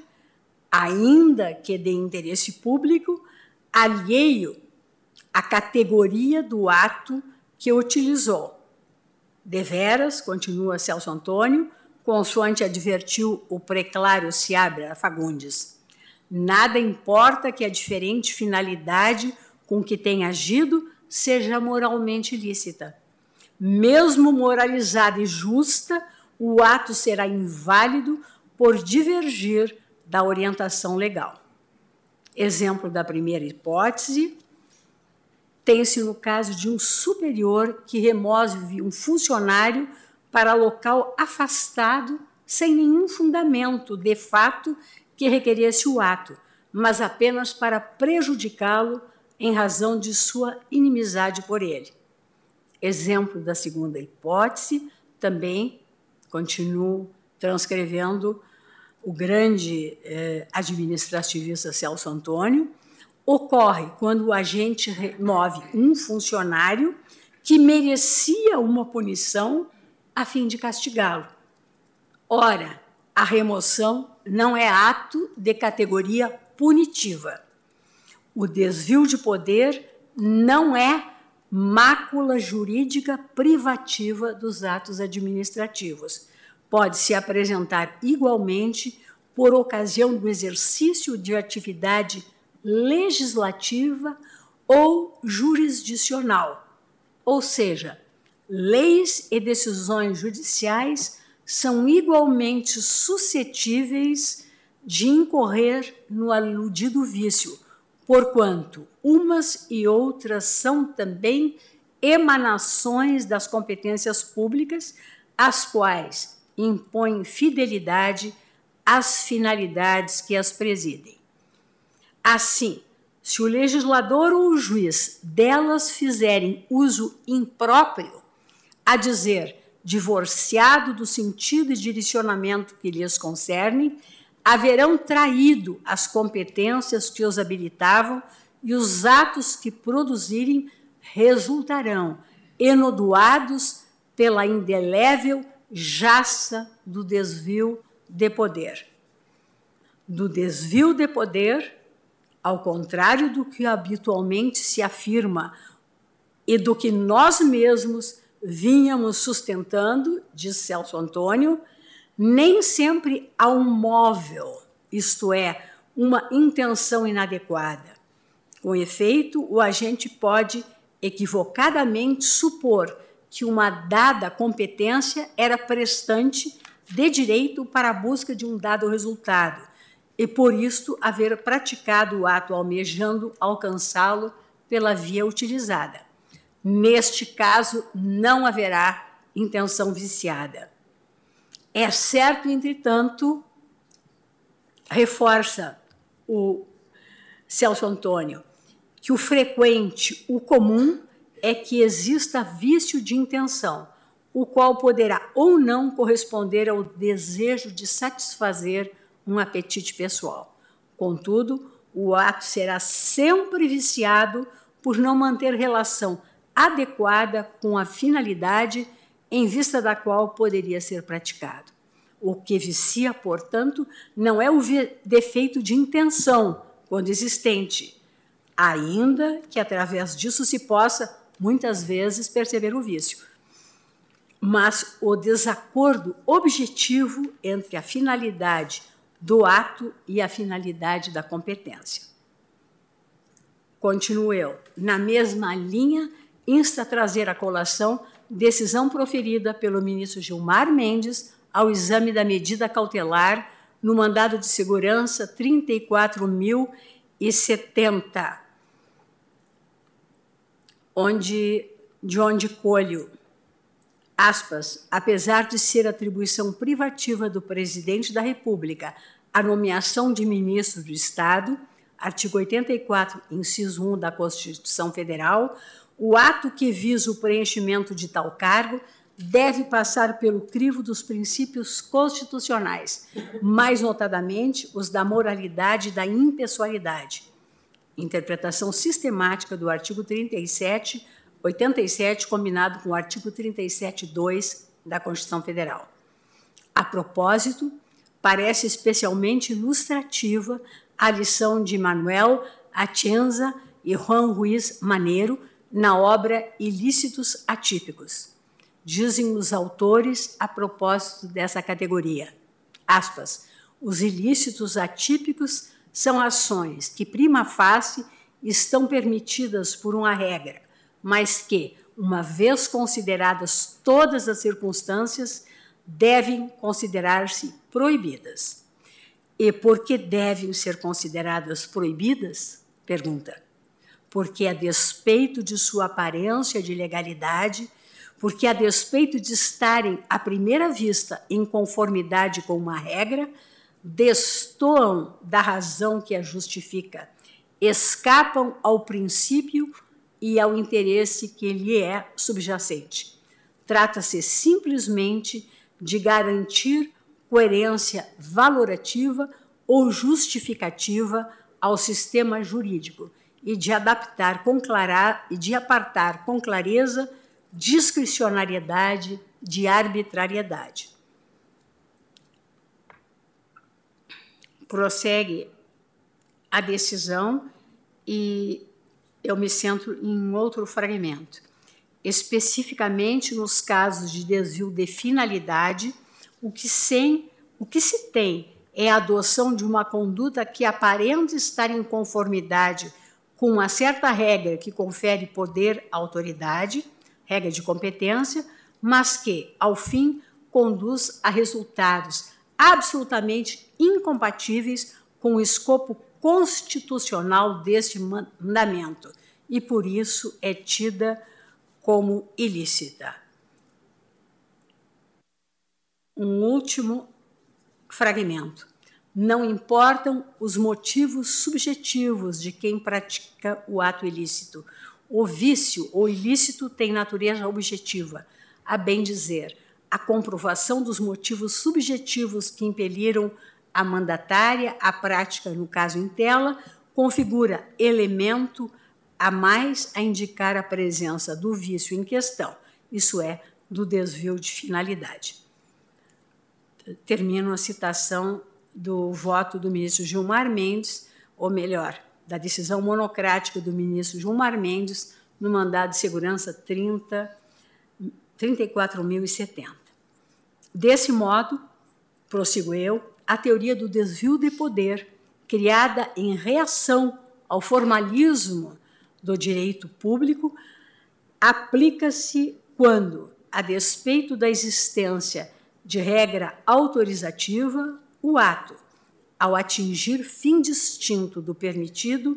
Speaker 1: ainda que de interesse público, alheio à categoria do ato que utilizou. Deveras, continua Celso Antônio, consoante advertiu o preclário Seabra Fagundes. Nada importa que a diferente finalidade com que tem agido seja moralmente lícita. Mesmo moralizada e justa, o ato será inválido por divergir da orientação legal. Exemplo da primeira hipótese, tem-se no caso de um superior que remove um funcionário para local afastado sem nenhum fundamento de fato que requeresse o ato, mas apenas para prejudicá-lo em razão de sua inimizade por ele. Exemplo da segunda hipótese, também continuo transcrevendo o grande eh, administrativista Celso Antônio, ocorre quando o agente remove um funcionário que merecia uma punição a fim de castigá-lo. Ora, a remoção não é ato de categoria punitiva. O desvio de poder não é mácula jurídica privativa dos atos administrativos. Pode se apresentar igualmente por ocasião do exercício de atividade legislativa ou jurisdicional, ou seja, leis e decisões judiciais são igualmente suscetíveis de incorrer no aludido vício, porquanto umas e outras são também emanações das competências públicas, as quais impõem fidelidade às finalidades que as presidem. Assim, se o legislador ou o juiz delas fizerem uso impróprio, a dizer, divorciado do sentido e direcionamento que lhes concerne, haverão traído as competências que os habilitavam e os atos que produzirem resultarão enodoados pela indelével jaça do desvio de poder. Do desvio de poder, ao contrário do que habitualmente se afirma e do que nós mesmos vínhamos sustentando, diz Celso Antônio, nem sempre há um móvel, isto é, uma intenção inadequada. Com efeito, o agente pode equivocadamente supor que uma dada competência era prestante de direito para a busca de um dado resultado, e por isto haver praticado o ato almejando alcançá-lo pela via utilizada. Neste caso, não haverá intenção viciada. É certo, entretanto, reforça o Celso Antônio, que o frequente, o comum, é que exista vício de intenção, o qual poderá ou não corresponder ao desejo de satisfazer um apetite pessoal. Contudo, o ato será sempre viciado por não manter relação adequada com a finalidade em vista da qual poderia ser praticado. O que vicia, portanto, não é o defeito de intenção, quando existente, ainda que através disso se possa, muitas vezes, perceber o vício, mas o desacordo objetivo entre a finalidade do ato e a finalidade da competência. Continuo eu, na mesma linha insta trazer à colação decisão proferida pelo ministro Gilmar Mendes ao exame da medida cautelar no mandado de segurança 34.070, onde, de onde colho, aspas, apesar de ser atribuição privativa do presidente da República a nomeação de ministro do Estado, artigo 84, inciso 1 da Constituição Federal, o ato que visa o preenchimento de tal cargo deve passar pelo crivo dos princípios constitucionais, mais notadamente os da moralidade e da impessoalidade. Interpretação sistemática do artigo 37, 87, combinado com o artigo 37.2 da Constituição Federal. A propósito, parece especialmente ilustrativa a lição de Manuel Atienza e Juan Ruiz Maneiro, na obra Ilícitos Atípicos. Dizem os autores a propósito dessa categoria. Aspas, os ilícitos atípicos são ações que, prima facie, estão permitidas por uma regra, mas que, uma vez consideradas todas as circunstâncias, devem considerar-se proibidas. E por que devem ser consideradas proibidas? Pergunta. Porque, a despeito de sua aparência de legalidade, porque, a despeito de estarem, à primeira vista, em conformidade com uma regra, destoam da razão que a justifica, escapam ao princípio e ao interesse que lhe é subjacente. Trata-se simplesmente de garantir coerência valorativa ou justificativa ao sistema jurídico e de adaptar com clareza e de apartar com clareza discricionariedade de arbitrariedade. Prossegue a decisão e eu me centro em outro fragmento. Especificamente nos casos de desvio de finalidade, o que, sem, o que se tem é a adoção de uma conduta que aparenta estar em conformidade com uma certa regra que confere poder à autoridade, regra de competência, mas que, ao fim, conduz a resultados absolutamente incompatíveis com o escopo constitucional deste mandamento e, por isso, é tida como ilícita. Um último fragmento. Não importam os motivos subjetivos de quem pratica o ato ilícito. O vício ou ilícito tem natureza objetiva, a bem dizer, a comprovação dos motivos subjetivos que impeliram a mandatária à prática, no caso em tela, configura elemento a mais a indicar a presença do vício em questão, isso é, do desvio de finalidade termino a citação do voto do ministro Gilmar Mendes, ou melhor, da decisão monocrática do ministro Gilmar Mendes no mandado de segurança 30 34.070. Desse modo, prossigo eu, a teoria do desvio de poder, criada em reação ao formalismo do direito público, aplica-se quando, a despeito da existência de regra autorizativa, o ato, ao atingir fim distinto do permitido,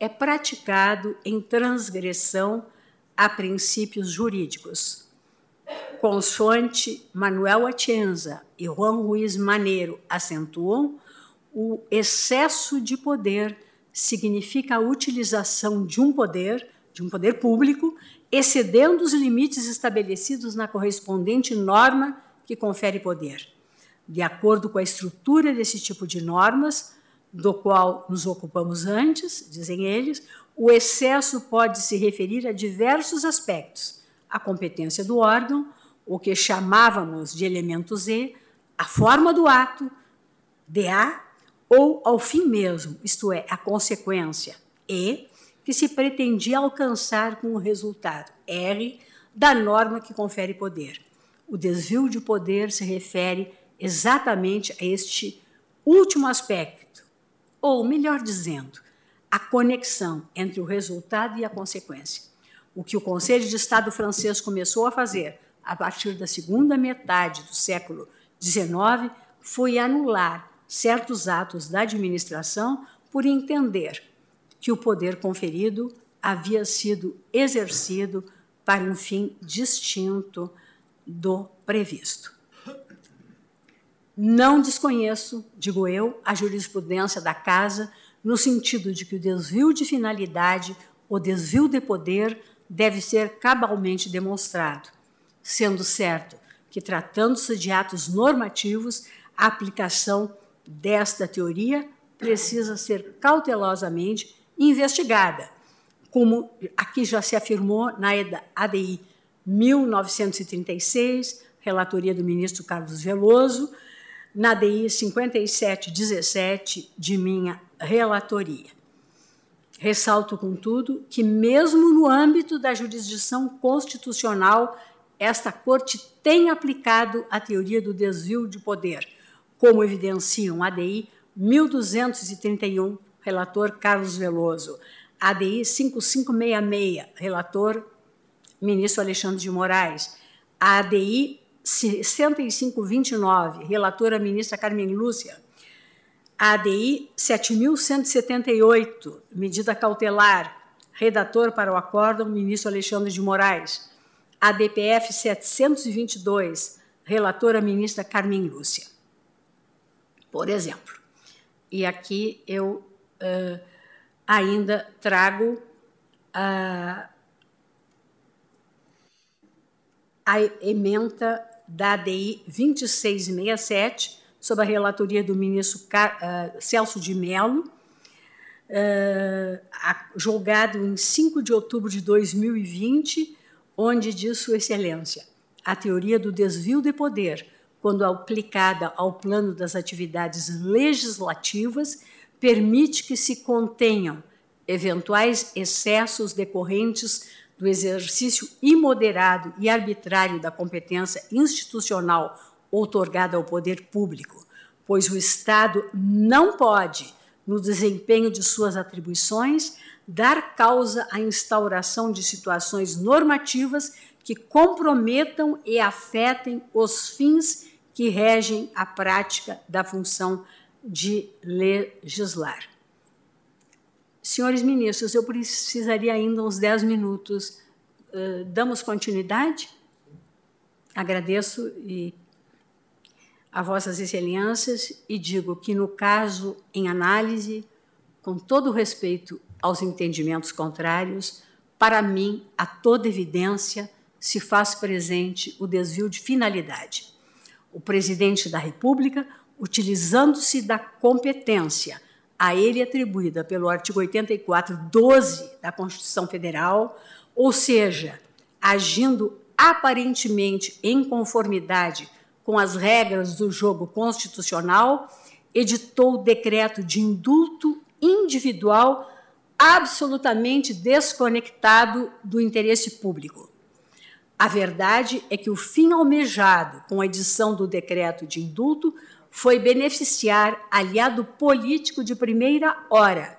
Speaker 1: é praticado em transgressão a princípios jurídicos. Consoante Manuel Atienza e Juan Ruiz Maneiro acentuam, o excesso de poder significa a utilização de um poder, de um poder público, excedendo os limites estabelecidos na correspondente norma que confere poder. De acordo com a estrutura desse tipo de normas, do qual nos ocupamos antes, dizem eles, o excesso pode se referir a diversos aspectos: a competência do órgão, o que chamávamos de elemento Z, a forma do ato, DA, ou ao fim mesmo, isto é, a consequência, E, que se pretendia alcançar com o resultado, R, da norma que confere poder. O desvio de poder se refere exatamente a este último aspecto, ou melhor dizendo, a conexão entre o resultado e a consequência. O que o Conselho de Estado francês começou a fazer a partir da segunda metade do século XIX foi anular certos atos da administração por entender que o poder conferido havia sido exercido para um fim distinto do previsto. Não desconheço, digo eu, a jurisprudência da Casa no sentido de que o desvio de finalidade ou desvio de poder deve ser cabalmente demonstrado, sendo certo que, tratando-se de atos normativos, a aplicação desta teoria precisa ser cautelosamente investigada, como aqui já se afirmou na ADI 1936, relatoria do ministro Carlos Veloso, na DI 5717 de minha relatoria. Ressalto, contudo, que, mesmo no âmbito da jurisdição constitucional, esta Corte tem aplicado a teoria do desvio de poder, como evidenciam ADI 1231, relator Carlos Veloso, ADI 5566, relator ministro Alexandre de Moraes, ADI 6529, relatora ministra Carmen Lúcia. ADI 7178, medida cautelar, redator para o acórdão, ministro Alexandre de Moraes. ADPF 722, relatora ministra Carmen Lúcia. Por exemplo. E aqui eu uh, ainda trago a, a emenda da ADI 2667, sob a relatoria do ministro uh, Celso de Mello, uh, julgado em 5 de outubro de 2020, onde diz Sua Excelência, a teoria do desvio de poder, quando aplicada ao plano das atividades legislativas, permite que se contenham eventuais excessos decorrentes do exercício imoderado e arbitrário da competência institucional outorgada ao poder público, pois o Estado não pode, no desempenho de suas atribuições, dar causa à instauração de situações normativas que comprometam e afetem os fins que regem a prática da função de legislar. Senhores ministros, eu precisaria ainda uns 10 minutos. Uh, damos continuidade? Agradeço e a Vossas Excelências e digo que, no caso em análise, com todo respeito aos entendimentos contrários, para mim, a toda evidência, se faz presente o desvio de finalidade. O presidente da República, utilizando-se da competência a ele atribuída pelo artigo 84, 12 da Constituição Federal, ou seja, agindo aparentemente em conformidade com as regras do jogo constitucional, editou o decreto de indulto individual absolutamente desconectado do interesse público. A verdade é que o fim almejado com a edição do decreto de indulto foi beneficiar aliado político de primeira hora,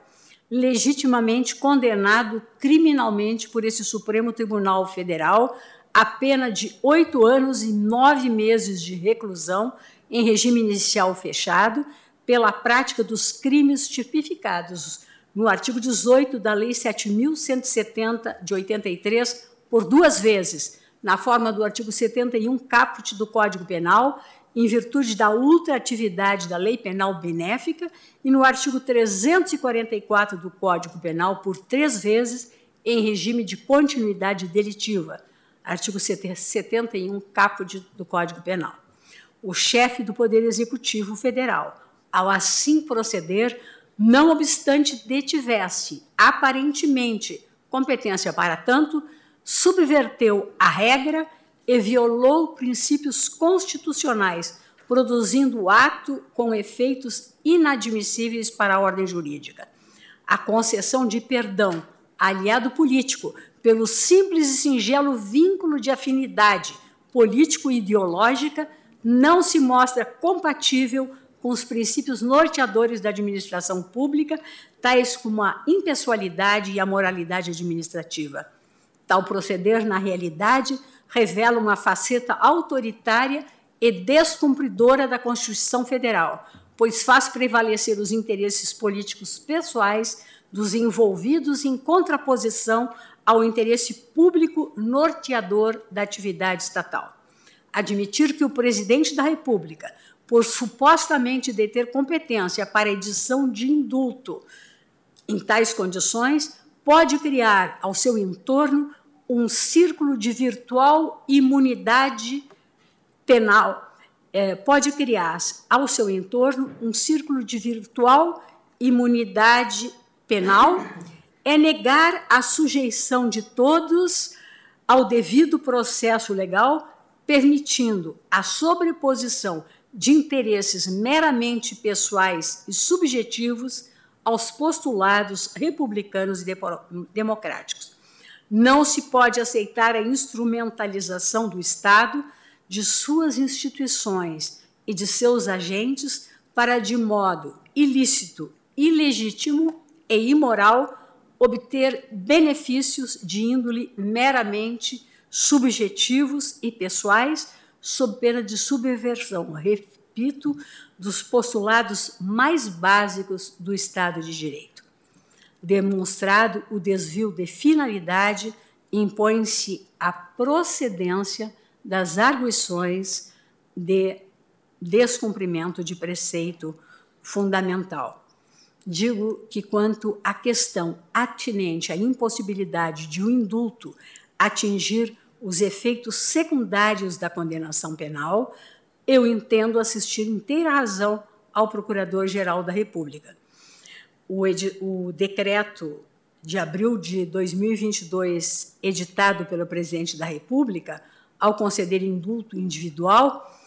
Speaker 1: legitimamente condenado criminalmente por esse Supremo Tribunal Federal a pena de oito anos e nove meses de reclusão em regime inicial fechado pela prática dos crimes tipificados no artigo 18 da Lei 7.170 de 83 por duas vezes, na forma do artigo 71 caput do Código Penal em virtude da ultraatividade da lei penal benéfica, e no artigo 344 do Código Penal, por três vezes, em regime de continuidade delitiva, artigo 71, caput do Código Penal. O chefe do Poder Executivo Federal, ao assim proceder, não obstante detivesse, aparentemente, competência para tanto, subverteu a regra e violou princípios constitucionais, produzindo ato com efeitos inadmissíveis para a ordem jurídica. A concessão de perdão, aliado político, pelo simples e singelo vínculo de afinidade político-ideológica, não se mostra compatível com os princípios norteadores da administração pública, tais como a impessoalidade e a moralidade administrativa. Tal proceder, na realidade, revela uma faceta autoritária e descumpridora da Constituição Federal, pois faz prevalecer os interesses políticos pessoais dos envolvidos em contraposição ao interesse público norteador da atividade estatal. Admitir que o presidente da República, por supostamente deter competência para edição de indulto em tais condições, pode criar ao seu entorno um círculo de virtual imunidade penal. É, pode criar ao seu entorno um círculo de virtual imunidade penal, é negar a sujeição de todos ao devido processo legal, permitindo a sobreposição de interesses meramente pessoais e subjetivos aos postulados republicanos e democráticos. Não se pode aceitar a instrumentalização do Estado, de suas instituições e de seus agentes para, de modo ilícito, ilegítimo e imoral, obter benefícios de índole meramente subjetivos e pessoais, sob pena de subversão, repito, dos postulados mais básicos do Estado de Direito. Demonstrado o desvio de finalidade, impõe-se a procedência das arguições de descumprimento de preceito fundamental. Digo que, quanto à questão atinente à impossibilidade de um indulto atingir os efeitos secundários da condenação penal, eu entendo assistir inteira razão ao Procurador-Geral da República. O, o, decreto de abril de 2022, editado pelo Presidente da República, ao conceder indulto individual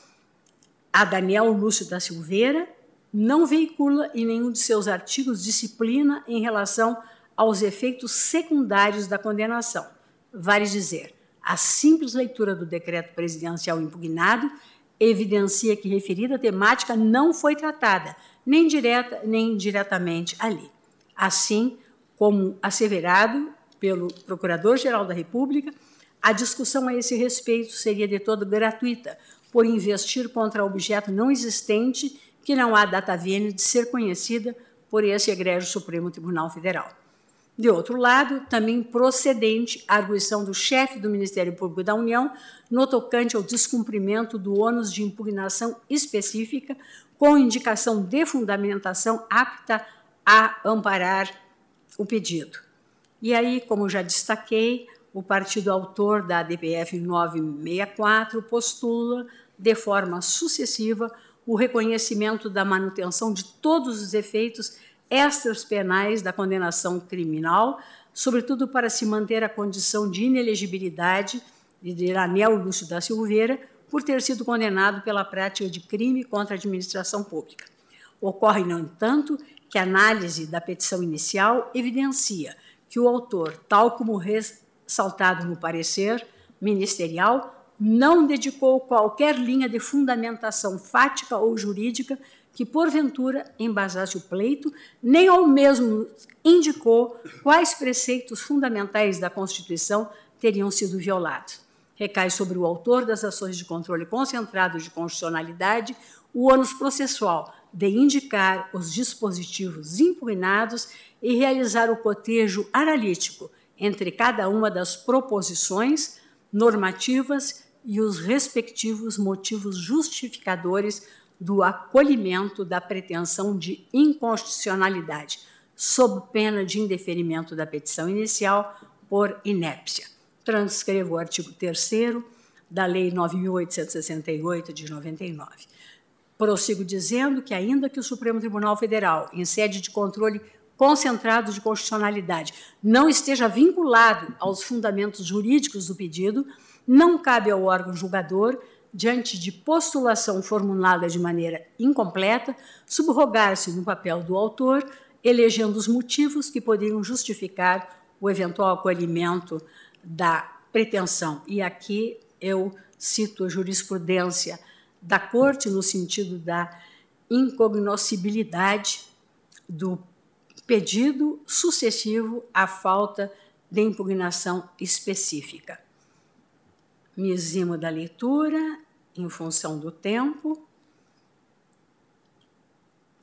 Speaker 1: a Daniel Lúcio da Silveira, não veicula em nenhum de seus artigos disciplina em relação aos efeitos secundários da condenação. Vale dizer, a simples leitura do decreto presidencial impugnado evidencia que referida temática não foi tratada, nem direta nem indiretamente ali. Assim, como asseverado pelo Procurador-Geral da República, a discussão a esse respeito seria de todo gratuita, por investir contra objeto não existente que não há data vênia de ser conhecida por esse egrégio Supremo Tribunal Federal. De outro lado, também procedente a arguição do chefe do Ministério Público da União no tocante ao descumprimento do ônus de impugnação específica com indicação de fundamentação apta a amparar o pedido. E aí, como já destaquei, o partido autor da DPF 964 postula, de forma sucessiva, o reconhecimento da manutenção de todos os efeitos extras penais da condenação criminal, sobretudo para se manter a condição de inelegibilidade de Daniel Lúcio da Silveira por ter sido condenado pela prática de crime contra a administração pública. Ocorre, no entanto, que a análise da petição inicial evidencia que o autor, tal como ressaltado no parecer ministerial, não dedicou qualquer linha de fundamentação fática ou jurídica que, porventura, embasasse o pleito, nem ao mesmo indicou quais preceitos fundamentais da Constituição teriam sido violados. Recai sobre o autor das ações de controle concentrado de constitucionalidade o ônus processual de indicar os dispositivos impugnados e realizar o cotejo analítico entre cada uma das proposições normativas e os respectivos motivos justificadores do acolhimento da pretensão de inconstitucionalidade, sob pena de indeferimento da petição inicial por inépcia. Transcrevo o artigo 3 da Lei 9.868 de 99. Prossigo dizendo que, ainda que o Supremo Tribunal Federal, em sede de controle concentrado de constitucionalidade, não esteja vinculado aos fundamentos jurídicos do pedido, não cabe ao órgão julgador, diante de postulação formulada de maneira incompleta, subrogar-se no papel do autor, elegendo os motivos que poderiam justificar o eventual acolhimento da pretensão. E aqui eu cito a jurisprudência da Corte no sentido da incognoscibilidade do pedido sucessivo à falta de impugnação específica me eximo da leitura em função do tempo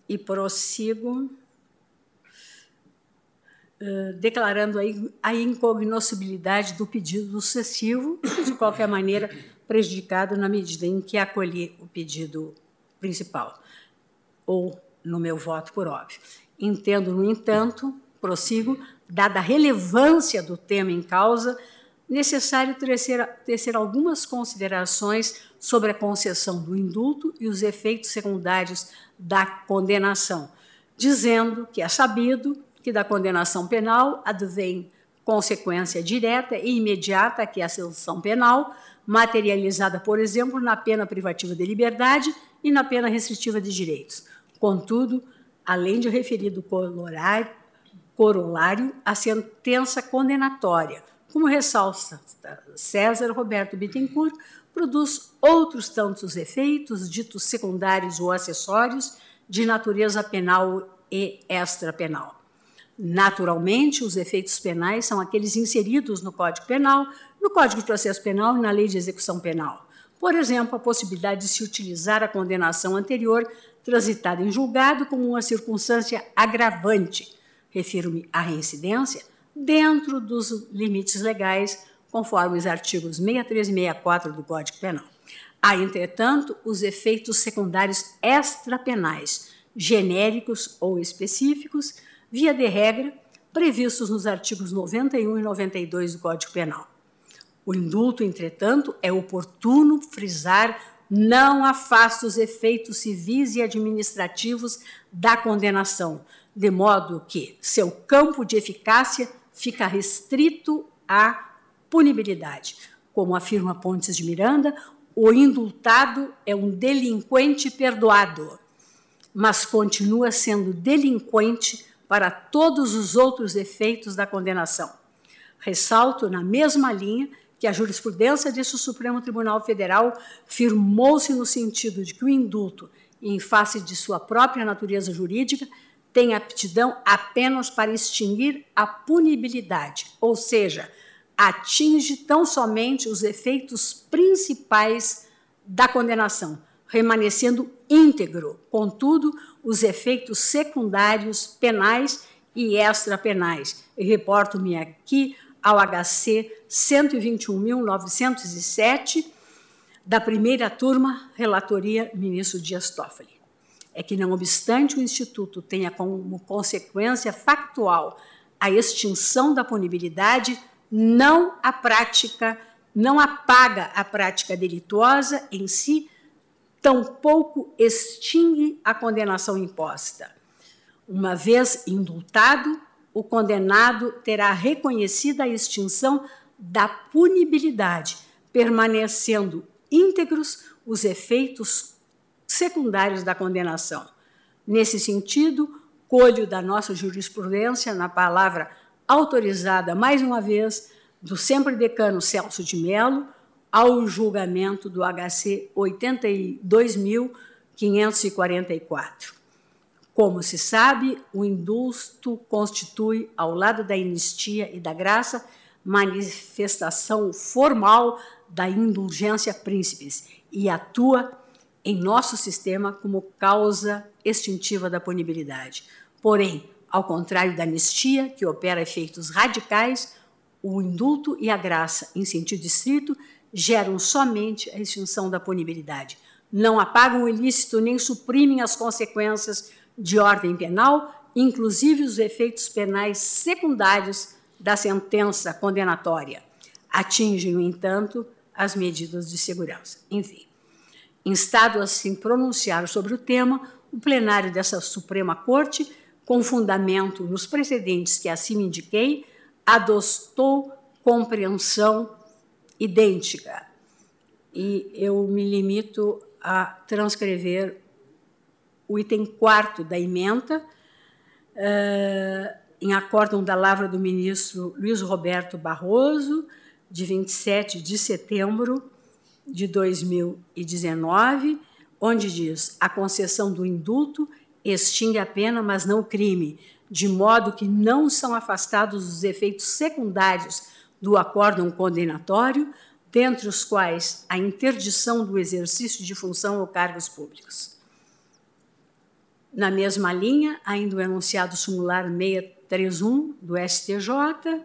Speaker 1: e prossigo declarando a incognoscibilidade do pedido sucessivo, de qualquer maneira prejudicado na medida em que acolhi o pedido principal, ou no meu voto por óbvio. Entendo, no entanto, prossigo, dada a relevância do tema em causa, necessário tecer, tecer algumas considerações sobre a concessão do indulto e os efeitos secundários da condenação, dizendo que é sabido que da condenação penal advém consequência direta e imediata, que é a sanção penal, materializada, por exemplo, na pena privativa de liberdade e na pena restritiva de direitos. Contudo, além de referido corolário, a sentença condenatória como ressalta César Roberto Bittencourt, produz outros tantos efeitos, ditos secundários ou acessórios, de natureza penal e extrapenal. Naturalmente, os efeitos penais são aqueles inseridos no Código Penal, no Código de Processo Penal e na Lei de Execução Penal. Por exemplo, a possibilidade de se utilizar a condenação anterior transitada em julgado como uma circunstância agravante, refiro-me à reincidência, dentro dos limites legais, conforme os artigos 63 e 64 do Código Penal. Há, entretanto, os efeitos secundários extrapenais, genéricos ou específicos, via de regra, previstos nos artigos 91 e 92 do Código Penal. O indulto, entretanto, é oportuno frisar, não afasta os efeitos civis e administrativos da condenação, de modo que seu campo de eficácia fica restrito à punibilidade. Como afirma Pontes de Miranda, o indultado é um delinquente perdoado, mas continua sendo delinquente para todos os outros efeitos da condenação. Ressalto, na mesma linha, que a jurisprudência deste Supremo Tribunal Federal firmou-se no sentido de que o indulto, em face de sua própria natureza jurídica, tem aptidão apenas para extinguir a punibilidade, ou seja, atinge tão somente os efeitos principais da condenação, remanescendo íntegro, contudo, os efeitos secundários penais e extrapenais. E reporto-me aqui ao HC 121.907, da primeira turma, relatoria ministro Dias Toffoli. É que, não obstante o Instituto tenha como consequência factual a extinção da punibilidade, não a prática, não apaga a prática delituosa em si, tampouco extingue a condenação imposta. Uma vez indultado, o condenado terá reconhecida a extinção da punibilidade, permanecendo íntegros os efeitos secundários da condenação. Nesse sentido, colho da nossa jurisprudência na palavra autorizada, mais uma vez, do sempre decano Celso de Mello, ao julgamento do HC 82.544. Como se sabe, o indulto constitui, ao lado da anistia e da graça, manifestação formal da indulgência príncipes e atua em nosso sistema como causa extintiva da punibilidade. Porém, ao contrário da anistia, que opera efeitos radicais, o indulto e a graça, em sentido estrito, geram somente a extinção da punibilidade. Não apagam o ilícito nem suprimem as consequências de ordem penal, inclusive os efeitos penais secundários da sentença condenatória. Atingem, no entanto, as medidas de segurança. Enfim, instado a se pronunciar sobre o tema, o plenário dessa Suprema Corte, com fundamento nos precedentes que acima indiquei, adotou compreensão idêntica. E eu me limito a transcrever o item quarto da emenda, uh, em acórdão da lavra do ministro Luiz Roberto Barroso, de 27 de setembro de 2019, onde diz: a concessão do indulto extingue a pena, mas não o crime, de modo que não são afastados os efeitos secundários do acórdão condenatório, dentre os quais a interdição do exercício de função ou cargos públicos. Na mesma linha, ainda o enunciado sumular 631 do STJ,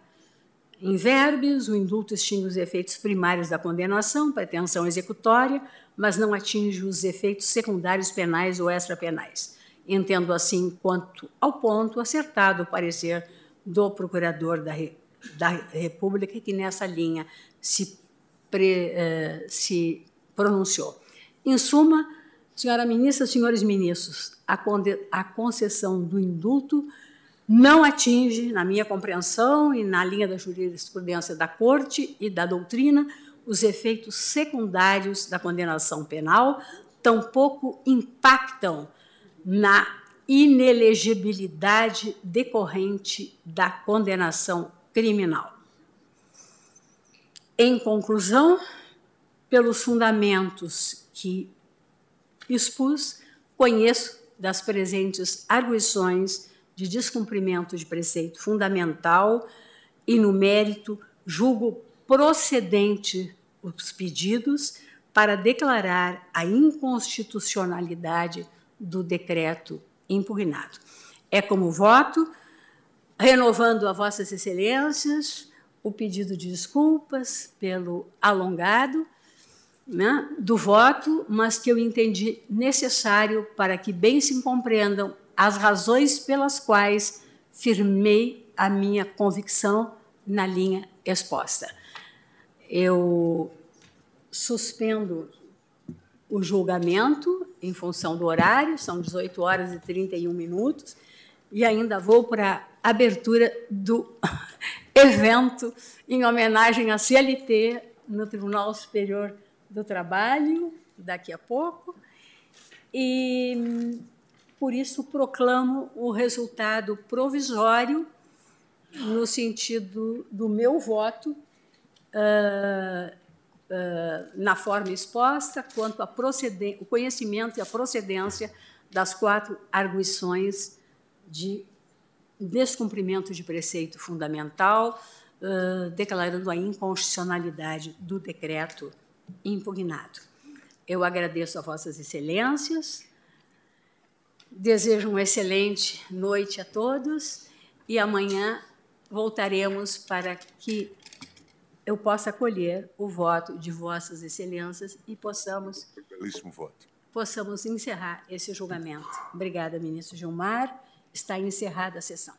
Speaker 1: em verbes, o indulto extingue os efeitos primários da condenação, pretensão executória, mas não atinge os efeitos secundários penais ou extrapenais. Entendo assim, quanto ao ponto acertado o parecer do Procurador da, da República, que nessa linha se, pre, eh, se pronunciou. Em suma, senhora ministra, senhores ministros, a, a concessão do indulto não atinge, na minha compreensão e na linha da jurisprudência da Corte e da doutrina, os efeitos secundários da condenação penal, tampouco impactam na inelegibilidade decorrente da condenação criminal. Em conclusão, pelos fundamentos que expus, conheço das presentes arguições de descumprimento de preceito fundamental e, no mérito, julgo procedente os pedidos, para declarar a inconstitucionalidade do decreto impugnado. É como voto, renovando a Vossas Excelências o pedido de desculpas pelo alongado né, do voto, mas que eu entendi necessário para que bem se compreendam as razões pelas quais firmei a minha convicção na linha exposta. Eu suspendo o julgamento em função do horário, são 18 horas e 31 minutos, e ainda vou para abertura do evento em homenagem à CLT no Tribunal Superior do Trabalho, daqui a pouco. E por isso proclamo o resultado provisório no sentido do meu voto uh, uh, na forma exposta quanto ao conhecimento e a procedência das quatro arguições de descumprimento de preceito fundamental, uh, declarando a inconstitucionalidade do decreto impugnado. Eu agradeço a Vossas Excelências, desejo uma excelente noite a todos e amanhã voltaremos para que eu possa acolher o voto de Vossas Excelências e possamos.
Speaker 2: Belíssimo voto.
Speaker 1: Possamos encerrar esse julgamento. Obrigada, ministro Gilmar. Está encerrada a sessão.